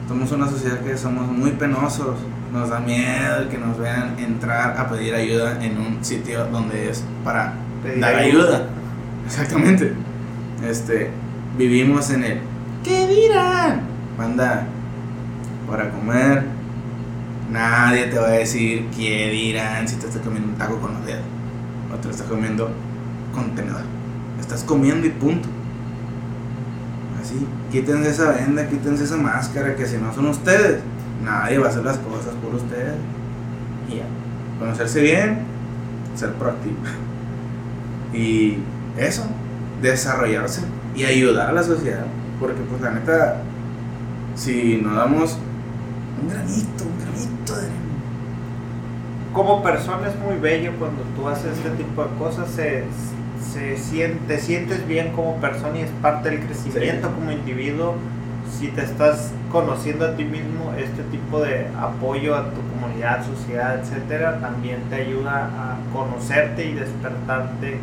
Somos una sociedad que somos muy penosos, nos da miedo que nos vean entrar a pedir ayuda en un sitio donde es para dar ayuda. Exactamente. Este, vivimos en el ¿qué dirán? Banda, para comer, nadie te va a decir qué dirán si te estás comiendo un taco con los dedos o te lo estás comiendo con tenedor. Estás comiendo y punto. Quítense esa venda, quítense esa máscara, que si no son ustedes, nadie va a hacer las cosas por ustedes. Y ya. Conocerse bien, ser proactivo. Y eso, desarrollarse y ayudar a la sociedad. Porque pues la neta, si no damos un granito, un granito de como persona es muy bello cuando tú haces este tipo de cosas, se, se siente, te sientes bien como persona y es parte del crecimiento como individuo. Si te estás conociendo a ti mismo, este tipo de apoyo a tu comunidad, sociedad, etcétera, también te ayuda a conocerte y despertarte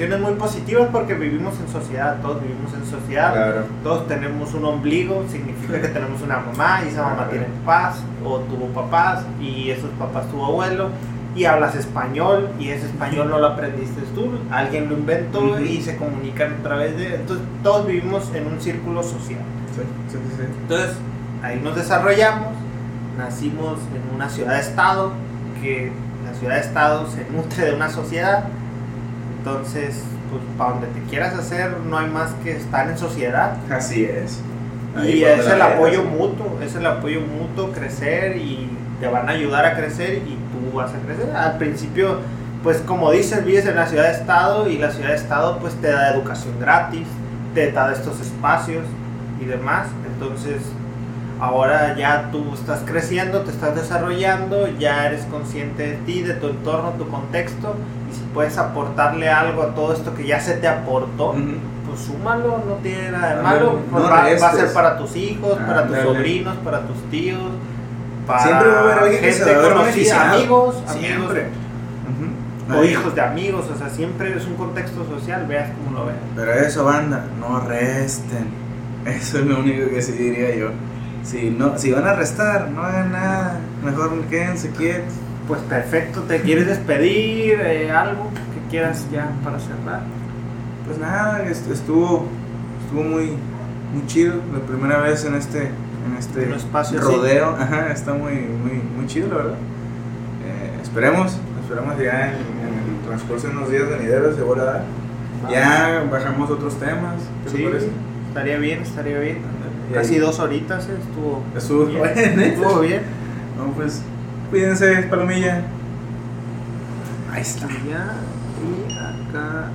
cuestiones muy positivas porque vivimos en sociedad, todos vivimos en sociedad, todos tenemos un ombligo, significa que tenemos una mamá y esa mamá tiene papás o tuvo papás y esos papás tuvo abuelo y hablas español y ese español no lo aprendiste tú, alguien lo inventó y se comunican a través de... Entonces todos vivimos en un círculo social. Entonces ahí nos desarrollamos, nacimos en una ciudad-estado, que la ciudad-estado se nutre de una sociedad, entonces pues para donde te quieras hacer no hay más que estar en sociedad. Así es. y es el apoyo mutuo, es el apoyo mutuo, crecer y te van a ayudar a crecer y vas a crecer. Al principio, pues como dices, vives en la ciudad de estado y la ciudad de estado pues te da educación gratis, te da estos espacios y demás. Entonces, ahora ya tú estás creciendo, te estás desarrollando, ya eres consciente de ti, de tu entorno, tu contexto, y si puedes aportarle algo a todo esto que ya se te aportó, pues súmalo, no tiene nada de malo, va, a ser para tus hijos, para tus sobrinos, para tus tíos, Siempre va a haber alguien que se va amigos, siempre. O hijos de amigos, o sea, siempre es un contexto social, veas cómo lo veas. Pero eso, banda, no resten. Eso es lo único que sí diría yo. Si, no, si van a restar, no hagan nada. Mejor quédense quietos. Pues perfecto, ¿te quieres despedir? Eh, ¿Algo que quieras ya para cerrar? Pues nada, estuvo, estuvo muy, muy chido. La primera vez en este en este espacio rodeo. Ajá, está muy, muy, muy chido, la verdad. Eh, esperemos, esperemos ya en, el transcurso de unos días venideros de volada. Ya bajamos otros temas. ¿Qué sí, parece? Estaría bien, estaría bien. Casi dos horitas eh, estuvo. Estuvo bien. ¿eh? Estuvo bien. No, pues cuídense, palomilla. Ahí está. Ya, y acá.